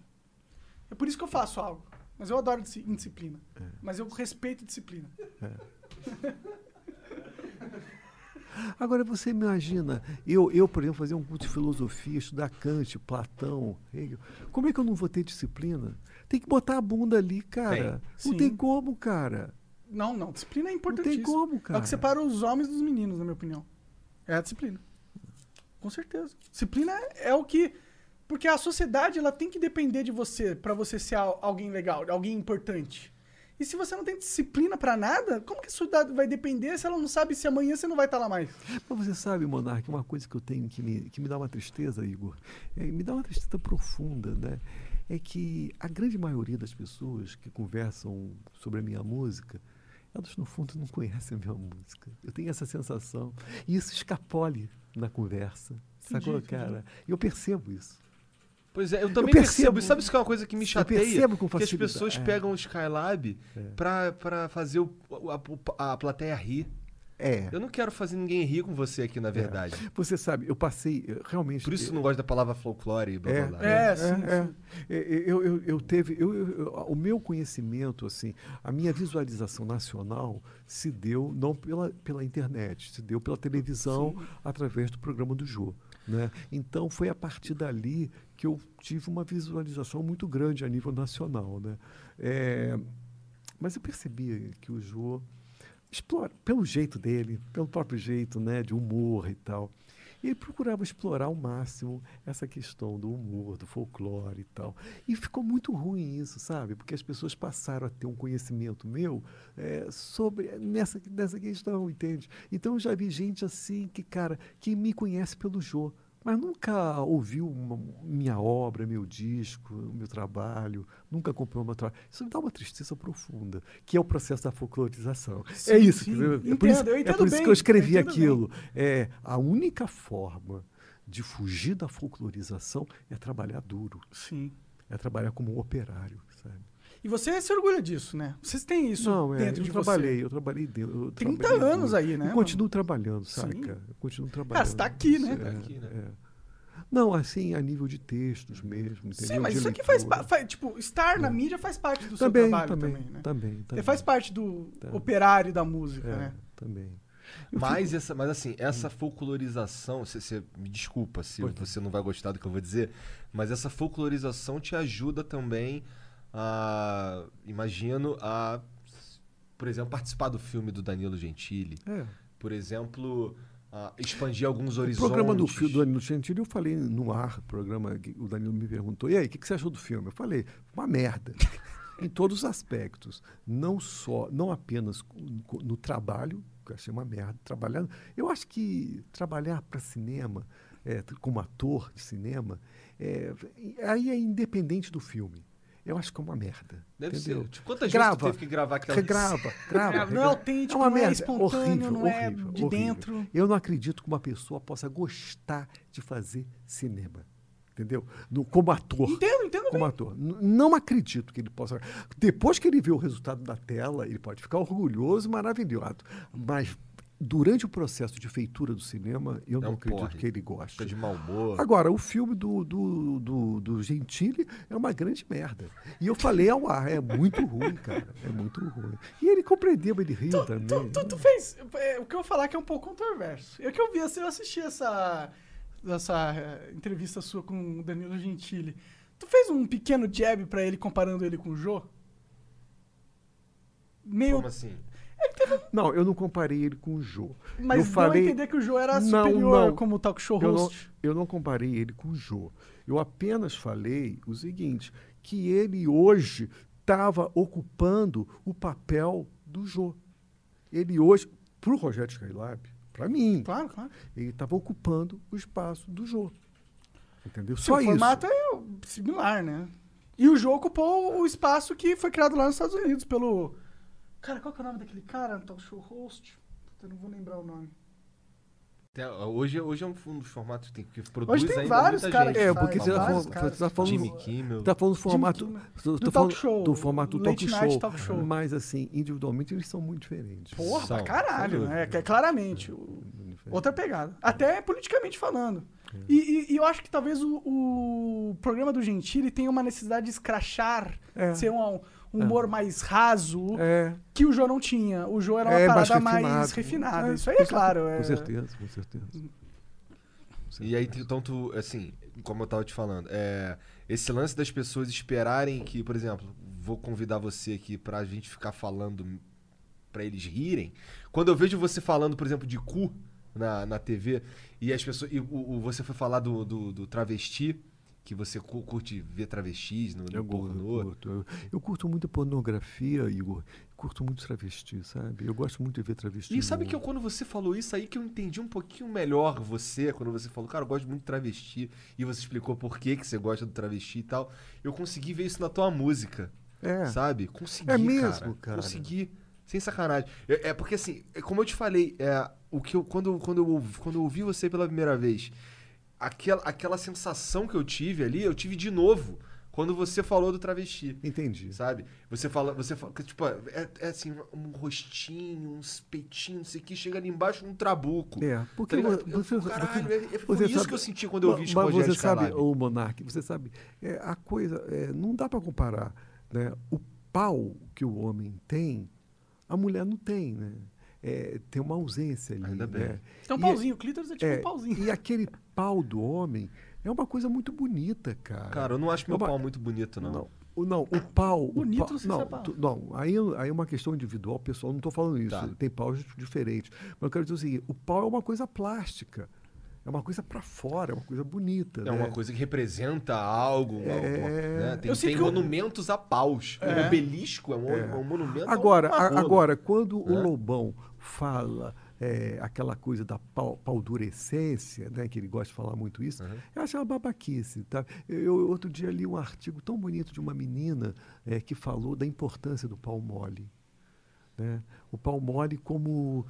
É por isso que eu faço algo. Mas eu adoro disci- indisciplina. Mas eu respeito disciplina. Agora você imagina, eu, eu, por exemplo, fazer um curso de filosofia, estudar Kant, Platão, Hegel. Como é que eu não vou ter disciplina? Tem que botar a bunda ali, cara. Tem. Não tem como, cara. Não, não. Disciplina é Não importantíssima. tem como, É o cara. que separa os homens dos meninos, na minha opinião. É a disciplina. Com certeza. Disciplina é, é o que. Porque a sociedade ela tem que depender de você pra você ser al- alguém legal, alguém importante. E se você não tem disciplina pra nada, como que a sociedade vai depender se ela não sabe se amanhã você não vai estar lá mais? Mas você sabe, Monark, uma coisa que eu tenho que me, que me dá uma tristeza, Igor, é, me dá uma tristeza profunda, né? É que a grande maioria das pessoas que conversam sobre a minha música, elas no fundo não conhecem a minha música. Eu tenho essa sensação. E isso escapole na conversa. Sacou, Entendi, entendi. cara? E eu percebo isso. Pois é, eu também percebo. percebo. Sabe isso que é uma coisa que me Eu chateia? percebo com que as facilidade. pessoas É. pegam o Skylab pra, pra fazer o, a, a plateia rir. É. Eu não quero fazer ninguém rir com você aqui, na verdade. Você sabe, eu passei eu realmente. Por isso eu não gosto da palavra folclore e blá blá blá. É, sim, é. sim. É, Eu, eu, eu teve. eu- eu- eu- o meu conhecimento, assim, a minha visualização nacional se deu não pela, pela internet, se deu pela televisão através do programa do Jô. Né? Então foi a partir dali que eu tive uma visualização muito grande a nível nacional. Né? É, mas eu percebia que o Jô explora, pelo jeito dele, pelo próprio jeito né, de humor e tal. Ele procurava explorar ao máximo essa questão do humor, do folclore e tal. E ficou muito ruim isso, sabe? Porque as pessoas passaram a ter um conhecimento meu eh, sobre nessa, nessa questão, entende? Então eu já vi gente assim que, cara, que me conhece pelo Jô, mas nunca ouviu uma- minha obra, meu disco, meu trabalho, nunca comprou meu trabalho. Isso me dá uma tristeza profunda, que é o processo da folclorização. Sim, é isso, sim. entendeu? é por Entendo, isso, eu é entendo por isso bem, que eu escrevi eu entendo bem. aquilo. É, a única forma de fugir da folclorização é trabalhar duro, Sim. é trabalhar como um operário? E você se orgulha disso, né? Vocês têm isso Não, é, dentro eu de trabalhei, você. eu trabalhei dentro. eu 30 trabalhei anos duro. aí, né, Eu continuo trabalhando, sabe, Sim. Eu continuo trabalhando. Cara, você tá aqui, né? É, Tá aqui, né? é. Não, assim, a nível de textos mesmo, entendeu? Sim, mas De isso aqui faz, faz. Tipo, estar na mídia faz parte do seu também, trabalho também, também, né? também, Você também. faz parte do Tá. operário da música, É, né? também. Eu Mas, fico- essa, mas assim, essa folclorização, você, você- me desculpa se você não vai gostar do que eu vou dizer, mas essa folclorização te ajuda também a, imagino, a, por exemplo, participar do filme do Danilo Gentili, é. por exemplo, a expandir alguns O horizontes. programa do filme do Danilo Gentili, eu falei no ar, programa que o Danilo me perguntou, e aí, o que, que você achou do filme? Eu falei, uma merda. em todos os aspectos. Não só, não apenas no trabalho, que eu achei uma merda, trabalhando. Eu acho que trabalhar para cinema, é, como ator de cinema, é, aí é independente do filme. Eu acho que é uma merda. Deve entendeu? ser. Tipo, quantas grava, vezes teve que gravar aquela grava. É, não é autêntico, uma não é merda, espontâneo, horrível, não é horrível, de horrível. dentro. Eu não acredito que uma pessoa possa gostar de fazer cinema. Entendeu? No, como ator. Entendo, entendo Como bem. ator. N- Não acredito que ele possa. Depois que ele vê o resultado da tela, ele pode ficar orgulhoso, maravilhoso. Mas durante o processo de feitura do cinema, eu não um acredito porre. que ele goste. Fica de mau humor. Agora, o filme do, do, do, do Gentili é uma grande merda. E eu falei ao ar, é muito ruim, cara. É muito ruim. E ele compreendeu, ele riu também. Tu, tu, tu fez. é, o que eu vou falar que é um pouco controverso. Eu que eu vi, assim, eu assisti essa, essa eh, entrevista sua com o Danilo Gentili. Tu fez um pequeno jab pra ele comparando ele com o Jô? Meio. Como assim? Não, eu não comparei ele com o Jô. Mas eu falei... entender que o Jô era Não, superior não. como talk show Eu não, host. eu não comparei ele com o Jô. Eu apenas falei o seguinte, que ele hoje estava ocupando o papel do Jô. Ele hoje, para o Rogério Skylab, para mim, Claro, claro. ele estava ocupando o espaço do Jô. Entendeu? Só o isso. formato é similar, né? E o Jô ocupou o espaço que foi criado lá nos Estados Unidos pelo. Cara, qual que é o nome daquele cara? Talk show host? Puta, Eu não vou lembrar o nome. Hoje, hoje é um, um dos formatos que, tem, que produz Hoje tem vários caras gente. que É, porque você está vários falando, você tá falando, Jimmy Kimmel. tá falando do formato, Kimmel. tô- Do tô talk show, do formato talk show, talk show. mas assim, individualmente eles são muito diferentes. Porra, pra São, caralho, sem né? É, claramente. diferentes. Outra pegada. Até politicamente falando. E, e- e eu acho que talvez o, o programa do Gentili tenha uma necessidade de escrachar, É. ser um, um humor mais raso, É, que o Jô não tinha. O Jô era uma é parada mais mais refinado. refinada. É, Isso aí com é claro. Com é- certeza, com certeza. E aí, então, tu, assim, como eu tava te falando, é, esse lance das pessoas esperarem que, por exemplo, vou convidar você aqui pra gente ficar falando pra eles rirem. Quando eu vejo você falando, por exemplo, de cu na, na TV, e as pessoas. E o, o- você foi falar do, do, do travesti, que você cu- curte ver travestis no, no Eu, pornô. curto, eu, eu curto muito pornografia, Igor. Curto muito travesti, sabe? Eu gosto muito de ver travesti. E sabe que eu, quando você falou isso aí, que eu entendi um pouquinho melhor você, quando você falou, cara, eu gosto muito de travesti, e você explicou por que, que você gosta do travesti e tal, eu consegui ver isso na tua música, É. sabe? Consegui, É mesmo, cara. Consegui, sem sacanagem. É, é porque assim, como eu te falei, é, o que eu, quando, quando, eu, quando eu ouvi você pela primeira vez, aquela, aquela sensação que eu tive ali, eu tive de novo. Quando você falou do travesti. Entendi. Sabe? Você fala, você fala, que, tipo, é, é assim, um rostinho, uns peitinhos, não sei o que, chega ali embaixo um trabuco. É, porque Tá ligado? vo- você, Eu- caralho, você, é- é- foi isso que eu senti quando eu vi Mas- você sabe, o Monark, você sabe, é, a coisa, é, não dá para comparar, né? O pau que o homem tem, a mulher não tem, né? É, tem uma ausência ali, Ainda bem. né? Tem um E- pauzinho, o clítoris é tipo é, um pauzinho. E aquele pau do homem é uma coisa muito bonita, cara. Cara, eu não acho meu É uma- pau muito bonito, não. Não, o, não, o pau. o Bonito pau- não sei não, se é pau. tu- não, aí, aí é uma questão individual, pessoal, não estou falando isso. Tá. Tem paus diferentes. Mas eu quero dizer o seguinte: o pau é uma coisa plástica. É uma coisa para fora, é uma coisa bonita. É né? uma coisa que representa algo. É. né? Tem, Eu tem o- monumentos a paus. Um obelisco é um, é um monumento. a Agora, a- agora quando Né? o Lobão fala é, aquela coisa da pau, paudurecência, né, que ele gosta de falar muito isso, eu acho uma babaquice. Tá? Eu, eu outro dia li um artigo tão bonito de uma menina é, que falou da importância do pau mole. Né? O pau mole como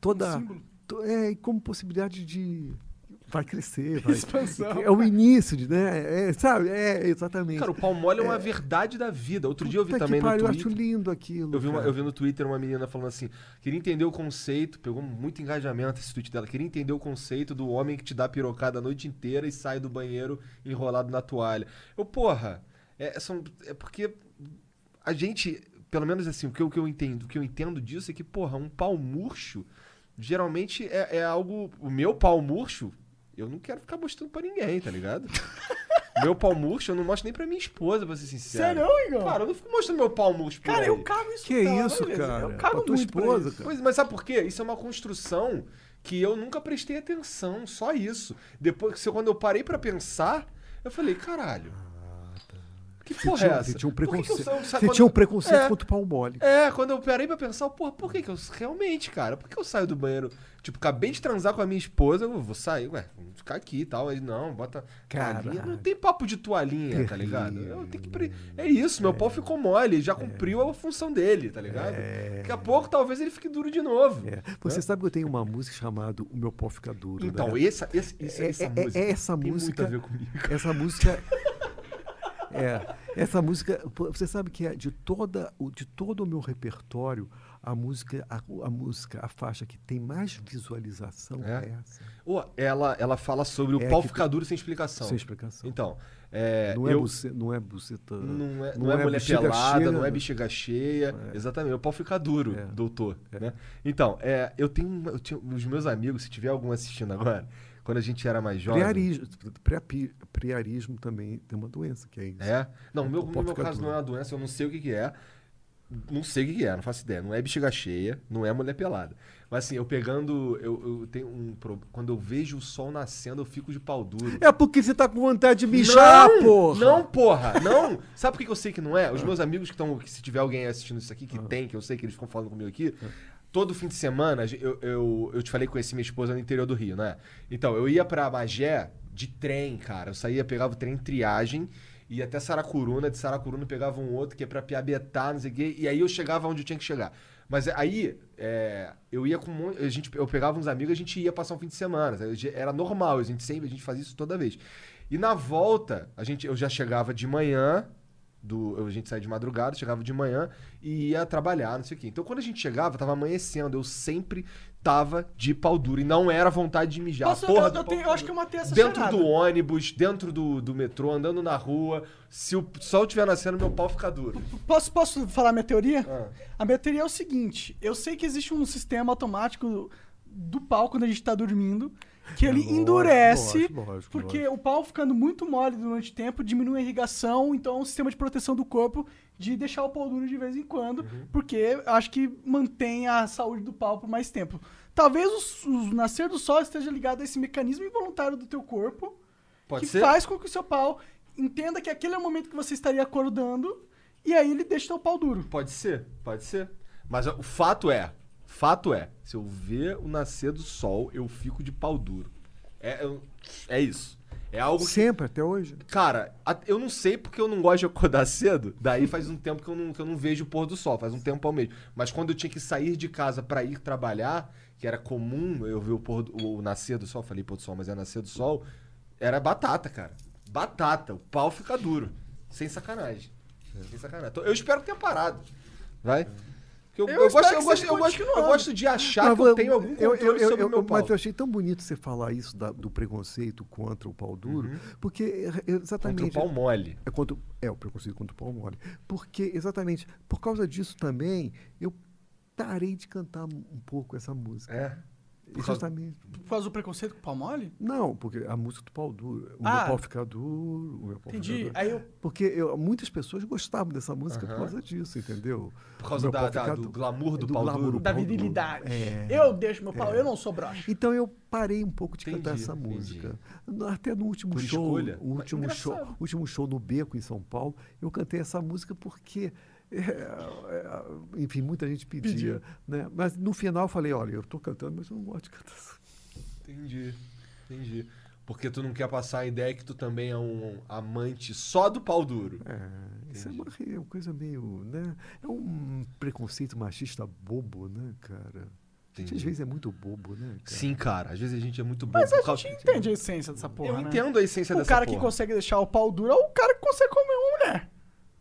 toda. símbolo. to- é, e como possibilidade de. Vai crescer, vai. Expansão. É o início, de, né? É, sabe? É, exatamente. Cara, o pau mole é uma verdade da vida. Outro dia eu vi Puta também no pariu, eu Twitter. acho lindo aquilo. Eu vi, uma- eu vi no Twitter uma menina falando assim: queria entender o conceito, pegou muito engajamento esse tweet dela. Queria entender o conceito do homem que te dá pirocada a noite inteira e sai do banheiro enrolado na toalha. Eu, porra, é, são, é porque a gente, pelo menos assim, o que, eu- o que eu entendo, o que eu entendo disso é que, porra, um pau murcho geralmente é, é algo. O meu pau murcho, eu não quero ficar mostrando pra ninguém, tá ligado? meu pau murcho, eu não mostro nem pra minha esposa, pra ser sincero. Sério, Igor? Cara, eu não fico mostrando meu pau murcho por Cara, aí. eu cago isso Que pelo isso, cara? Eu cago Pra tua muito pra esposa, cara. Pois, mas sabe por quê? Isso é uma construção que eu nunca prestei atenção, só isso. Depois, que- quando eu parei pra pensar, eu falei, caralho. Que Você porra tinha, é essa? você tinha um eu preconceito. sou- sabe Você quando- tinha um preconceito É. contra o pau mole. É, quando eu parei pra pensar, porra, por que que eu. Realmente, cara, por que eu saio do banheiro? Tipo, acabei de transar com a minha esposa, eu vou sair, ué, vamos ficar aqui e tal. Aí, não, bota. Toalhinha. Não tem papo de toalhinha, tá ligado? Eu tenho que. É isso, meu pau ficou mole, já cumpriu a função dele, tá ligado? Daqui a pouco talvez ele fique duro de novo. É. Você sabe que eu tenho uma música chamada O Meu Pau Fica Duro. Então, né? essa, essa, essa, É- essa é- música. é essa tem música- muito a ver comigo. Essa música. É, essa música, você sabe que é de toda, de todo o meu repertório, a música, a, a música, a faixa que tem mais visualização É? é, essa. Ô, ela, ela fala sobre o É pau ficar duro sem explicação. Sem explicação. Então, é, não, é eu, buce, não é buceta. não é, não é mulher bexiga pelada, cheia, não é bexiga cheia. Exatamente, o pau fica duro, É. doutor. Né? Então, é, eu tenho. Eu os meus amigos, se tiver algum assistindo agora, quando a gente era mais jovem. Priarismo, priapi- priarismo também tem uma doença, que é isso. É? Não, no meu, no meu caso duro. não é uma doença, eu não sei o que, que é. Não sei o que, que é, não faço ideia. Não é bexiga cheia, não é mulher pelada. Mas assim, eu pegando. Eu, eu tenho um. Quando eu vejo o sol nascendo, eu fico de pau duro. É porque você tá com vontade de mijar, não, porra! Não, porra, não. Sabe por que eu sei que não é? Os meus amigos que estão. Se tiver alguém assistindo isso aqui, que tem, que eu sei que eles ficam falando comigo aqui. Todo fim de semana, eu, eu, eu te falei que conheci minha esposa no interior do Rio, né? Então, eu ia pra Magé de trem, cara. Eu saía, pegava o trem triagem, ia até Saracuruna, de Saracuruna pegava um outro que é pra Piabetá, não sei o quê, e aí eu chegava onde eu tinha que chegar. Mas aí, é, eu ia com um a gente, eu pegava uns amigos, a gente ia passar um fim de semana. Era normal, a gente sempre, a gente fazia isso toda vez. E na volta, a gente, eu já chegava de manhã, do, a gente saía de madrugada, chegava de manhã e ia trabalhar, não sei o quê. Então quando a gente chegava, tava amanhecendo, eu sempre tava de pau duro. E não era vontade de mijar. Posso- Porra eu- eu tenho- eu acho que eu matei essa Dentro do ônibus, dentro do, do metrô, andando na rua. Se o sol estiver nascendo, meu pau fica duro. Posso, posso falar minha teoria? Ah. A minha teoria é o seguinte: eu sei que existe um sistema automático do pau quando a gente tá dormindo, que ele lógico, endurece, lógico, lógico, porque o pau ficando muito mole durante o tempo diminui a irrigação, então é um sistema de proteção do corpo de deixar o pau duro de vez em quando, Uhum. porque acho que mantém a saúde do pau por mais tempo. Talvez o, o nascer do sol esteja ligado a esse mecanismo involuntário do teu corpo, Pode que ser? faz com que o seu pau entenda que aquele é o momento que você estaria acordando, e aí ele deixa o pau duro. Pode ser, pode ser. Mas o fato é, fato é, se eu ver o nascer do sol, eu fico de pau duro. É, é isso. É algo que Sempre, até hoje. Cara, eu não sei porque eu não gosto de acordar cedo. Daí faz um tempo que eu não, que eu não vejo o pôr do sol, faz um tempo ao mesmo. Mas quando eu tinha que sair de casa pra ir trabalhar, que era comum eu ver o, pôr do, o nascer do sol, falei pôr do sol, mas é nascer do sol, era batata, cara. Batata. O pau fica duro. Sem sacanagem. Sem sacanagem. Eu espero que tenha parado. Vai? Eu, Eu eu gosto, que eu, gosto, eu, gosto, eu gosto de achar Mas que eu tenho algum controle eu- sobre eu- o meu pau. Mas eu achei tão bonito você falar isso da- do preconceito contra o pau duro, porque é- é Uhum. Contra o exatamente. pau mole. É, contra, o- é o preconceito contra o pau mole. Porque, exatamente, por causa disso também, eu parei de cantar um pouco essa música. É. Por causa- Exatamente. Por causa do preconceito com o pau mole? Não, porque a música do pau duro. O Ah. meu pau fica duro, o meu pau Entendi. fica duro. Aí eu. Porque eu- muitas pessoas gostavam dessa música por Aham. causa disso, entendeu? Por causa da- da- do glamour do do pau glamour duro. Da virilidade. É. Eu deixo meu pau, eu não sou broxa. Então eu parei um pouco de cantar Entendi, essa entendi. música. No- Até no último Por show, escolha? o último Mas show, último show no Beco em São Paulo, eu cantei essa música porque é, é, enfim, muita gente pedia, Pediu. né? Mas no final eu falei, olha, eu estou cantando, mas eu não gosto de cantar. Entendi. Entendi. Porque tu não quer passar a ideia que tu também é um amante só do pau duro. É, isso é uma, re- uma coisa meio, né? É um preconceito machista bobo, né, cara? A gente às vezes é muito bobo, né, cara? Sim, cara. Às vezes a gente é muito bom. Mas a causa- gente entende a essência dessa porra. Eu né? entendo a essência O dessa cara que porra. consegue deixar o pau duro é o cara que consegue comer uma mulher.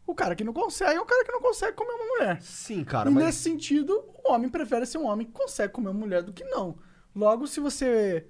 O cara que não consegue é o cara que não consegue comer uma mulher. Sim, cara, e mas... nesse sentido, o homem prefere ser um homem que consegue comer uma mulher do que não. Logo, se você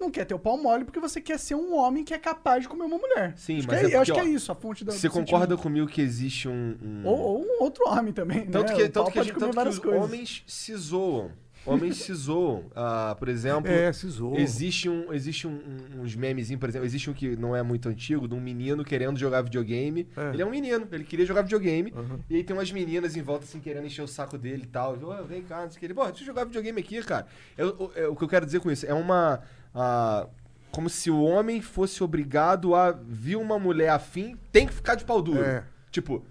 não quer ter o pau mole, porque você quer ser um homem que é capaz de comer uma mulher. Sim, acho mas que é é, eu acho que porque, é ó, isso, a fonte da Você concorda sentimento. comigo que existe um... um- Ou, ou um outro homem também, Tanto né? que, tanto que, a gente- tanto que os coisas. homens se zoam. Homens se zoam. Ah, por exemplo, É, se zoam. existe, um, existe um, um- uns memezinhos, por exemplo, existe um que não é muito antigo, de um menino querendo jogar videogame. É. Ele é um menino, ele queria jogar videogame. Aham. E aí tem umas meninas em volta, assim, querendo encher o saco dele e tal. Eu, "Ô, vem cá, não sei o que. Ele, deixa eu jogar videogame aqui, cara. Eu- o- é, o que eu quero dizer com isso é uma... ah, como se o homem fosse obrigado a vir uma mulher afim, tem que ficar de pau duro. É. Tipo,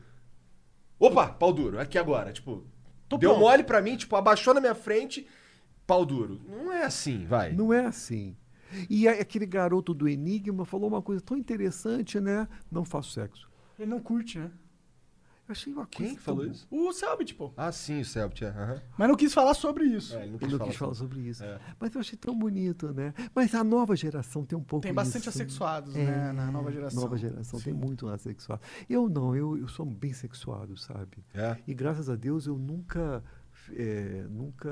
opa, pau duro, aqui agora. Tipo, Tô deu pronto. mole pra mim, tipo, abaixou na minha frente, pau duro. Não é assim, vai. Não é assim. E aquele garoto do Enigma falou uma coisa tão interessante, né? Não faço sexo. Ele não curte, né? Eu achei uma Quem coisa que falou isso? O Selbit, pô. Ah, sim, o Celpt, é. aham. Mas não quis falar sobre isso. É, ele não Ele quis não falar quis falar sobre- isso. É. Mas eu achei tão bonito, né? Mas a nova geração tem um pouco Tem bastante isso. assexuados, É, né? Na nova geração. Nova geração tem Sim. muito assexuado. Eu não, eu, eu sou bem sexuado, sabe? É. E graças a Deus eu nunca. é, nunca.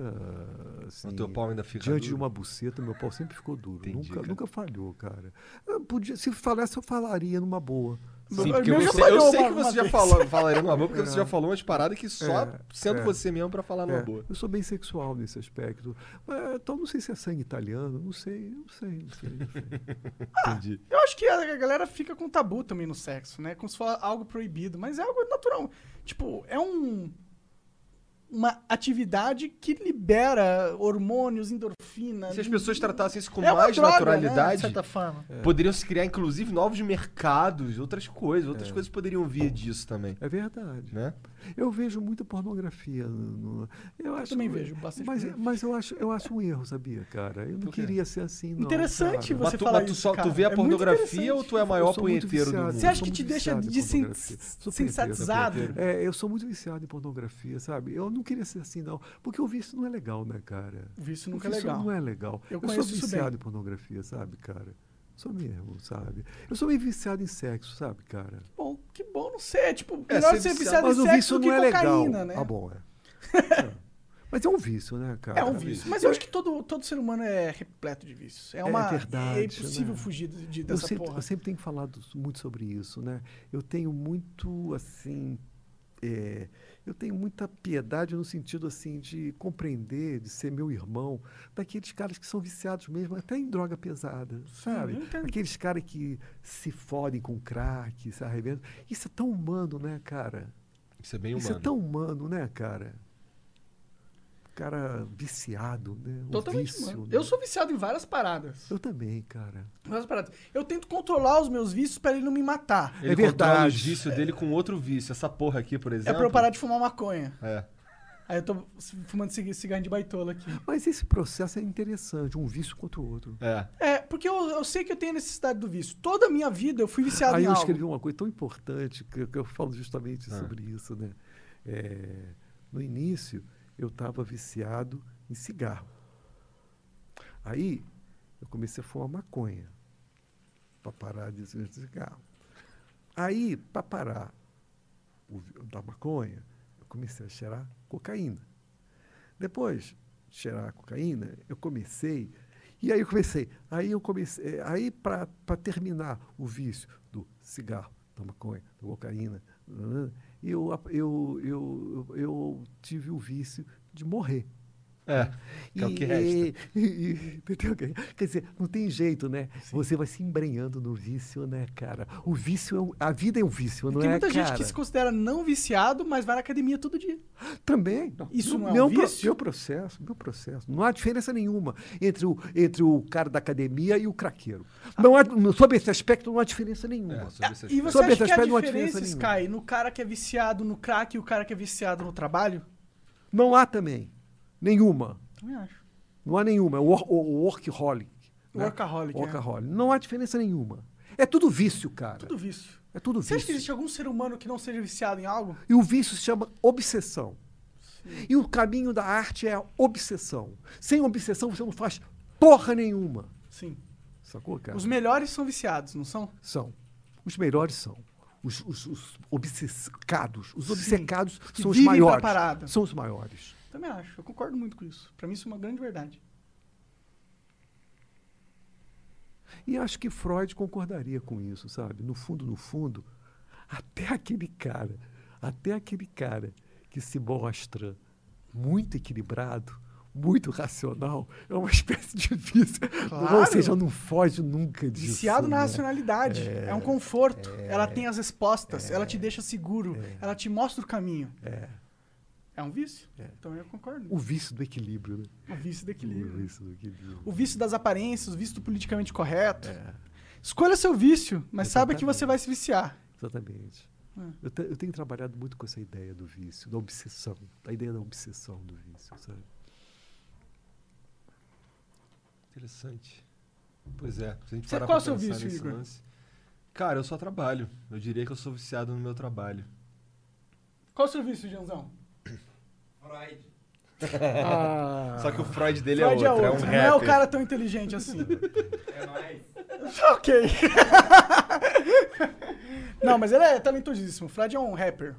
Assim, O teu pau ainda fica Diante de duro? uma buceta, meu pau sempre ficou duro. Entendi, nunca, cara. nunca falhou, cara. Eu podia, se falasse, eu falaria numa boa. Sim, porque você, falhou eu sei que você já falou, falaria numa boa, porque você já falou umas paradas que só É, sendo é. você mesmo pra falar numa É, boa. eu sou bem sexual nesse aspecto. Mas, então não sei se é sangue italiano, não sei, não sei, não sei. Não sei. Entendi. Eu acho que a galera fica com tabu também no sexo, né? Como se fosse algo proibido. Mas é algo natural. Tipo, é um. Uma atividade que libera hormônios, endorfina. Se as pessoas tratassem isso com é mais droga, Né, naturalidade, forma. poderiam se criar, inclusive, novos mercados, outras coisas. Outras coisas poderiam vir disso também. É verdade. Né? Eu vejo muita pornografia. No, no- eu, acho, também vejo bastante Mas, pornografia. mas eu, acho, eu acho um erro, sabia, cara? Eu não queria ser assim, não. Interessante cara. você Mas tu, falar mas tu isso, só cara. tu vê a É pornografia ou tu é o Eu maior punheteiro do mundo? Você acha que te deixa de sensatizado? É, eu sou muito viciado em pornografia, sabe? Eu não queria ser assim, não. Porque o vício não é legal, né, cara? O vício O nunca é vício legal. não é legal. Eu Eu, conheço sou isso viciado bem. em pornografia, sabe, cara? Sou mesmo, sabe? Eu sou meio viciado em sexo, sabe, cara? Bom, que bom não ser. Tipo, É, melhor ser ser viciado- viciado Mas em o sexo vício do que não é cocaína, legal. né? Ah, bom, é. É. Mas é um vício, né, cara? É um vício. Mas eu acho que todo, todo ser humano é repleto de vícios. É, uma, verdade, É impossível né? fugir de, de- Eu dessa sempre, porra. eu sempre tenho falado muito sobre isso, né? Eu tenho muito, assim, é, eu tenho muita piedade no sentido, assim, de compreender, de ser meu irmão, daqueles caras que são viciados mesmo, até em droga pesada, sabe? entendo. Aqueles caras que se fodem com crack, se arrebentam. Isso é tão humano, né, cara? Isso é bem Isso humano. é tão humano, né, cara? Cara viciado, né? O Totalmente vício, né? Eu sou viciado em várias paradas. Eu também, cara. Várias paradas. Eu tento controlar os meus vícios pra ele não me matar. Ele É verdade. os vícios dele com outro vício. Essa porra aqui, por exemplo. É pra eu parar de fumar maconha. É. Aí eu tô fumando cig- cigarro de baitola aqui. Mas esse processo é interessante, um vício contra o outro. É. É, porque eu, eu sei que eu tenho a necessidade do vício. Toda a minha vida eu fui viciado Aí em eu algo. escrevi uma coisa tão importante que, eu- que eu falo justamente Ah. sobre isso, né? É, no início, eu estava viciado em cigarro. Aí, eu comecei a fumar maconha. para parar de cigarro. Aí, para parar o, da maconha, eu comecei a cheirar cocaína. Depois de cheirar cocaína, eu comecei. E aí eu comecei. Aí eu comecei. Aí, para terminar o vício do cigarro, da maconha, da cocaína, eu, eu, eu, eu tive o vício de morrer. É, que é o que resta. E, e? Quer dizer, não tem jeito, né? Você vai se embrenhando no vício, né, cara? O vício é um, a vida é um vício, não Tem é, muita gente cara? que se considera não viciado, mas vai na academia todo dia. Também. Isso não é meu, um pro- vício? Meu processo, meu processo. Não há diferença nenhuma entre o, entre o cara da academia e o craqueiro. Não há, sob esse aspecto, não há diferença nenhuma. É, sobre esse E você Sob acha esse que a aspecto, não há diferença, diferença Sky, no cara que é viciado no crack e o cara que é viciado no trabalho? Não há também. Nenhuma. Também acho. Não há nenhuma. É o, wor- o workaholic. né? Workaholic, é. Workaholic. Não há diferença nenhuma. É tudo vício, cara. Tudo vício. É tudo Você acha que vício. existe algum ser humano que não seja viciado em algo? E o vício se chama obsessão. E o caminho da arte é a obsessão. Sem obsessão você não faz porra nenhuma. Sim. Sacou, cara? Os melhores são viciados, não são? São. Os melhores são. Os, os- os obcecados. Os Sim. obcecados Que são os vivem pra maiores. São os maiores. Também acho. Eu concordo muito com isso. Pra mim isso é uma grande verdade. E acho que Freud concordaria com isso, sabe? No fundo, no fundo, até aquele cara, até aquele cara que se mostra muito equilibrado, muito racional, é uma espécie de vício. Claro. Ou seja, não foge nunca disso. Viciado na né? racionalidade. É, um conforto. Ela tem as respostas. Ela te deixa seguro. Ela te mostra o caminho. É. É um vício? Então eu concordo. O vício do equilíbrio, né? O vício do O equilíbrio. vício do equilíbrio. O vício das aparências, o vício do politicamente correto. É. Escolha seu vício, mas saiba que você vai se viciar. Exatamente. É. Eu, te- eu tenho trabalhado muito com essa ideia do vício, da obsessão, da ideia da obsessão do vício, sabe? Interessante. Pois é. Se a gente Você- parar qual é o seu vício, Igor? lance- Cara, eu só trabalho. Eu diria que eu sou viciado no meu trabalho. Qual o seu vício, Janzão? Só que o Freud dele Freud é outro, é, um não rapper. é o cara tão inteligente assim. É nóis. ok. não, mas ele é talentosíssimo. Freud é um rapper,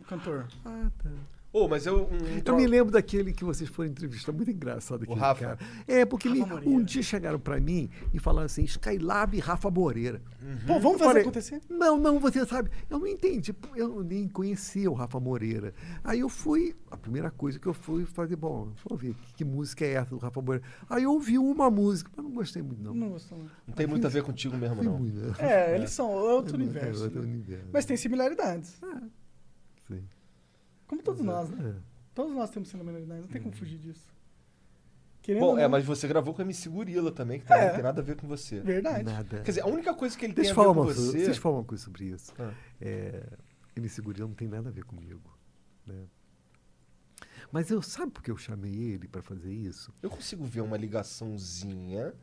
um cantor. Ah, tá. Ô, mas eu... Um, um Eu me lembro daquele que vocês foram entrevistar, muito engraçado aquele Rafa? cara. É, porque me- um dia chegaram pra mim e falaram assim, Skylab Rafa Moreira. Pô, vamos Eu fazer falei, acontecer? Não, não, você sabe, eu não entendi, eu nem conhecia o Rafa Moreira. Aí eu fui, a primeira coisa que eu fui fazer, bom, vamos ver que, que música é essa do Rafa Moreira. Aí eu ouvi uma música, mas não gostei muito não. Não gostou. não. Não tem muito a ver contigo mesmo, não. muito, né? É, eles são outro É, universo. outro né? universo. Mas tem similaridades. Sim. Como todos nós, né? É. Todos nós temos similaridades, não tem como fugir disso. Querendo Bom, ou é, não, mas você gravou com a MC Gorila também, que também É. não tem nada a ver com você. Verdade. Nada. Quer dizer, a única coisa que ele Deixa eu tem a falar ver uma com coisa, você... deixa eu falar uma coisa sobre isso. Ah. É, MC Gorila não tem nada a ver comigo. Né? Mas eu sabe por que eu chamei ele para fazer isso? Eu consigo ver uma ligaçãozinha,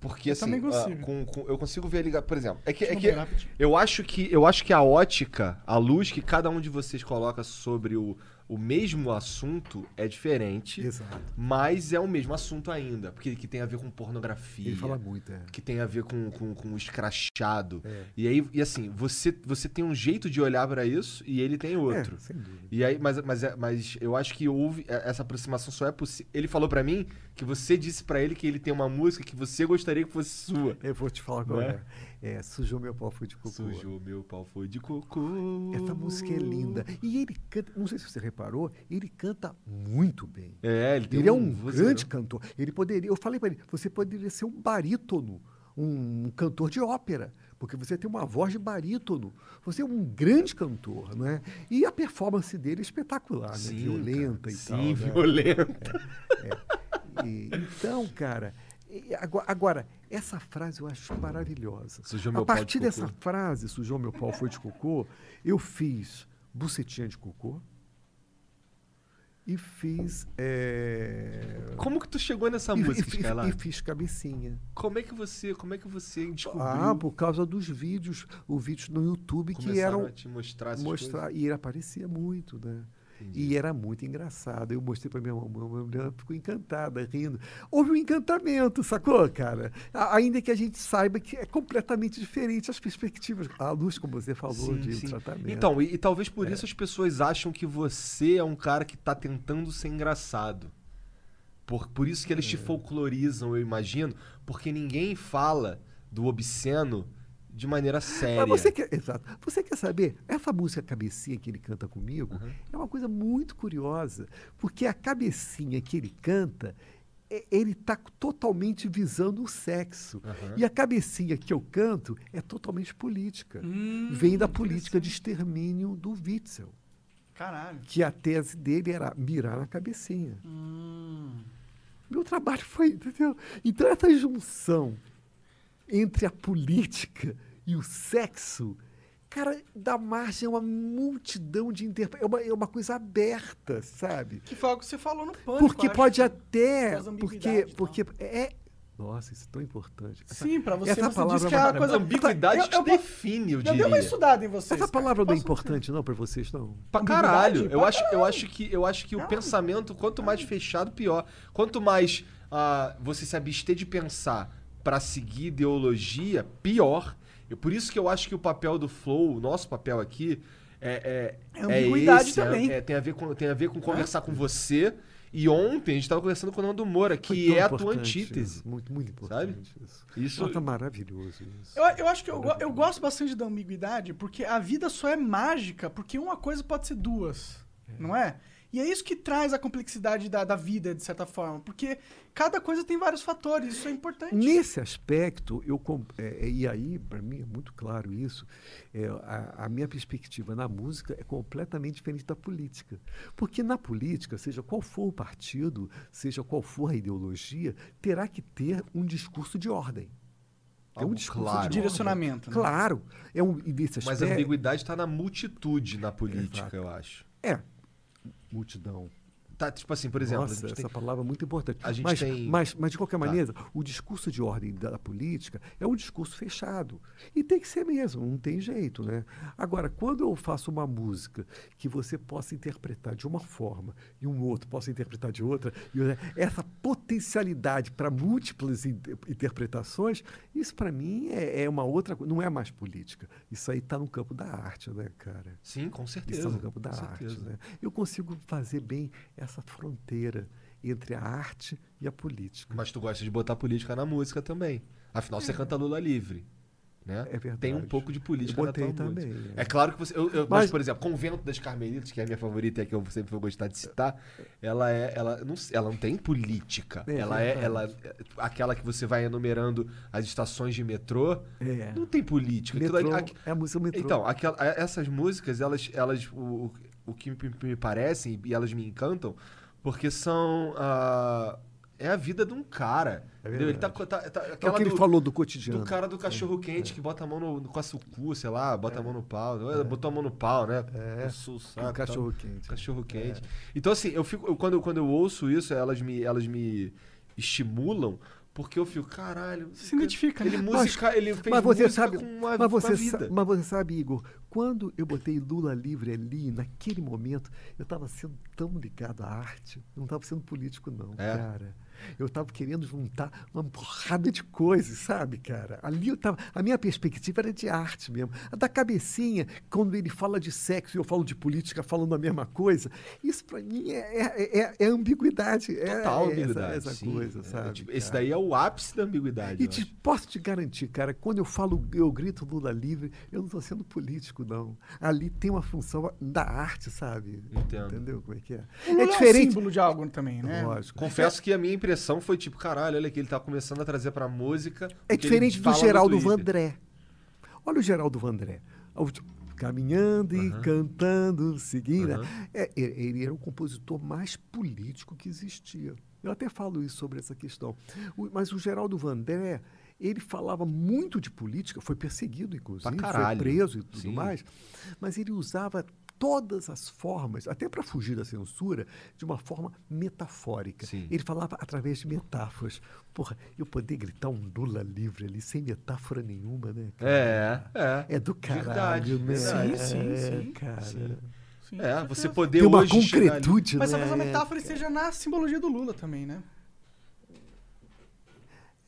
porque Eu assim, também ah, consigo. com- com- eu consigo ver a ligação, por exemplo, é que, é que eu acho que eu acho que a ótica, a luz que cada um de vocês coloca sobre o, o mesmo assunto é diferente, Exato. mas é o mesmo assunto ainda, porque que tem a ver com pornografia. Ele fala muito, é. que tem a ver com, com, com o escrachado. É. E aí, e assim, você, você tem um jeito de olhar pra isso e ele tem outro. É, sem dúvida. E aí, mas, mas, é- mas eu acho que houve é, essa aproximação só é possível. Ele falou pra mim que você disse pra ele que ele tem uma música que você gostaria que fosse sua. Eu vou te falar qual Não é. é. Sujou meu pau foi de cocô. Sujou meu pau foi de cocô. Essa música é linda. E ele canta, não sei se você reparou, ele canta muito bem. É, ele Ele é um vozeirão. grande cantor. Ele poderia, eu falei para ele, você poderia ser um barítono, um cantor de ópera, porque você tem uma voz de barítono. Você é um grande cantor, não é? E a performance dele é espetacular, né? Sim, Violenta cara. e Sim, tal. né? violenta. E- então, cara, e agora, essa frase eu acho maravilhosa. Sujou a meu de partir cocô. dessa frase, sujou meu pau foi de cocô, eu fiz bucetinha de cocô e fiz. é, Como que tu chegou nessa e, música, e, Skylar? e fiz cabecinha. Como é que você, como é que você descobriu? Ah, por causa dos vídeos, o vídeo no YouTube que Começaram eram a te mostrar mostrar coisas? e ele aparecia muito, né? E era muito engraçado. Eu mostrei para minha mamãe, minha mulher ficou encantada, rindo. Houve um encantamento, sacou, cara? A- Ainda que a gente saiba que é completamente diferente as perspectivas. A luz, como você falou, Sim, de sim. tratamento. Então, e, e talvez por isso as pessoas acham que você é um cara que tá tentando ser engraçado. Por, por isso que eles te folclorizam, eu imagino, porque ninguém fala do obsceno de maneira séria. Mas você quer, exato. Você quer saber? Essa música Cabecinha que ele canta comigo é uma coisa muito curiosa, porque a cabecinha que ele canta, é- ele está totalmente visando o sexo. E a cabecinha que eu canto é totalmente política. Vem da política de extermínio do Witzel, Caralho. que a tese dele era mirar na cabecinha. Meu trabalho foi, entendeu? Então essa junção entre a política e o sexo, cara, dá margem a uma multidão de interpretações. É uma, é uma coisa aberta, sabe? Que foi algo que você falou no pânico. Porque pode até. Porque, porque é. Nossa, isso é tão importante. Essa- Sim, pra você, essa você palavra disse que é uma Cara, coisa... ambiguidade eu, eu, te define, eu eu diria. dei uma estudada em vocês. essa cara. palavra não é Posso- importante, não, para vocês, não. Pra caralho. Eu Pra acho, eu caralho. acho que, eu acho que o pensamento, quanto mais fechado, pior. Quanto mais ah, você se abster de pensar pra seguir ideologia, pior. E por isso que eu acho que o papel do Flow, o nosso papel aqui, é, é, É ambiguidade esse, é- também. é- tem, a ver com, tem a ver com conversar com você. E ontem a gente tava conversando com o Nando Moura, que é a tua antítese. isso, Muito, muito importante isso. Isso- Nossa, maravilhoso isso. Eu, eu acho que eu, eu gosto bastante da ambiguidade, porque a vida só é mágica, porque uma coisa pode ser duas, não é? E é isso que traz a complexidade da, da vida, de certa forma, porque cada coisa tem vários fatores, isso é importante. Nesse aspecto, eu é, é, e aí, para mim, é muito claro isso, é, a, a minha perspectiva na música é completamente diferente da política. Porque na política, seja qual for o partido, seja qual for a ideologia, terá que ter um discurso de ordem. É um discurso claro. de. Direcionamento, né? Claro. É um, Mas a ambiguidade tá na multitude na política, Exato. eu acho. É, multidão. Tá, tipo assim, por exemplo, Nossa, gente tem- essa palavra é muito importante. a gente mas, tem- mas, mas, de qualquer Tá. maneira, o discurso de ordem da, da política é um discurso fechado. E tem que ser mesmo, não tem jeito, né? Agora, quando eu faço uma música que você possa interpretar de uma forma e um outro possa interpretar de outra, e essa potencialidade para múltiplas in- interpretações, isso para mim é, é uma outra coisa, não é mais política. Isso aí está no campo da arte, né, cara? Sim, com Isso certeza. está no campo da arte. Né? Eu consigo fazer bem essa fronteira entre a arte e a política. Mas tu gosta de botar política na música também. Afinal, você canta Lula livre. Né? É verdade. Tem um pouco de política Eu na tua também, é. É claro que você. Eu, eu- mas, Mas- por exemplo, Convento das Carmelitas, que é a minha favorita e a que eu sempre vou gostar de citar, ela é. Ela não, ela não tem política. É ela é. Ela, é aquela que você vai enumerando as estações de metrô. É. Não tem política. Metrô, ali- aqu- é a música metrô. Então, aquela- a- essas músicas, elas, elas o, o- que me, me parecem e elas me encantam, porque são ah, é a vida de um cara. É entendeu? Ele tá, tá, tá- é o que ele do, falou do cotidiano. do cara do cachorro quente que bota a mão no, no coça o cu, sei lá, bota a mão no pau. Botou a mão no pau, né? É. Saco, tal. cachorro quente. Cachorro quente. Então, assim, eu fico. eu- quando, eu- quando eu ouço isso, elas me, elas me estimulam. Porque eu fico, caralho. Se identifica, ele né? música, ele fez mas você música sabe, com uma, mas você com a sa- vida. mas você sabe, Igor, quando eu botei Lula livre ali, naquele momento, eu estava sendo tão ligado à arte, não estava sendo político não, É? cara. Eu estava querendo juntar uma porrada de coisas, sabe, cara? Ali eu tava, a minha perspectiva era de arte mesmo. A da cabecinha, quando ele fala de sexo e eu falo de política falando a mesma coisa, isso para mim é, é, é- é ambiguidade. é- Total é ambiguidade. Essa, essa sim. coisa, É, sabe? tipo, esse daí é o ápice da ambiguidade. E te, posso te garantir, cara, quando eu falo, eu grito Lula livre, eu não estou sendo político, não. Ali tem uma função da arte, sabe? Entendo. Entendeu como é que é? O Lula É um diferente. símbolo de algo também, né? Lógico. Confesso que a minha impressão foi tipo, caralho, olha que ele tá começando a trazer pra música. É diferente do Geraldo. Vandré. Olha o Geraldo Vandré. Caminhando e cantando, seguindo. Aham. É, ele era o compositor mais político que existia. Eu até falo isso sobre essa questão. O- mas o Geraldo Vandré, ele falava muito de política, foi perseguido, inclusive, foi preso e tudo Sim. mais, mas ele usava todas as formas, até para fugir da censura, de uma forma metafórica. Sim. Ele falava através de metáforas. Porra, eu poder gritar um Lula livre ali sem metáfora nenhuma, né? cara? É, é. É do Verdade, caralho, né? verdade. Sim, sim, É, sim. cara. Sim. Sim, É, você poder Tem uma hoje concretude, Mas né? talvez a metáfora esteja na simbologia do Lula também, né?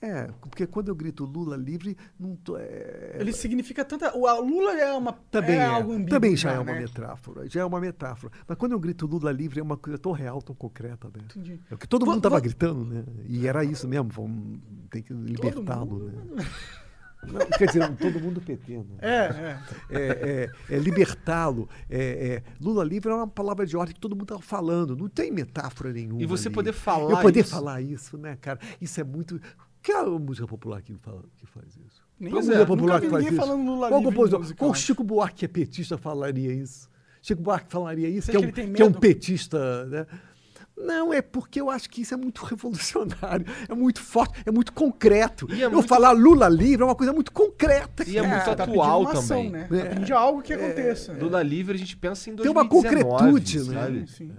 É, porque quando eu grito Lula livre, não tô, é, Ele significa tanta. O Lula é uma. também é, é, algo ambíguo também já, é uma né? metáfora, já é uma metáfora. Mas quando eu grito Lula livre é uma coisa tão real, tão concreta, né? Entendi. É o que todo mundo estava gritando, né? E era isso mesmo, vamos, tem que libertá-lo, mundo? né? Não, quer dizer, todo mundo PT, né? É, é. é, é, é libertá-lo. É, é, Lula livre é uma palavra de ordem que todo mundo estava falando. Não tem metáfora nenhuma. E você ali. poder falar Eu poder isso. falar isso, né, cara? Isso é muito. Que é a música popular que, fala, que faz isso? Nem Pois é, música nunca popular vi que faz isso? falando Lula Qual compositor? Qual. Chico Buarque que é petista falaria isso? Chico Buarque falaria isso, Você que é, um, que ele tem que é um petista, né? Não, é porque eu acho que isso é muito revolucionário, é muito forte, é muito concreto. E é eu muito- falar Lula livre é uma coisa muito concreta. E é cara. muito tá atual pedindo uma ação, também. né? É. Tá pedindo algo que aconteça. Lula livre, a gente pensa em Tem uma 2019, concretude, né? sabe? Sim.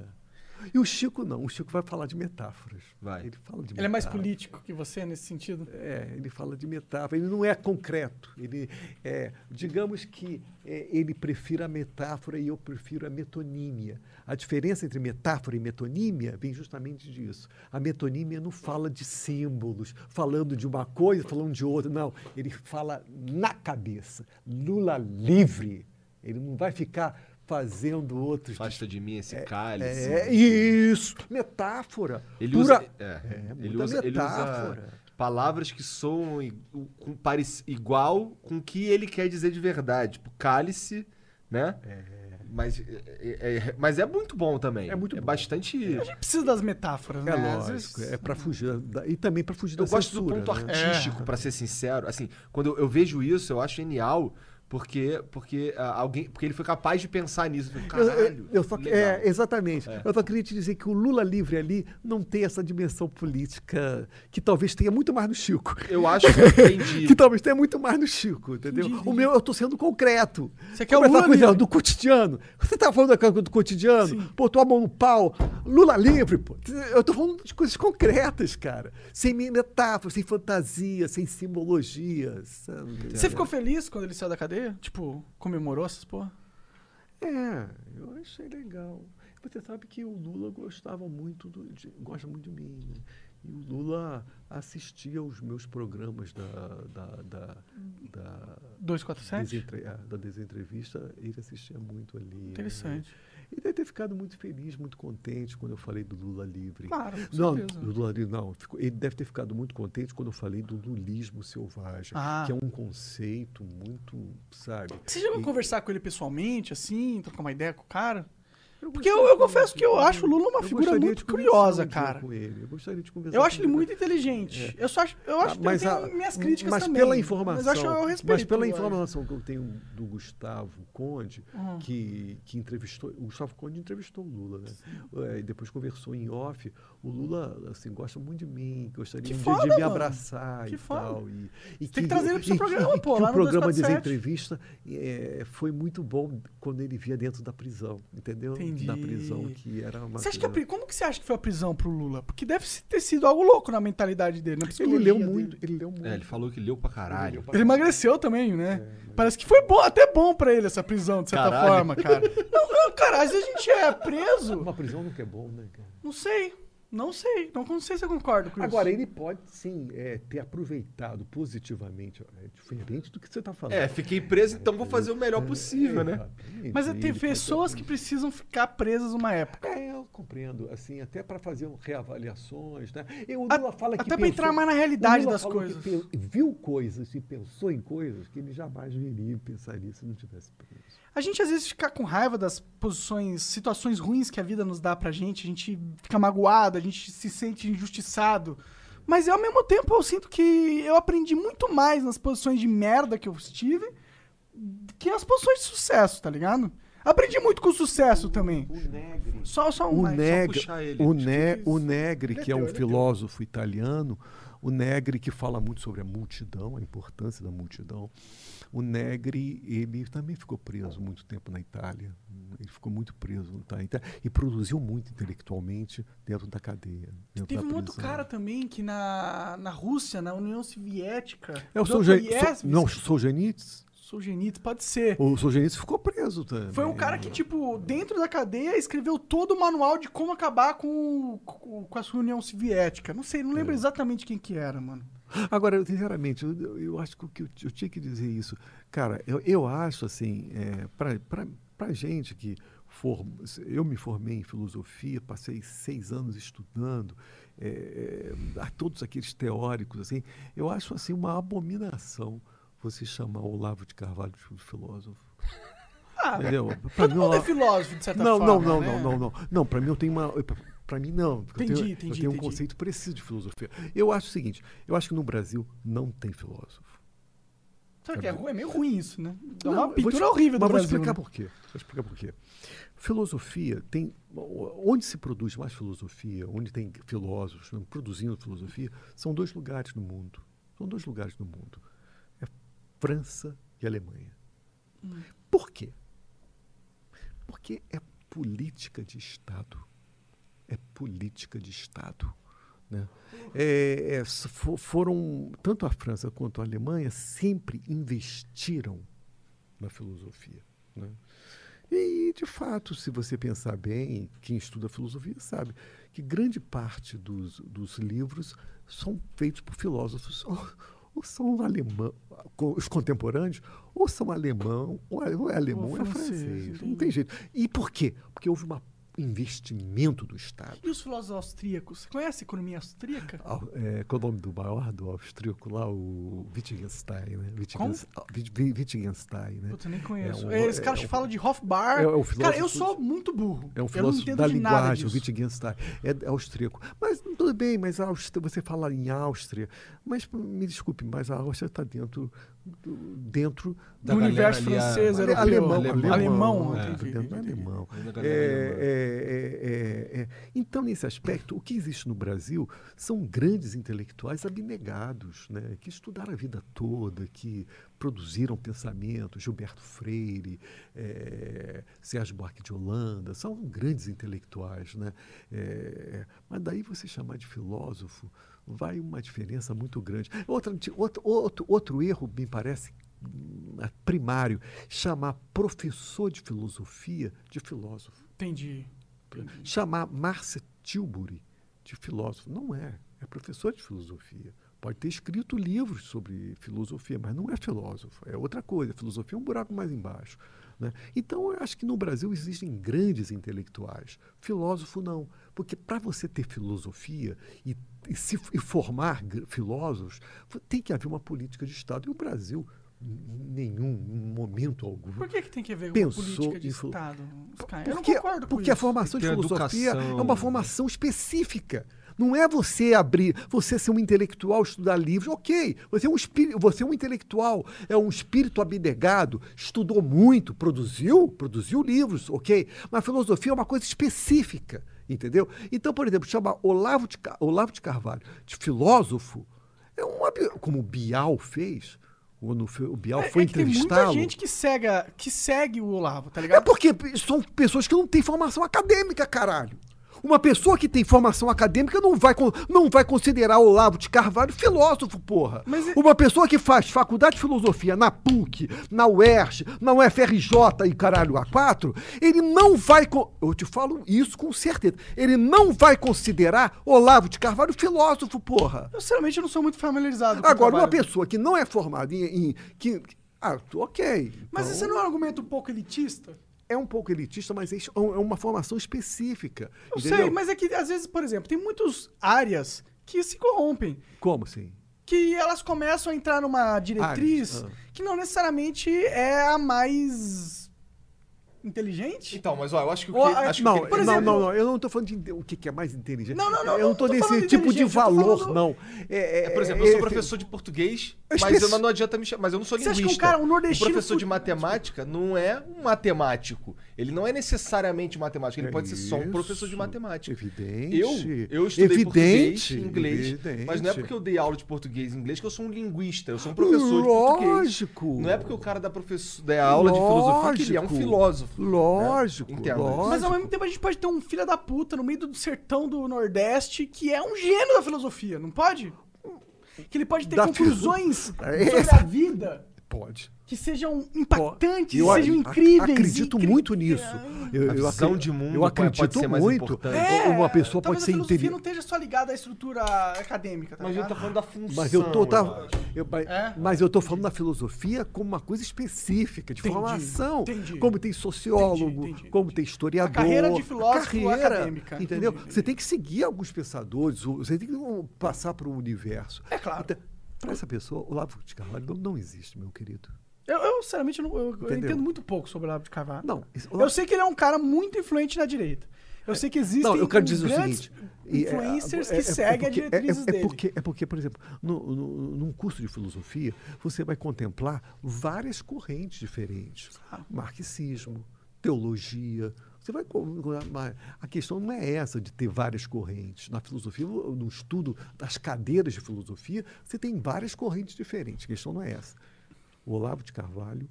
E o Chico não, o Chico vai falar de metáforas. Vai. Ele fala de Ele é mais metáforas. político que você nesse sentido? É, ele fala de metáfora, ele não é concreto. Ele é, digamos que é, ele prefere a metáfora e eu prefiro a metonímia. A diferença entre metáfora e metonímia vem justamente disso. A metonímia não fala de símbolos, falando de uma coisa, falando de outra. Não, ele fala na cabeça. Lula livre. Ele não vai ficar fazendo outros. Afasta de mim esse cálice. É, isso, metáfora. Ele pura- usa, é, É, ele, muita usa, ele usa metáfora. palavras que soam igual com o que ele quer dizer de verdade. Tipo, cálice, né? Mas, é, é- é- mas é muito bom também. É muito bom. bastante. A gente precisa das metáforas, É né? Às lógico, vezes- é para fugir da- e também para fugir Eu da gosto do ponto né? artístico, pra ser sincero. Assim, quando eu, eu vejo isso, eu acho genial. Porque, porque, ah, alguém, porque ele foi capaz de pensar nisso. Caralho, eu- eu só, é, exatamente. Eu só queria te dizer que o Lula livre ali não tem essa dimensão política que talvez tenha muito mais no Chico. Eu acho que eu entendi. Que talvez tenha muito mais no Chico, entendeu? Entendi, O meu, eu tô sendo concreto. Você quer o Lula coisa do cotidiano. Você tá falando da coisa do cotidiano? Pô, tua mão no pau. Lula livre, pô. Eu tô falando de coisas concretas, cara. Sem metáfora, sem fantasia, sem simbologia. sabe? Você ficou feliz quando ele saiu da cadeia? Tipo, comemorou essas porra? É, eu achei legal. Você sabe que o Lula gostava muito do, de, gosta muito de mim. né? E o Lula assistia aos meus programas da, da, da, da, 247? desentre- ah, da desentrevista, ele assistia muito ali. né? E deve ter ficado muito feliz, muito contente quando eu falei do Lula livre. Claro, com não, do Lula livre não. ele deve ter ficado muito contente quando eu falei do lulismo selvagem, Ah. que é um conceito muito, sabe? Você chegou a E- conversar com ele pessoalmente, assim, trocar uma ideia com o cara? Porque eu- eu confesso de- que eu acho o Lula uma eu figura muito de curiosa, um cara. Com ele. Eu gostaria de conversar Eu com acho ele muito inteligente. Eu só acho, eu acho Ah, que mas eu a- tenho minhas críticas mas também. pela informação, Mas acho eu respeito. mas pela informação que eu tenho do Gustavo Conde, Uhum. que, que entrevistou, o Gustavo Conde entrevistou o Lula, né? É, e depois conversou em off. O Lula, assim, gosta muito de mim, gostaria Que um dia foda, de me abraçar Que e foda. tal. E, e Tem que trazer ele pro seu e programa, e pô, que lá o programa 247. Desentrevista é, foi muito bom quando ele via dentro da prisão, entendeu? Entendi. Da prisão, que era uma Você acha que a como que você acha que foi a prisão pro Lula? Porque deve ter sido algo louco na mentalidade dele, na Ele leu dele. muito, ele leu muito. É, ele falou que leu pra caralho. Ele emagreceu também, né? Parece que foi bom, até bom pra ele essa prisão, de certa Caralho. forma, cara. Não, não, cara, às vezes a gente é preso. Uma prisão nunca é bom, né, cara? Não sei. Não sei. Não, não sei se eu concordo com Agora, isso. ele pode sim é, ter aproveitado positivamente. É diferente do que você está falando. É, fiquei preso, então vou fazer o melhor possível, né? Exatamente. Mas Ele tem pessoas que precisam ficar presas uma época. É, eu compreendo. Assim, até para fazer reavaliações, né? E o A- Lula fala que até pensou- entrar mais na realidade das coisas. viu coisas e pensou em coisas que ele jamais viria pensar nisso se não tivesse preso. A gente às vezes fica com raiva das posições, situações ruins que a vida nos dá pra gente, a gente fica magoado, a gente se sente injustiçado. Mas ao mesmo tempo eu sinto que eu aprendi muito mais nas posições de merda que eu estive que nas posições de sucesso, tá ligado? Aprendi muito com o sucesso também. O Negri. Só, só um O, mais. Negri, puxar ele. o, ne, que o Negri, é que é um filósofo italiano, o Negri que fala muito sobre a multidão, a importância da multidão. O Negri, ele também ficou preso muito tempo na Itália. Ele ficou muito preso na Itália e produziu muito intelectualmente dentro da cadeia. dentro Teve da um outro cara também que na, na Rússia, na União Soviética. É o Solgen- Dostoiévski- Sol- não, Solzhenitsyn? Solzhenitsyn, pode ser. O Solzhenitsyn ficou preso também. Foi um cara que, tipo, dentro da cadeia, escreveu todo o manual de como acabar com, com, com a sua União Soviética. Não sei, não É. lembro exatamente quem que era, mano. Agora, sinceramente, eu, eu- acho que eu, eu tinha que dizer isso. Cara, eu, eu acho assim, é, para gente que for, eu me formei em filosofia, passei seis anos estudando, é, é, a todos aqueles teóricos, assim, eu acho assim uma abominação você chamar Olavo de Carvalho de filósofo. Ah, Entendeu? Pra todo mim, mundo é ó, filósofo, de certa não, forma. não, não, né? não, não, não. Não, para mim eu tenho uma. Para mim não. porque Entendi, eu tenho, entendi, eu tenho um entendi. conceito preciso de filosofia. Eu acho o seguinte: eu acho que no Brasil não tem filósofo. Sabe que é, é meio ruim isso, né? Não, uma pintura te- horrível do Mas Brasil. vou explicar né? por quê. Vou explicar por quê. Filosofia tem. Onde se produz mais filosofia, onde tem filósofos né, produzindo filosofia, são dois lugares no mundo. São dois lugares no mundo. É França e Alemanha. Hum. Por quê? Porque é política de Estado. É política de Estado. Né? É, é, s- fo- foram, tanto a França quanto a Alemanha sempre investiram na filosofia. Né? E, de fato, se você pensar bem, quem estuda filosofia sabe que grande parte dos, dos livros são feitos por filósofos, ou, ou são alemão, os contemporâneos, ou são alemão, ou é, é alemão, Ou é francês, francês. Não tem jeito. E por quê? Porque houve um investimento do Estado. E os filósofos austríacos? Você conhece a economia austríaca? Au- É, qual é o nome do maior do austríaco lá? O Wittgenstein, né? Como? Wittgens- Wit- Wit- Wittgenstein, né? Eu nem conheço. um- Esse é cara um- fala de Hofbar. é- é cara, eu sou muito burro. É um eu não filósofo entendo da de nada linguagem, o. Wittgenstein. É austríaco. Mas tudo bem, mas a Áustria, você fala em Áustria. Mas me desculpe, mas a Áustria está dentro, dentro Do universo francês, europeu. alemão, Alemão, alemão, é. entendi. alemão. Da galera alemã. é. Então, nesse aspecto, o que existe no Brasil são grandes intelectuais abnegados, né, que estudaram a vida toda, que produziram pensamento, Gilberto Freire, é, Sérgio Buarque de Holanda, são grandes intelectuais. Né? É, mas daí você chamar de filósofo, vai uma diferença muito grande. Outra, outro, outro, outro erro, me parece, primário, chamar professor de filosofia de filósofo. Entendi. Chamar Marcia Tilbury de filósofo. Não é. É professor de filosofia. Pode ter escrito livros sobre filosofia, mas não é filósofo. É outra coisa. Filosofia é um buraco mais embaixo. Né? Então, eu acho que no Brasil existem grandes intelectuais. Filósofo, não. Porque para você ter filosofia e, e se, e formar filósofos, tem que haver uma política de Estado. E o Brasil, nenhum momento algum. Por que, que tem que ver com Pensou política de Estado? Sky? Porque, concordo com porque a isso. formação de a filosofia educação. é uma formação específica. Não é você abrir, você ser um intelectual, estudar livros, ok. Você é um espírito, você é um intelectual, é um espírito abnegado, estudou muito, produziu, produziu livros, ok. Mas a filosofia é uma coisa específica, entendeu? Então, por exemplo, chamar Olavo de, Olavo de Carvalho de filósofo é um como o Bial fez. Quando o Bial É, foi é que tem muita gente que, cega, que segue o Olavo, tá É ligado? porque são pessoas que não têm formação acadêmica, caralho. Uma pessoa que tem formação acadêmica não vai, não vai considerar Olavo de Carvalho filósofo, porra. Mas Uma pessoa que faz faculdade de filosofia na PUC, na UERJ, na UFRJ e caralho A4, ele não vai. Eu te falo isso com certeza. Ele não vai considerar Olavo de Carvalho filósofo, porra. Eu, sinceramente, eu não sou muito familiarizado com Agora, uma pessoa que não é formada em. em- que, ah, ok. Mas então- esse não é um argumento um pouco elitista? É um pouco elitista, mas é é uma formação específica. Eu entendeu? sei, mas é que, às vezes, por exemplo, tem muitas áreas que se corrompem. Como assim? Que elas começam a entrar numa diretriz ah. que não necessariamente é a mais inteligente. Então, mas ó, eu acho que o que. Ou, acho Não, que- por não, exemplo- não, não, eu não estou falando de o que, que é mais inteligente. Não, não, não, Eu não não estou tô nesse tipo de tô valor, falando- não. É, É, por exemplo, eu sou é- professor de português, Eu mas esqueci- eu não adianta me chamar. Mas eu não sou Você acha que um linguista. cara, um nordestino O professor de matemática não é um matemático. Ele não é necessariamente matemático. Ele É pode ser só um professor de matemática. Evidente. Eu, eu estudei português evidente, e inglês, evidente. mas não é porque eu dei aula de português e inglês que eu sou um linguista. Eu sou um professor de português. Lógico. Não é porque o cara dá, professor, dá aula de filosofia que ele é um Lógico. filósofo. Lógico, né? Lógico. Mas ao mesmo tempo a gente pode ter um filho da puta no meio do sertão do Nordeste que é um gênio da filosofia, não pode? Que ele pode ter Da conclusões É sobre a vida Pode. Que sejam impactantes, Eu sejam ac- incríveis. acredito incri- muito nisso. Eu, A eu visão de mundo eu pode- pode acredito mais muito. importante. É, uma pessoa pode ser a filosofia inteligente. não esteja só ligada à estrutura acadêmica, tá Mas ligado? tá falando da função. Mas eu tô, tá, eu eu- É? mas eu tô falando da filosofia como uma coisa específica, de Entendi, formação. entendi. Como tem sociólogo, Entendi, entendi, como tem historiador. A carreira de filósofo carreira, acadêmica. Entendeu? Entendi, Você tem que seguir alguns pensadores, você tem que passar para o universo. É claro. para essa pessoa, o Olavo de Carvalho não, não existe, meu querido. Eu, eu, sinceramente, não- eu, eu entendo muito pouco sobre o Olavo de Carvalho. Não, isso- Eu sei que ele é um cara muito influente na direita. Eu sei que existem Não, eu quero dizer o grandes seguinte. é, influencers é, que é seguem porque- a diretrizes é, é, dele. porque, é porque, por exemplo, no, no- num curso de filosofia, você vai contemplar várias correntes diferentes. Marxismo, teologia. Você vai. A questão não é essa de ter várias correntes. Na filosofia, no estudo das cadeiras de filosofia, você tem várias correntes diferentes. A questão não é essa. O Olavo de Carvalho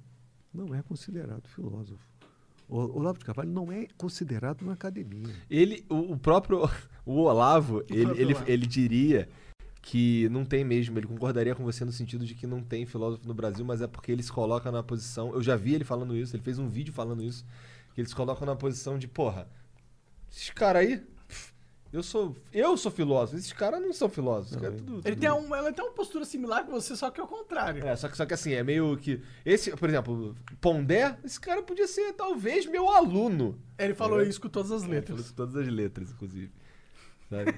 não é considerado filósofo. O Olavo de Carvalho não é considerado uma academia. Ele, o, o próprio o Olavo, ele, próprio ele, Olavo. ele diria que não tem mesmo. Ele concordaria com você no sentido de que não tem filósofo no Brasil, mas é porque ele se coloca na posição. Eu já vi ele falando isso, ele fez um vídeo falando isso. Que ele se coloca na posição de, porra, esses caras aí. Eu sou, eu sou filósofo, esses caras não são filósofos. esses caras é tudo- Ele tudo- tem, um, ela tem uma postura similar com você, só que é o contrário. É, só que, só que assim, é meio que. Esse, por exemplo, Pondé, esse cara podia ser talvez meu aluno. Ele falou É. isso com todas as Ele falou letras. isso todas as letras, inclusive. Sabe?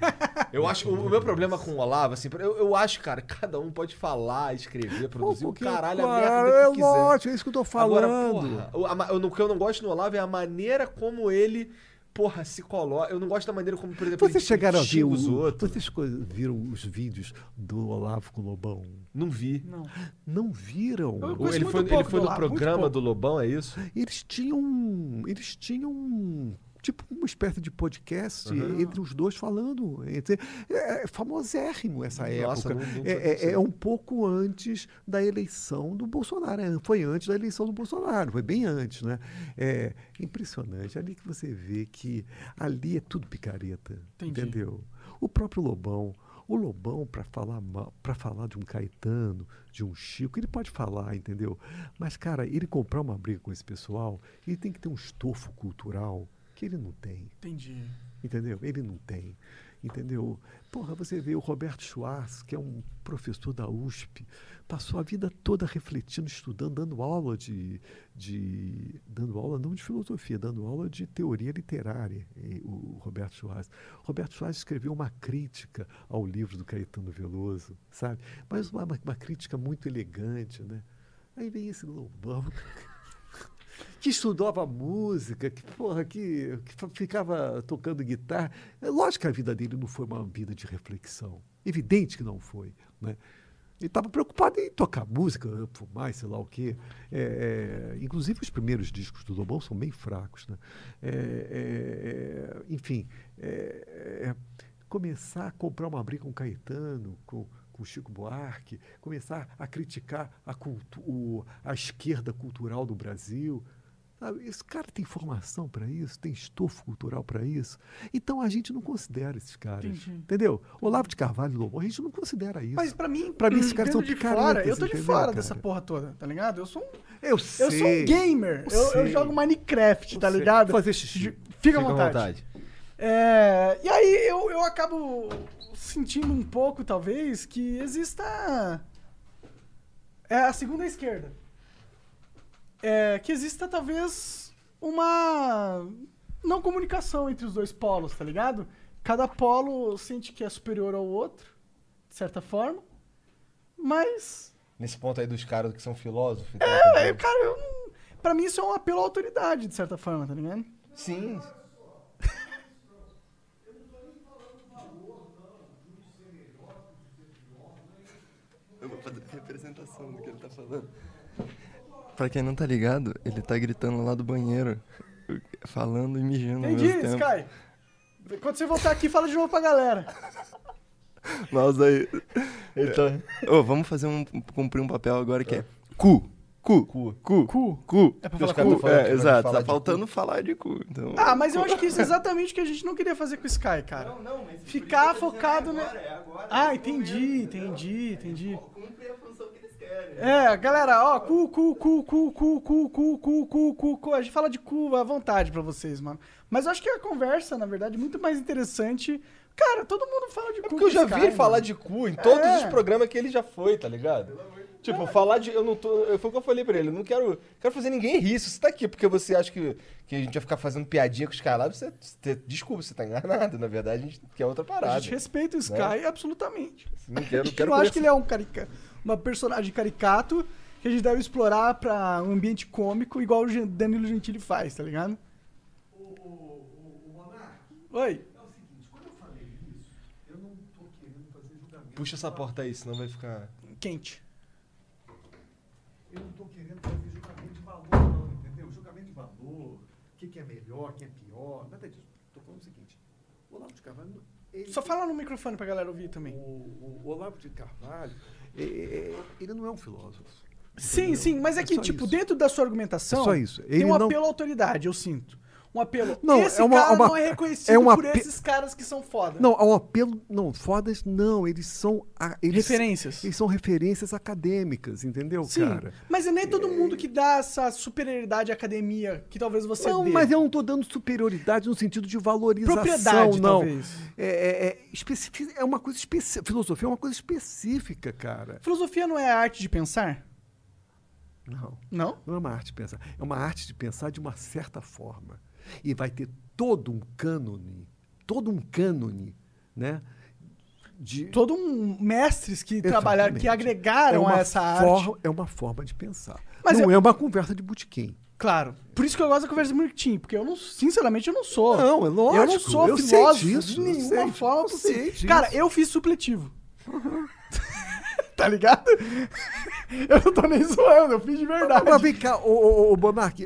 Eu acho. O, o meu problema com o Olavo, assim, eu, eu acho, cara, cada um pode falar, escrever, produzir o caralho, a cara, merda é que quiser. lógico, é isso que eu tô falando. Agora, porra, o, a não- o que eu não gosto no Olavo é a maneira como ele, porra, se coloca. Eu não gosto da maneira como, por exemplo, Vocês chegaram a ver os outros. Vocês viram os vídeos do Olavo com o Lobão? Não vi. Não. Não viram? Ele foi, ele foi do no programa do Lobão, é isso? Eles tinham. Eles tinham. Tipo uma espécie de podcast entre os dois falando. Entre, é, é famosérrimo essa Nossa, época. não- não é, é- é um pouco antes da eleição do Bolsonaro. É, Foi antes da eleição do Bolsonaro, foi bem antes, né? É impressionante. Ali que você vê que ali é tudo picareta. Entendi. Entendeu? O próprio Lobão. O Lobão, para falar para falar de um Caetano, de um Chico, ele pode falar, entendeu? Mas, cara, ele comprar uma briga com esse pessoal, ele tem que ter um estofo cultural que ele não tem. Entendi. Entendeu? Ele não tem. Entendeu? Porra, você vê o Roberto Schwartz, que é um professor da USP, passou a vida toda refletindo, estudando, dando aula de. de dando aula não de filosofia, dando aula de teoria literária, o Roberto Schwartz. Roberto Schwartz escreveu uma crítica ao livro do Caetano Veloso, sabe? Mas uma, uma crítica muito elegante, né? Aí vem esse Lobão que estudava música, que, porra, que, que ficava tocando guitarra. É lógico que a vida dele não foi uma vida de reflexão. Evidente que não foi. Né? Ele estava preocupado em tocar música, fumar, sei lá o quê. É, é, inclusive, os primeiros discos do Lobão são bem fracos. Né? É, é, é, enfim, é, começar a comprar uma briga com Caetano, com, com Chico Buarque, começar a criticar a, cultu o- a esquerda cultural do Brasil. Sabe? Esse cara tem formação para isso, tem estofo cultural para isso. Então a gente não considera esses caras. Entendi. Entendeu? Olavo de Carvalho Lobão, a gente não considera isso. Mas pra mim, Pra mim, esses caras são de fora, eu tô de fora cara? dessa porra toda, tá ligado? Eu sou um, eu sei. eu sou um gamer. eu Eu, eu jogo Minecraft, tá ligado? Fazer xixi. Fica à vontade. É, e aí eu, eu acabo sentindo um pouco, talvez, que exista. É a segunda esquerda. É, que exista, talvez, uma não comunicação entre os dois polos, tá ligado? Cada polo sente que é superior ao outro, de certa forma. Mas. Nesse ponto aí dos caras que são filósofos. É, cara, eu não. Pra mim isso é um apelo à autoridade, de certa forma, tá ligado? Sim. Eu vou fazer a representação do que ele tá falando. Pra quem não tá ligado, ele tá gritando lá do banheiro, falando e mijando ao Entendi, mesmo tempo. Sky. Quando você voltar aqui, fala de novo pra galera. Nossa, aí. Tá. Ô, vamos fazer um. cumprir um papel agora que é. Cu. Cu. Cu. Cu. Cu. Cu. É pra falar cu? falando É, exato. falar Tá faltando falar de cu. Então... Ah, mas eu acho que isso é exatamente o que a gente não queria fazer com o Sky, cara. Ficar focado, né? Ah, entendi, entendi, entendi. Cumprir a função que eles querem. É, galera, ó, cu, cu, cu, cu, cu, cu, cu, cu, cu, cu, cu. A gente fala de cu à vontade pra vocês, mano. Mas eu acho que a conversa, na verdade, é muito mais interessante. Cara, todo mundo fala de cu. É porque eu já esse vi ele falar mano. de cu em todos É. os programas que ele já foi, tá ligado? Tipo, falar de. Eu não tô. eu- Foi o que eu falei pra ele. Eu não quero, quero fazer ninguém rir. Se você tá aqui porque você acha que, que a gente vai ficar fazendo piadinha com os caras lá, você, você- Desculpa, você tá enganado. Na verdade, a gente quer outra parada. A gente respeita o Sky absolutamente. Não quero, quero eu acho que ele é um carica... uma personagem caricato que a gente deve explorar pra um ambiente cômico, igual o Danilo Gentili faz, tá ligado? Oi. Puxa essa porta aí, senão vai ficar. Quente. Eu não estou querendo fazer julgamento de valor, não, entendeu? Julgamento de valor, o que, que é melhor, o que é pior, nada disso. Estou falando o seguinte: o Olavo de Carvalho. Ele, Só fala no microfone pra galera ouvir também. o, o- o Olavo de Carvalho, é- é- ele não é um filósofo. Sim, entendeu? sim, mas é que, só tipo, isso. dentro da sua argumentação, É só isso. tem Ele um não- apelo à autoridade, eu sinto. Um apelo. Não, Esse é uma- cara uma- não é reconhecido é um por esses caras que são foda. Não, é um apelo. Não, fodas não. Eles são. eles, Referências. Eles são referências acadêmicas, entendeu, Sim, cara? mas é nem todo mundo que dá essa superioridade à academia que talvez você Não, dê. mas eu não estou dando superioridade no sentido de valorização, Propriedade, não. talvez. É, é, é, é uma coisa específica. Filosofia é uma coisa específica, cara. Filosofia não é a arte de pensar? Não. Não? Não é uma arte de pensar. É uma arte de pensar de uma certa forma. E vai ter todo um cânone, todo um cânone, né? De, Todo um mestres que trabalharam, que Exatamente. agregaram é a essa forma, arte. É uma forma de pensar. Mas não eu- é uma conversa de botequim. Claro. Por isso que eu gosto da conversa bonitinho, porque eu não, sinceramente, eu não sou. Não, é lógico, Eu não sou eu filósofo disso, de nenhuma sei, forma possível. Cara, eu fiz supletivo. tá ligado? Eu não tô nem zoando, eu fiz de verdade. Mas vem cá, ô, ô,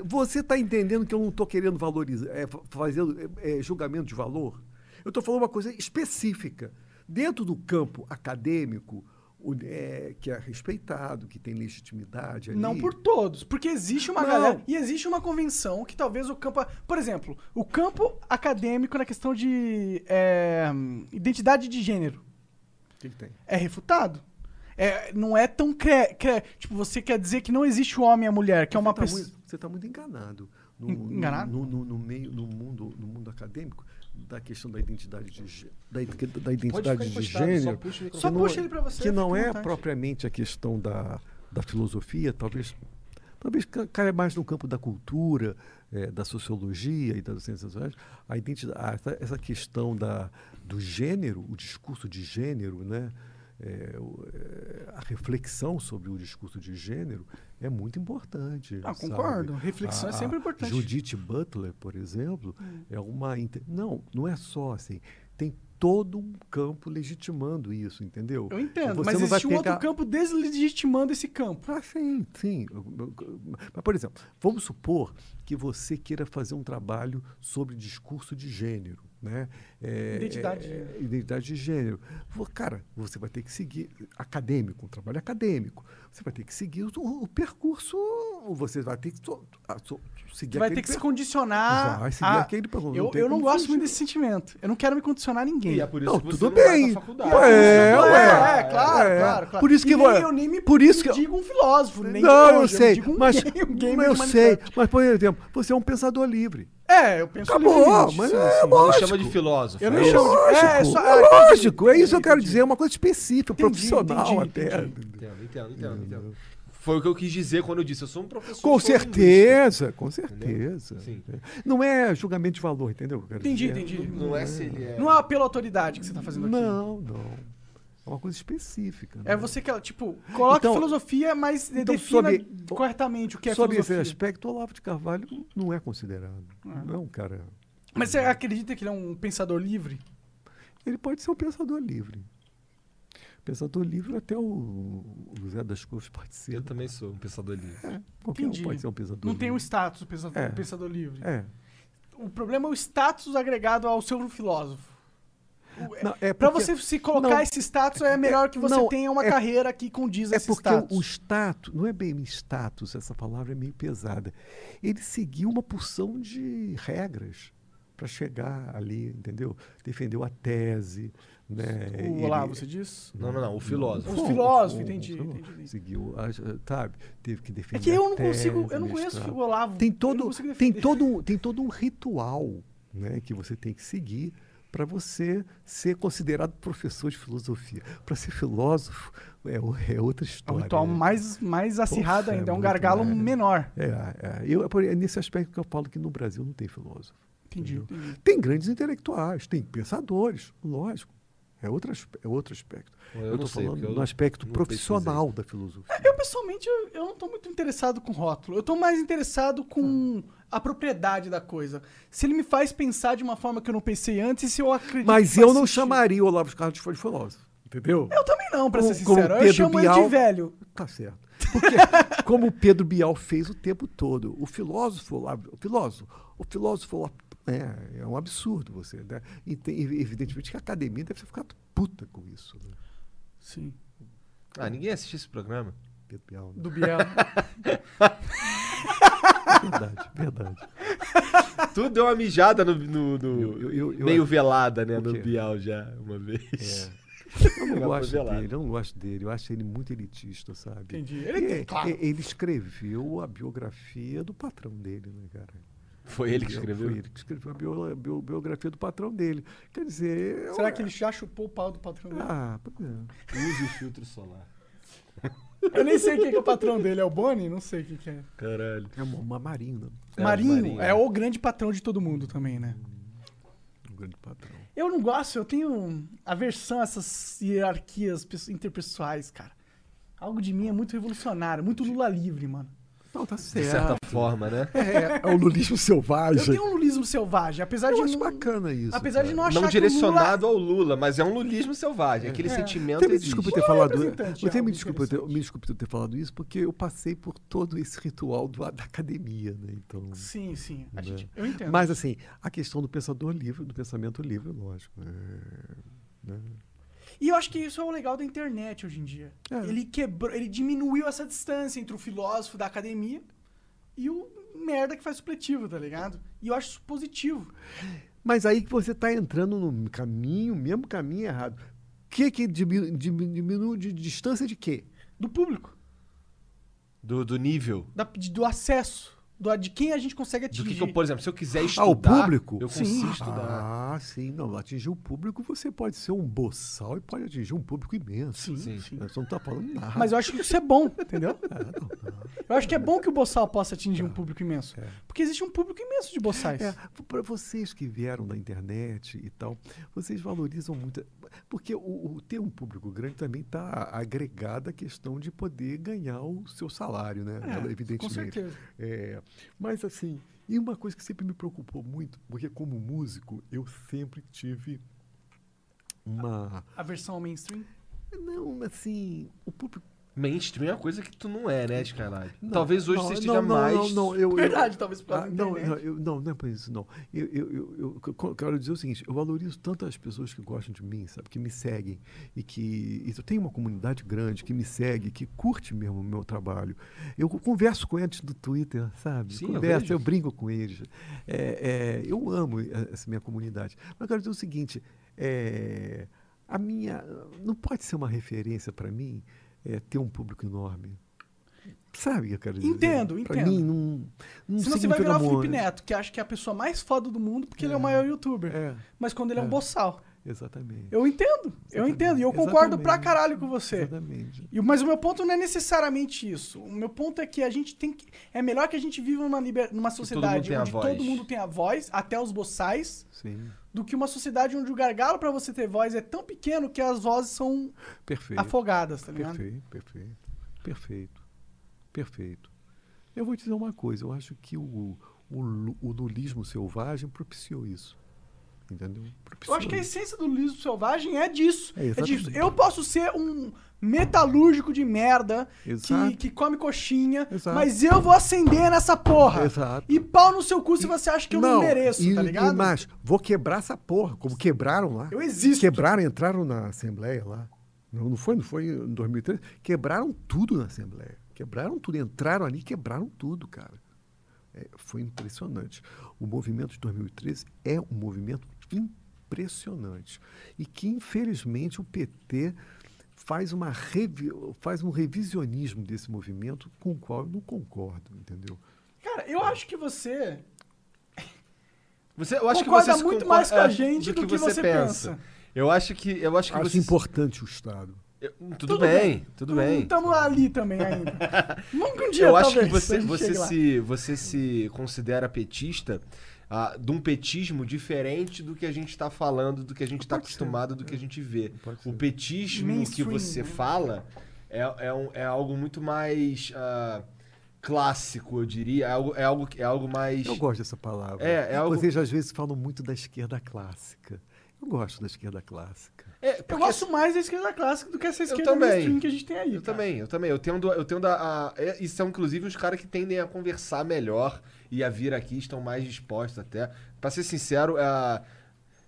você está entendendo que eu não estou querendo valorizar, é, fa- fazendo é, julgamento de valor? Eu estou falando uma coisa específica. Dentro do campo acadêmico, o- é, que é respeitado, que tem legitimidade ali. Não por todos, porque existe uma Não. galera e existe uma convenção que talvez o campo, por exemplo, o campo acadêmico na questão de é, identidade de gênero O que, que tem? é refutado. É, não é tão cre, cre- tipo você quer dizer que não existe o homem e a mulher, que é uma Você tá pessoa. muito- Você está muito enganado. No, En- enganado? No, no- no meio, no mundo, no mundo acadêmico, da questão da identidade de, gê- da, da identidade de encostado, só gênero. puxa o microfone. Só que não puxa é- ele pra você, Que não fica à é vontade. propriamente a questão da, da filosofia, talvez. Talvez ca- caia mais no campo da cultura, eh, da sociologia e das ciências sociais. A identidade, a- essa, essa questão da, do gênero, o discurso de gênero, né? O- eh, a reflexão sobre o discurso de gênero é muito importante. Ah, sabe? concordo. Reflexão é A- sempre a importante. Judith Butler, por exemplo, Hum. é uma. Não, não é só assim. Tem todo um campo legitimando isso, entendeu? Eu entendo, Você mas existe um outro campo deslegitimando esse campo. ah, sim, sim. Mas, por exemplo, vamos supor que você queira fazer um trabalho sobre discurso de gênero, né? É, Identidade de é, gênero. identidade de gênero. Cara, você vai ter que seguir acadêmico, um trabalho acadêmico. Você vai ter que seguir o, o percurso. Você vai ter que so- a- so- seguir vai ter que se per- condicionar. Vai seguir a- aquele percurso. Eu, eu não gosto muito desse sentimento. Eu não quero me condicionar a ninguém. E é por isso Não, que você tudo não vai bem. faculdade. É, É, ué. é, claro, É. claro, claro. Por isso que e nem, vai- eu nem me, por isso me que- digo um filósofo, nem Não, eu longe, sei, um mas, um mas eu sei, mas por exemplo, você é um pensador livre. É, eu penso Acabou, livremente, mas sim, é sim. Não lógico. chama de filósofo. Eu não é chamo de- Lógico, é, só- é lógico, é isso que eu quero entendi. dizer, é uma coisa específica, Entendi, profissional entendi, até. entendi. Entendo, entendo, entendo, entendo. Foi o que eu quis dizer quando eu disse, eu sou um professor. Com certeza, com certeza. Sim. Não é julgamento de valor, entendeu? o que eu quero Entendi, dizer? entendi. Não é se ele é. Não é pela autoridade que você tá fazendo aqui. Não, não. É uma coisa específica. É né? você que, tipo, coloca Então- filosofia, mas então, defina sob- corretamente o que é Sob esse filosofia. aspecto, Olavo de Carvalho não é considerado. Não é um cara. Mas você acredita que ele é um pensador livre? Ele pode ser um pensador livre. Pensador livre até o, o Zé das Couves pode ser. Eu também sou um pensador livre. É, qualquer Entendi. um pode ser um pensador Não livre. tem o status do pensador, É. pensador livre. É. O problema é o status agregado ao seu filósofo. O- Não, é Pra porque- você se colocar não, esse status, é melhor que você não, tenha uma é- carreira que condiz a É esse porque status. o status, não é bem status, essa palavra é meio pesada. Ele seguiu uma porção de regras. para chegar ali, entendeu? Defendeu a tese, né? O Ele- Olavo, você disse? Não, não, não. O filósofo. Os Bom, filósofos, bom, entendi, bom, entendi, entendi. Seguiu, a- sabe? Teve que É defender. que eu não consigo, tese, eu não conheço o Olavo. Tem todo, tem todo, um- tem todo um ritual, né, que você tem que seguir para você ser considerado professor de filosofia. Para ser filósofo é, é outra É um história. ritual né? mais, mais acirrado Poxa, é ainda, é um gargalo mais. menor. É, é, eu, é por- é nesse aspecto que eu falo que no Brasil não tem filósofo. Entendi, entendi. Tem grandes intelectuais, tem pensadores, lógico. É outro, é outro aspecto. Eu estou sei, falando eu no aspecto profissional da filosofia. Eu, pessoalmente, eu, eu não tô muito interessado com rótulo. Eu tô mais interessado com a propriedade da coisa. Se ele me faz pensar de uma forma que eu não pensei antes se eu acredito Mas eu não sentido. chamaria o Olavo de Carlos de filósofo. Entendeu? Eu também não, pra Como- ser sincero. Eu chamo ele de Bial. velho. Tá certo. Porque, como o Pedro Bial fez o tempo todo, o filósofo Olavo, o filósofo, o filósofo Olavo, é, é um absurdo você, né? E tem, evidentemente que a academia deve ter ficado puta com isso, né? Sim. Ah, ninguém assiste esse programa. Pedro Bial. Né? Do Biel. Verdade, verdade. Tu deu uma mijada no. no- no- Eu- eu- eu- eu meio velada, né? No? Bial já, uma vez. Eu não foi gosto dele, eu não gosto dele. Eu acho ele muito elitista, sabe? Entendi. Ele, É, claro. é, ele escreveu a biografia do patrão dele, né, cara? Foi ele que Foi escreveu? ele que escreveu a bio- bio- biografia do patrão dele. Quer dizer. eu- Será que ele já chupou o pau do patrão dele? Ah, pois é. Use o filtro solar. Eu nem sei quem que é o patrão dele. É o Boni? Não sei quem que é. Caralho. É uma, uma marina, É, Marinho, Marinho. é o grande patrão de todo mundo também, né? um grande patrão. Eu não gosto, eu tenho aversão a essas hierarquias pesso- interpessoais, cara. Algo de mim é muito revolucionário, muito Lula livre, mano. Não, tá De certo. certa forma, né? É, é o lulismo Eu selvagem. tenho um lulismo selvagem, apesar Eu de acho não, bacana isso. apesar de cara. não achar Não direcionado ao Lula, mas é um lulismo selvagem. Aquele É. sentimento Até me existe. desculpa ter Lula é falado. de me algo desculpa, ter, me desculpa ter falado isso, porque eu passei por todo esse ritual do- da academia, né? Então. Lula... Sim, sim, a Né? gente, eu entendo. Mas assim, a questão do pensador livre, do pensamento livre, lógico. é, né? E eu acho que isso é o legal da internet hoje em dia. É. Ele quebrou, ele diminuiu essa distância entre o filósofo da academia e o merda que faz supletivo, tá ligado? E eu acho isso positivo. Mas aí que você está entrando no caminho, mesmo caminho errado. O que que diminu- diminu- diminui de distância de quê? Do público, Do, do nível. da- de- do acesso, do, de quem a gente consegue Do atingir. que, que eu, por exemplo, se eu quiser Ah, estudar. o público? Eu Sim. consigo estudar. Ah, sim. Não, atingir o público, você pode ser um boçal e pode atingir um público imenso. Sim, Sim. sim. Você não está falando nada. Mas eu acho que isso é bom, entendeu? É, não, não. Eu acho que é bom que o boçal possa atingir um público imenso. Porque existe um público imenso de boçais. É, para vocês que vieram da internet e tal, vocês valorizam muito. Porque o, o ter um público grande também está agregada a questão de poder ganhar o seu salário, né? É, com Evidentemente. certeza. É, mas assim, e uma coisa que sempre me preocupou muito, porque como músico eu sempre tive uma. A versão ao mainstream. Não, assim, o público. Mainstream é uma coisa que tu não é, né? Não, Talvez hoje não, você não, esteja não, mais. Não, não, eu, eu- Verdade, talvez por causa Ah, não, não, eu- não, não é por isso, não. Eu, eu, eu, eu- eu quero dizer o seguinte: eu valorizo tanto as pessoas que gostam de mim, sabe, que me seguem e que e eu tenho uma comunidade grande que me segue, que curte mesmo o meu trabalho. Eu converso com eles no Twitter, sabe? Sim, eu converso, eu, brinco com eles. É, é, eu amo eh, essa minha comunidade. Mas eu quero dizer o seguinte: é, a minha não pode ser uma referência para mim é, ter um público enorme. Sabe o que eu quero dizer? Entendo, Pra entendo. mim, não. não Senão você vai virar o. Felipe Neto, que acha que é a pessoa mais foda do mundo porque ele é o maior youtuber. É, Mas quando ele é, um É. boçal. exatamente. Eu entendo, eu Exatamente, entendo. E eu concordo pra caralho com você. Exatamente. E- Mas o meu ponto não é necessariamente isso. O meu ponto é que a gente tem que. É melhor que a gente viva numa, liber... numa sociedade a onde todo mundo tem a voz, até os boçais, Sim, do que uma sociedade onde o gargalo pra você ter voz é tão pequeno que as vozes são perfeito. afogadas, tá ligado? Perfeito, perfeito. Perfeito. Perfeito. Eu vou te dizer uma coisa, eu acho que o, o, o nulismo selvagem propiciou isso. Entendeu? Eu Propiciou acho que a isso. essência do lismo selvagem é disso. É, É, disso. Eu posso ser um metalúrgico de merda que, que come coxinha, Exato. mas eu vou acender nessa porra. Exato. E pau no seu cu se você acha que eu não, mereço, e, tá ligado? E mais, vou quebrar essa porra, como quebraram lá. Eu existo. Quebraram, entraram na Assembleia lá. Não, não foi, não foi em 2013. Quebraram tudo na Assembleia. Quebraram tudo. Entraram ali quebraram tudo, cara. é, foi impressionante. O movimento de 2013 é um movimento impressionante. E que, infelizmente, o PT faz, uma revi faz um revisionismo desse movimento com o qual eu não concordo, entendeu? Cara, eu acho que você Você, eu acho Concorda que você muito mais com a é, gente do que você pensa. Eu acho que eu acho que Acho você importante o Estado. Eu- tudo, bem, tudo bem. Estamos ali também ainda. Que um dia, Eu acho talvez, que você, você, se, você se considera petista ah, de um petismo diferente do que a gente está falando, do que a gente está Pode ser, acostumado, do que a gente vê. O petismo que Mainstream, você né? fala é, é, um- é algo muito mais ah, clássico, eu diria. É algo, é algo, é algo mais. Eu gosto dessa palavra. É, é algo- Vocês às vezes falam muito da esquerda clássica. Eu gosto da esquerda clássica. É, Eu gosto mais da esquerda clássica do que essa esquerda também. mainstream que a gente tem aí. Eu cara. também, eu também. Eu tendo, eu tendo a, a- é, E são, inclusive, os caras que tendem a conversar melhor e a vir aqui, estão mais dispostos até. Pra ser sincero, a.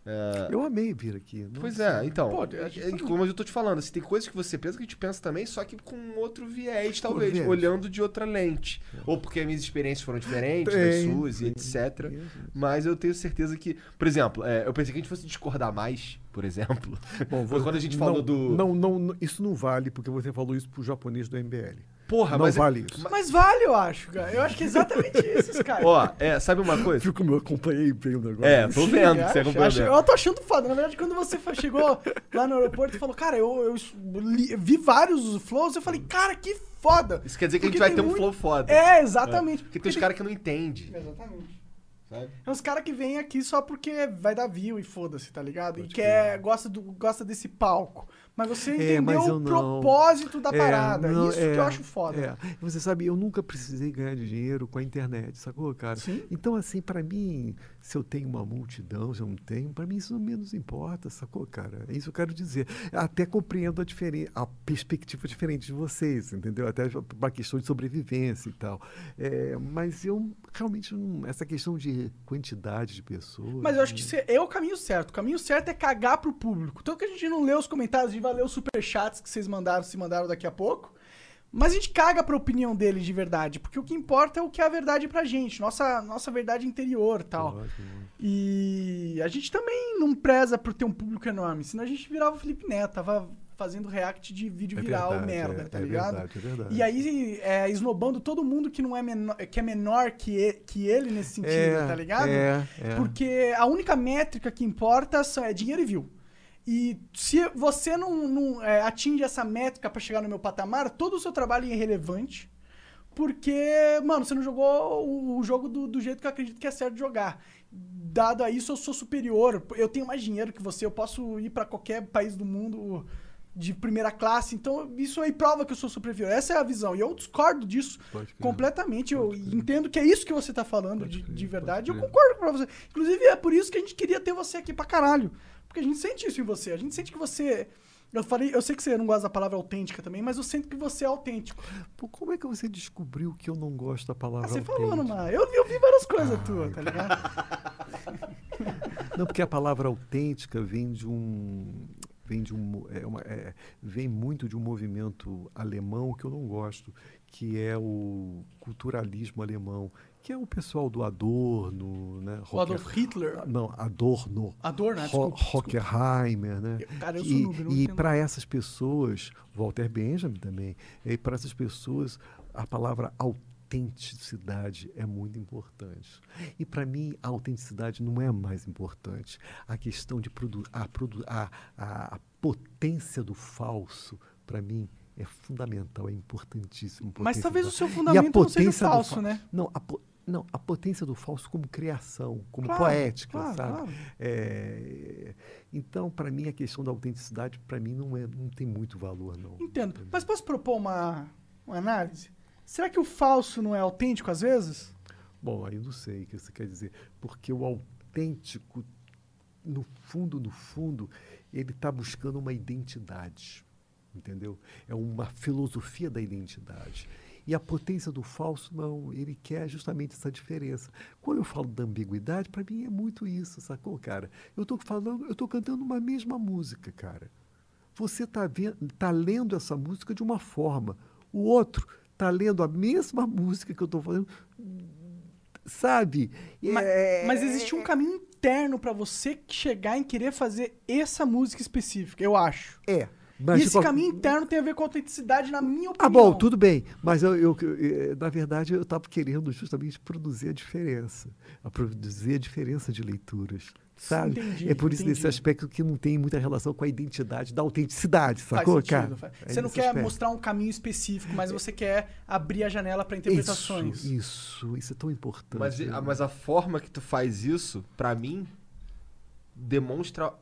é, Eu amei vir aqui. Pois Nossa. é, então. Pô, é, como eu tô te falando, assim, tem coisas que você pensa que a gente pensa também, só que com outro viés, talvez, viés. olhando de outra lente. Ou porque as minhas experiências foram diferentes Tem, das suas e etc. Mas eu tenho certeza que. Por exemplo, é, eu pensei que a gente fosse discordar mais, por exemplo. Bom, Foi quando a gente não, falou do. Não, não, isso não vale, porque você falou isso pro japonês do MBL. Porra, não mas. vale isso. Mas vale, eu acho, cara. Eu acho que é exatamente isso, cara. Ó, é, sabe uma coisa? Viu como eu acompanhei bem o negócio? É, tô vendo que você acompanhou acho- bem. Eu tô achando foda. Na verdade, quando você chegou lá no aeroporto e falou, cara, eu, eu li- vi vários flows, eu falei, cara, que foda. Isso quer dizer que a gente Porque vai ter um muito- flow foda. É, exatamente. Porque tem os caras que não entendem, Exatamente. sabe? É uns caras que vêm aqui só porque vai dar view e foda-se, tá ligado? e quer, gosta, do, gosta desse palco. Mas você É, entendeu eu o propósito da É, parada. não, Isso é, que eu acho foda. é. Você sabe, eu nunca precisei ganhar dinheiro com a internet, sacou, cara? Sim. Então, assim, pra mim, se eu tenho uma multidão, se eu não tenho, pra mim isso não menos importa, sacou, cara? É isso que eu quero dizer. Até compreendo a, a perspectiva diferente de vocês, entendeu? Até uma questão de sobrevivência e tal. É, mas eu realmente não. Essa questão de quantidade de pessoas. Mas eu acho que cê- é o caminho certo. O caminho certo é cagar pro público. Tanto que a gente não lê os comentários, a gente vai ler os superchats que vocês mandaram, se mandaram daqui a pouco. Mas a gente caga pra opinião deles de verdade. Porque o que importa é o que é a verdade pra gente. Nossa, nossa verdade interior e tal. Ótimo. E a gente também não preza por ter um público enorme. Senão a gente virava o Felipe Neto. Tava fazendo react de vídeo É viral verdade, merda, é- tá é ligado? verdade, é verdade. E aí, é, esnobando todo mundo que não é menor, que é menor que, que ele nesse sentido, É, tá ligado? é, é. Porque a única métrica que importa é dinheiro e view. E se você não, não, é, atinge essa métrica pra chegar no meu patamar, todo o seu trabalho é irrelevante. Porque, mano, você não jogou o, o jogo do, do jeito que eu acredito que é certo jogar. Dado a isso, eu sou superior. Eu tenho mais dinheiro que você. Eu posso ir pra qualquer país do mundo de primeira classe. Então, isso aí prova que eu sou superior. Essa é a visão. E eu discordo disso crer. completamente. Eu entendo que é isso que você tá falando de, de verdade. Eu concordo com você. Inclusive, é por isso que a gente queria ter você aqui pra caralho. Porque a gente sente isso em você. A gente sente que você. Eu falei, eu sei que você não gosta da palavra autêntica também, mas eu sinto que você é autêntico. Pô, como é que você descobriu que eu não gosto da Ah, palavra você falou numa. Eu, eu vi várias coisas tuas, tá ligado? Não, porque a palavra autêntica vem de um. Vem, de um, é uma- é, vem muito de um movimento alemão que eu não gosto, que é o culturalismo alemão, que é o pessoal do Adorno, né? O Adolf Hitler. Não, Adorno. Adorno, né? Ho- Desculpa, Hockenheimer, né? Cara, eu sou e e para essas pessoas, Walter Benjamin também, e para essas pessoas a palavra autenticidade é muito importante. E para mim a autenticidade não é mais importante. A questão de produ a, produ a, a, a potência do falso para mim é fundamental, é importantíssimo. Mas talvez o seu falso. fundamento não seja falso, fa- né? Não, a, po- não, a potência do falso como criação, como Claro, poética, claro, sabe? claro. É, então, para mim, a questão da autenticidade, para mim, não, é, não tem muito valor, não. Entendo. Mas posso propor uma, uma análise? Será que o falso não é autêntico às vezes? Bom, aí não sei o que você quer dizer. Porque o autêntico, no fundo, no fundo, ele está buscando uma identidade. Entendeu? É uma filosofia da identidade. E a potência do falso, não, ele quer justamente essa diferença. Quando eu falo da ambiguidade, para mim é muito isso, sacou, cara? Eu estou falando, eu estou cantando uma mesma música, cara. Você está tá lendo essa música de uma forma. O outro está lendo a mesma música que eu estou falando sabe? Ma- É- Mas existe um caminho interno pra você chegar em querer fazer essa música específica, eu acho. É. Mas e esse qual- caminho interno tem a ver com autenticidade, na minha opinião. Ah, bom, tudo bem. Mas eu, eu- eu- eh, na verdade, eu estava querendo justamente produzir a diferença. A produzir a diferença de leituras. Sabe? Entendi, é por isso entendi. nesse aspecto que não tem muita relação com a identidade da autenticidade, sacou, sentido, cara? faz- É Você não nesse quer aspecto. mostrar um caminho específico, mas você quer abrir a janela pra interpretações. Isso, isso, isso é tão importante. Mas, né? a- mas a forma que tu faz isso, pra mim, demonstra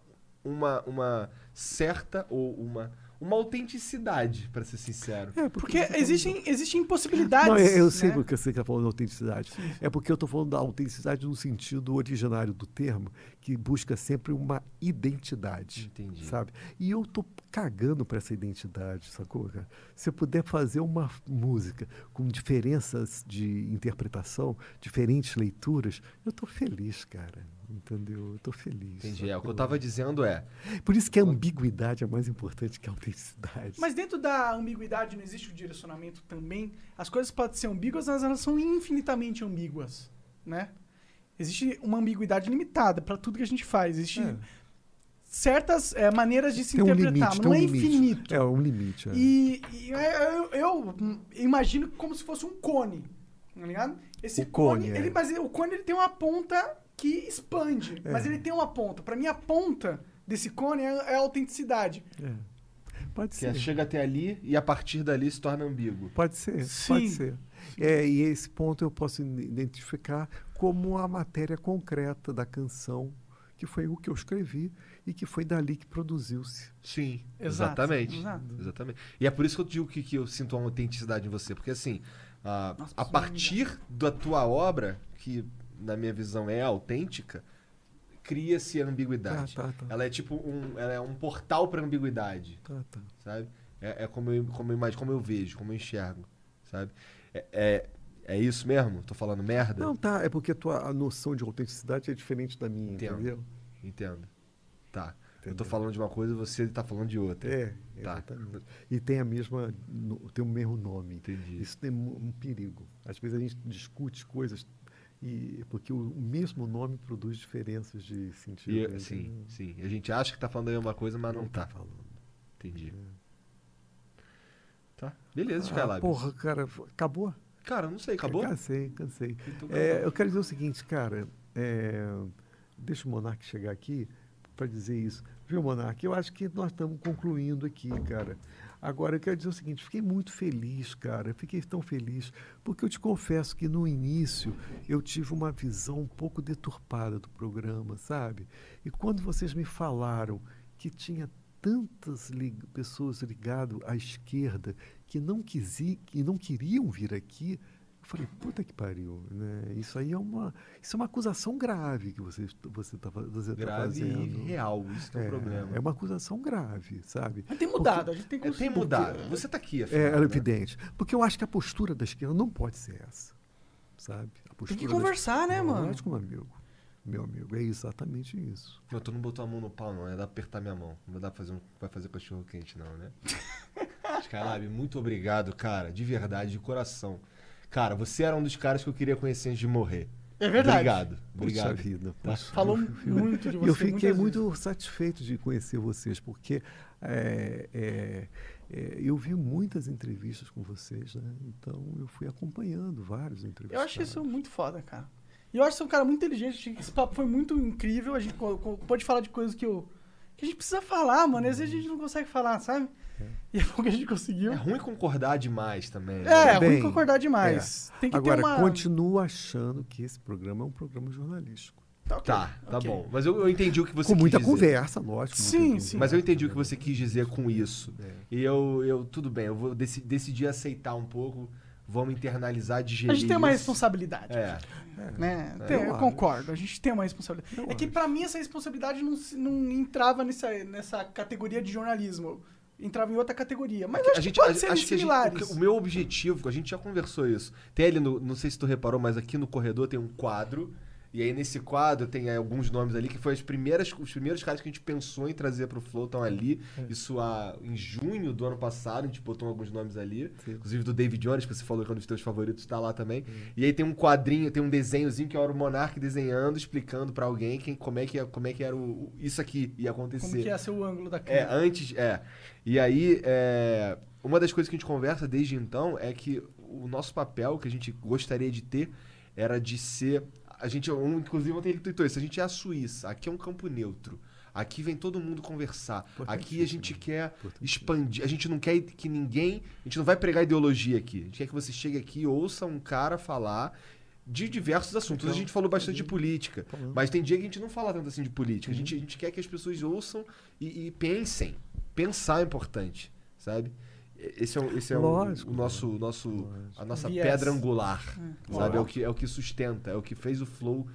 uma, uma certa ou uma, uma autenticidade, pra ser sincero. É, Porque tá- existem, existem impossibilidades. Não, eu, eu né? sei porque você está falando da autenticidade. É porque eu estou falando da autenticidade no sentido originário do termo, que busca sempre uma identidade. Entendi. Sabe? E eu tô cagando para essa identidade, sacou, cara? Se eu puder fazer uma música com diferenças de interpretação, diferentes leituras, eu tô feliz, cara. Entendeu? Eu tô feliz. Entendi. É, o que eu tava dizendo é. Por isso que a ambiguidade é mais importante que a autenticidade. Mas dentro da ambiguidade não existe o direcionamento também. As coisas podem ser ambíguas, mas elas são infinitamente ambíguas, né? Existe uma ambiguidade limitada para tudo que a gente faz. Existe É. certas é, maneiras de se tem um interpretar, limite, mas não um é limite. infinito. É um limite. é. E, e eu, eu imagino como se fosse um cone, tá ligado? Esse O cone, cone, é. ele, mas o cone ele tem uma ponta que expande, É. mas ele tem uma ponta. Pra mim a ponta desse cone é, é a autenticidade. É. Pode Que ser. é, chega até ali e a partir dali se torna ambíguo. Pode ser, Sim. pode ser. É, e esse ponto eu posso identificar como a matéria concreta da canção, que foi o que eu escrevi e que foi dali que produziu-se. Sim, Exato, exatamente. exato. Exatamente. E é por isso que eu digo que, que eu sinto uma autenticidade em você. Porque assim, a, Nossa, a preciso partir da tua obra, que na minha visão é autêntica, cria-se ambiguidade. Tá, tá, tá. Ela é tipo um, ela é um portal para ambiguidade, Tá, tá. sabe? É, é como, eu, como, eu imagino, como eu vejo, como eu enxergo, sabe? É, é, é isso mesmo? Tô falando merda? Não, tá, é porque a tua a noção de autenticidade é diferente da minha, Entendo. entendeu? Entendo. Tá. Eu tô Entendeu. falando de uma coisa e você tá falando de outra. É, Tá. exatamente. E tem a mesma, tem o mesmo nome. Entendi. Isso tem um perigo. Às vezes a gente discute coisas e porque o, o mesmo nome produz diferenças de sentido. E, entendeu? sim, sim. A gente acha que tá falando a mesma coisa, mas não, Não tá. tá falando. Entendi. Tá. Beleza, Ah, Skylab. porra, cara, acabou? Cara, não sei, acabou? Cansei, cansei. Então, É, acabou. eu quero dizer o seguinte, cara. é, deixa o Monark chegar aqui para dizer isso. Viu, Monark? Eu acho que nós estamos concluindo aqui, cara. Agora, eu quero dizer o seguinte: fiquei muito feliz, cara. Fiquei tão feliz, porque eu te confesso que no início eu tive uma visão um pouco deturpada do programa, sabe? E quando vocês me falaram que tinha tantas lig- pessoas ligadas à esquerda que não, quisi, que não queriam vir aqui, falei, puta que pariu, né? Isso aí é uma, isso é uma acusação grave que você você está você tá Grave fazendo. e real, isso que é, o problema. É uma acusação grave, sabe? Mas tem mudado, a gente tem É, tem mudado. Você tá aqui, afinal, É, é né? evidente. Porque eu acho que a postura da esquerda não pode ser essa, sabe? A Tem que da conversar, né, mano? Lógico, meu amigo. Meu amigo, é exatamente isso. Não, tu não botou a mão no pau, não. É dar pra apertar minha mão. Não vai dar pra fazer, um, vai fazer cachorro quente, não, né? Skylab, muito obrigado, cara. De verdade, de coração. Cara, você era um dos caras que eu queria conhecer antes de morrer. É verdade. Obrigado. Obrigado. Puxa vida. Puxa. Falou muito de você. eu fiquei muito vezes. satisfeito de conhecer vocês, porque é, é, é, eu vi muitas entrevistas com vocês, né? Então eu fui acompanhando vários entrevistas. Eu acho isso muito foda, cara. E eu acho que você é um cara muito inteligente. Esse papo foi muito incrível. A gente pode falar de coisas que, eu, que a gente precisa falar, mano. E às vezes a gente não consegue falar, sabe? E é bom que a gente conseguiu. É ruim concordar demais também. né? É, é Bem, ruim concordar demais. Tem que Agora, ter uma... continuo achando que esse programa é um programa jornalístico. ok, Tá, tá ok. bom. Mas eu, eu entendi o que você Com quis muita dizer. conversa, lógico. Sim, muita sim. Mas eu entendi o que você quis dizer com isso. É. E eu, eu, tudo bem, eu vou deci- decidir aceitar um pouco, vamos internalizar, digerir A gente tem uma responsabilidade. É, Né? É, Tem- eu eu acho. concordo, a gente tem uma responsabilidade. Eu é que pra mim essa responsabilidade não, não entrava nessa, nessa categoria de jornalismo. Entrava em outra categoria. Mas acho a gente, que pode a- ser acho a gente- similares. o o meu objetivo, a gente já conversou isso. Tem ali no, não sei se tu reparou, mas aqui no corredor tem um quadro E aí nesse quadro tem aí, alguns nomes ali que foi as primeiras, os primeiros caras que a gente pensou em trazer pro Flow estão ali. Isso ah, em junho do ano passado, a gente botou alguns nomes ali. Inclusive do David Jones, que você falou que é um dos teus favoritos, tá lá também. E aí tem um quadrinho, tem um desenhozinho que é o Monark desenhando, explicando pra alguém quem, como, é que, como é que era o, o- isso aqui ia acontecer. Como que ia ser o ângulo da É, câmera? antes, é. E aí, é, uma das coisas que a gente conversa desde então é que o nosso papel que a gente gostaria de ter era de ser. A gente, um, inclusive, ontem ele tweetou isso. A gente é a Suíça. Aqui é um campo neutro. Aqui vem todo mundo conversar. Aqui a gente quer expandir. A gente não quer que ninguém. A gente não vai pregar ideologia aqui. A gente quer que você chegue aqui e ouça um cara falar de diversos assuntos. a gente falou bastante de política. Mas tem dia que a gente não fala tanto assim de política. A, gente, a gente quer que as pessoas ouçam e, e pensem. Pensar é importante, sabe? Esse é, o- esse é Lógico, o, nosso, o nosso, a nossa Viés. pedra angular, Hum. sabe? É o, que, é o que sustenta, é o que fez o flow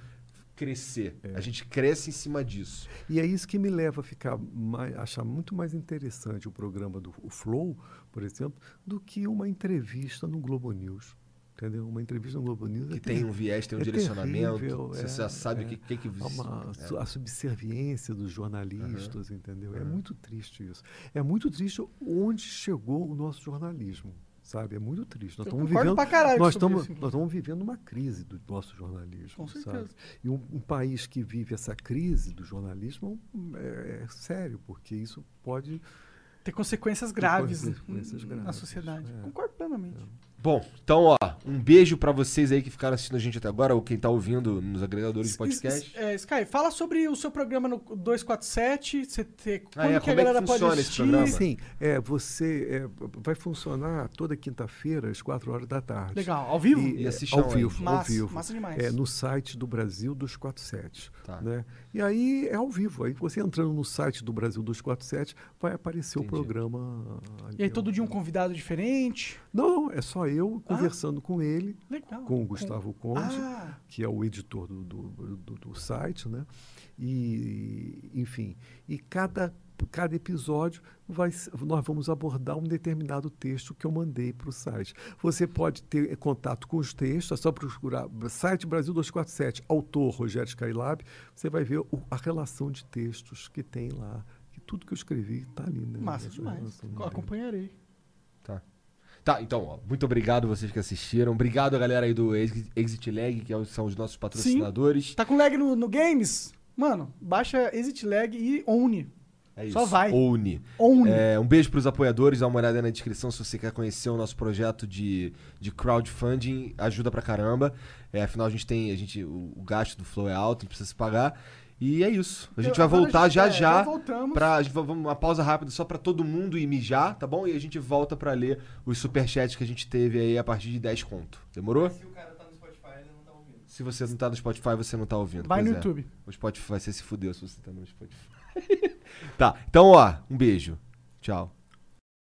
crescer. A gente cresce em cima disso. E é isso que me leva a ficar mais, achar muito mais interessante o programa do o Flow, por exemplo, do que uma entrevista no Globo News. Entendeu? Uma entrevista no Globo News Que é tem um ter- viés, tem um é direcionamento. terrível, você é, já sabe o é. que, que, que uma, é. a subserviência dos jornalistas, entendeu? É muito triste isso. É muito triste onde chegou o nosso jornalismo, sabe? É muito triste. Nós estamos concordo vivendo, pra caralho nós estamos, nós estamos vivendo uma crise do nosso jornalismo, Com sabe? certeza. E um, um país que vive essa crise do jornalismo é, é sério, porque isso pode Ter consequências graves, consequências na graves, sociedade. é. Concordo plenamente. Bom, então, ó, um beijo pra vocês aí que ficaram assistindo a gente até agora, ou quem tá ouvindo nos agregadores de podcast. S- é, Sky, fala sobre o seu programa no 247. Você te, quando Ah, é, que a como é que galera pode assistir? programa? Sim, é, você é, vai funcionar toda quinta-feira às quatro horas da tarde. Legal. Ao vivo? E ao aí. vivo, ao Massa, vivo. massa demais. É, no site do Brasil 247. Tá. Né? E aí é ao vivo. Aí você entrando no site do Brasil 247, vai aparecer Entendi. o programa. E aí todo dia um convidado diferente. Não, é só eu conversando com ele, Legal. com o Gustavo Conde, Ah, que é o editor do, do, do- do site, né? E, enfim, e cada, cada episódio vai, nós vamos abordar um determinado texto que eu mandei para o site. Você pode ter contato com os textos, é só procurar site Brasil 247, autor Rogério Skylab, você vai ver o- a relação de textos que tem lá. E tudo que eu escrevi está ali, né? massa demais. Acompanharei. Tá. Então, ó, muito obrigado vocês que assistiram. Obrigado a galera aí do Exit Exit Lag, que é são os nossos patrocinadores. Tá com lag no, no Games? Mano, baixa Exit Lag e Oni. É isso. Só vai. Ouni. Oni. É, um beijo pros apoiadores, dá uma olhada aí na descrição se você quer conhecer o nosso projeto de, de crowdfunding, ajuda pra caramba. É, afinal, a gente tem. A gente, o, o gasto do Flow é alto, não precisa se pagar. E é isso. A gente Eu- vai voltar a gente- já é, já. já voltamos. Pra, a gente vai- vamos uma pausa rápida só pra todo mundo ir mijar, tá bom? E a gente volta pra ler os superchats que a gente teve aí a partir de 10 conto. Demorou? Se o cara tá no Spotify, ele não tá ouvindo. Se você não tá no Spotify, você não tá ouvindo. Vai pois no é. YouTube. O Spotify, você se fudeu se você tá no Spotify. tá, então ó, um beijo. Tchau.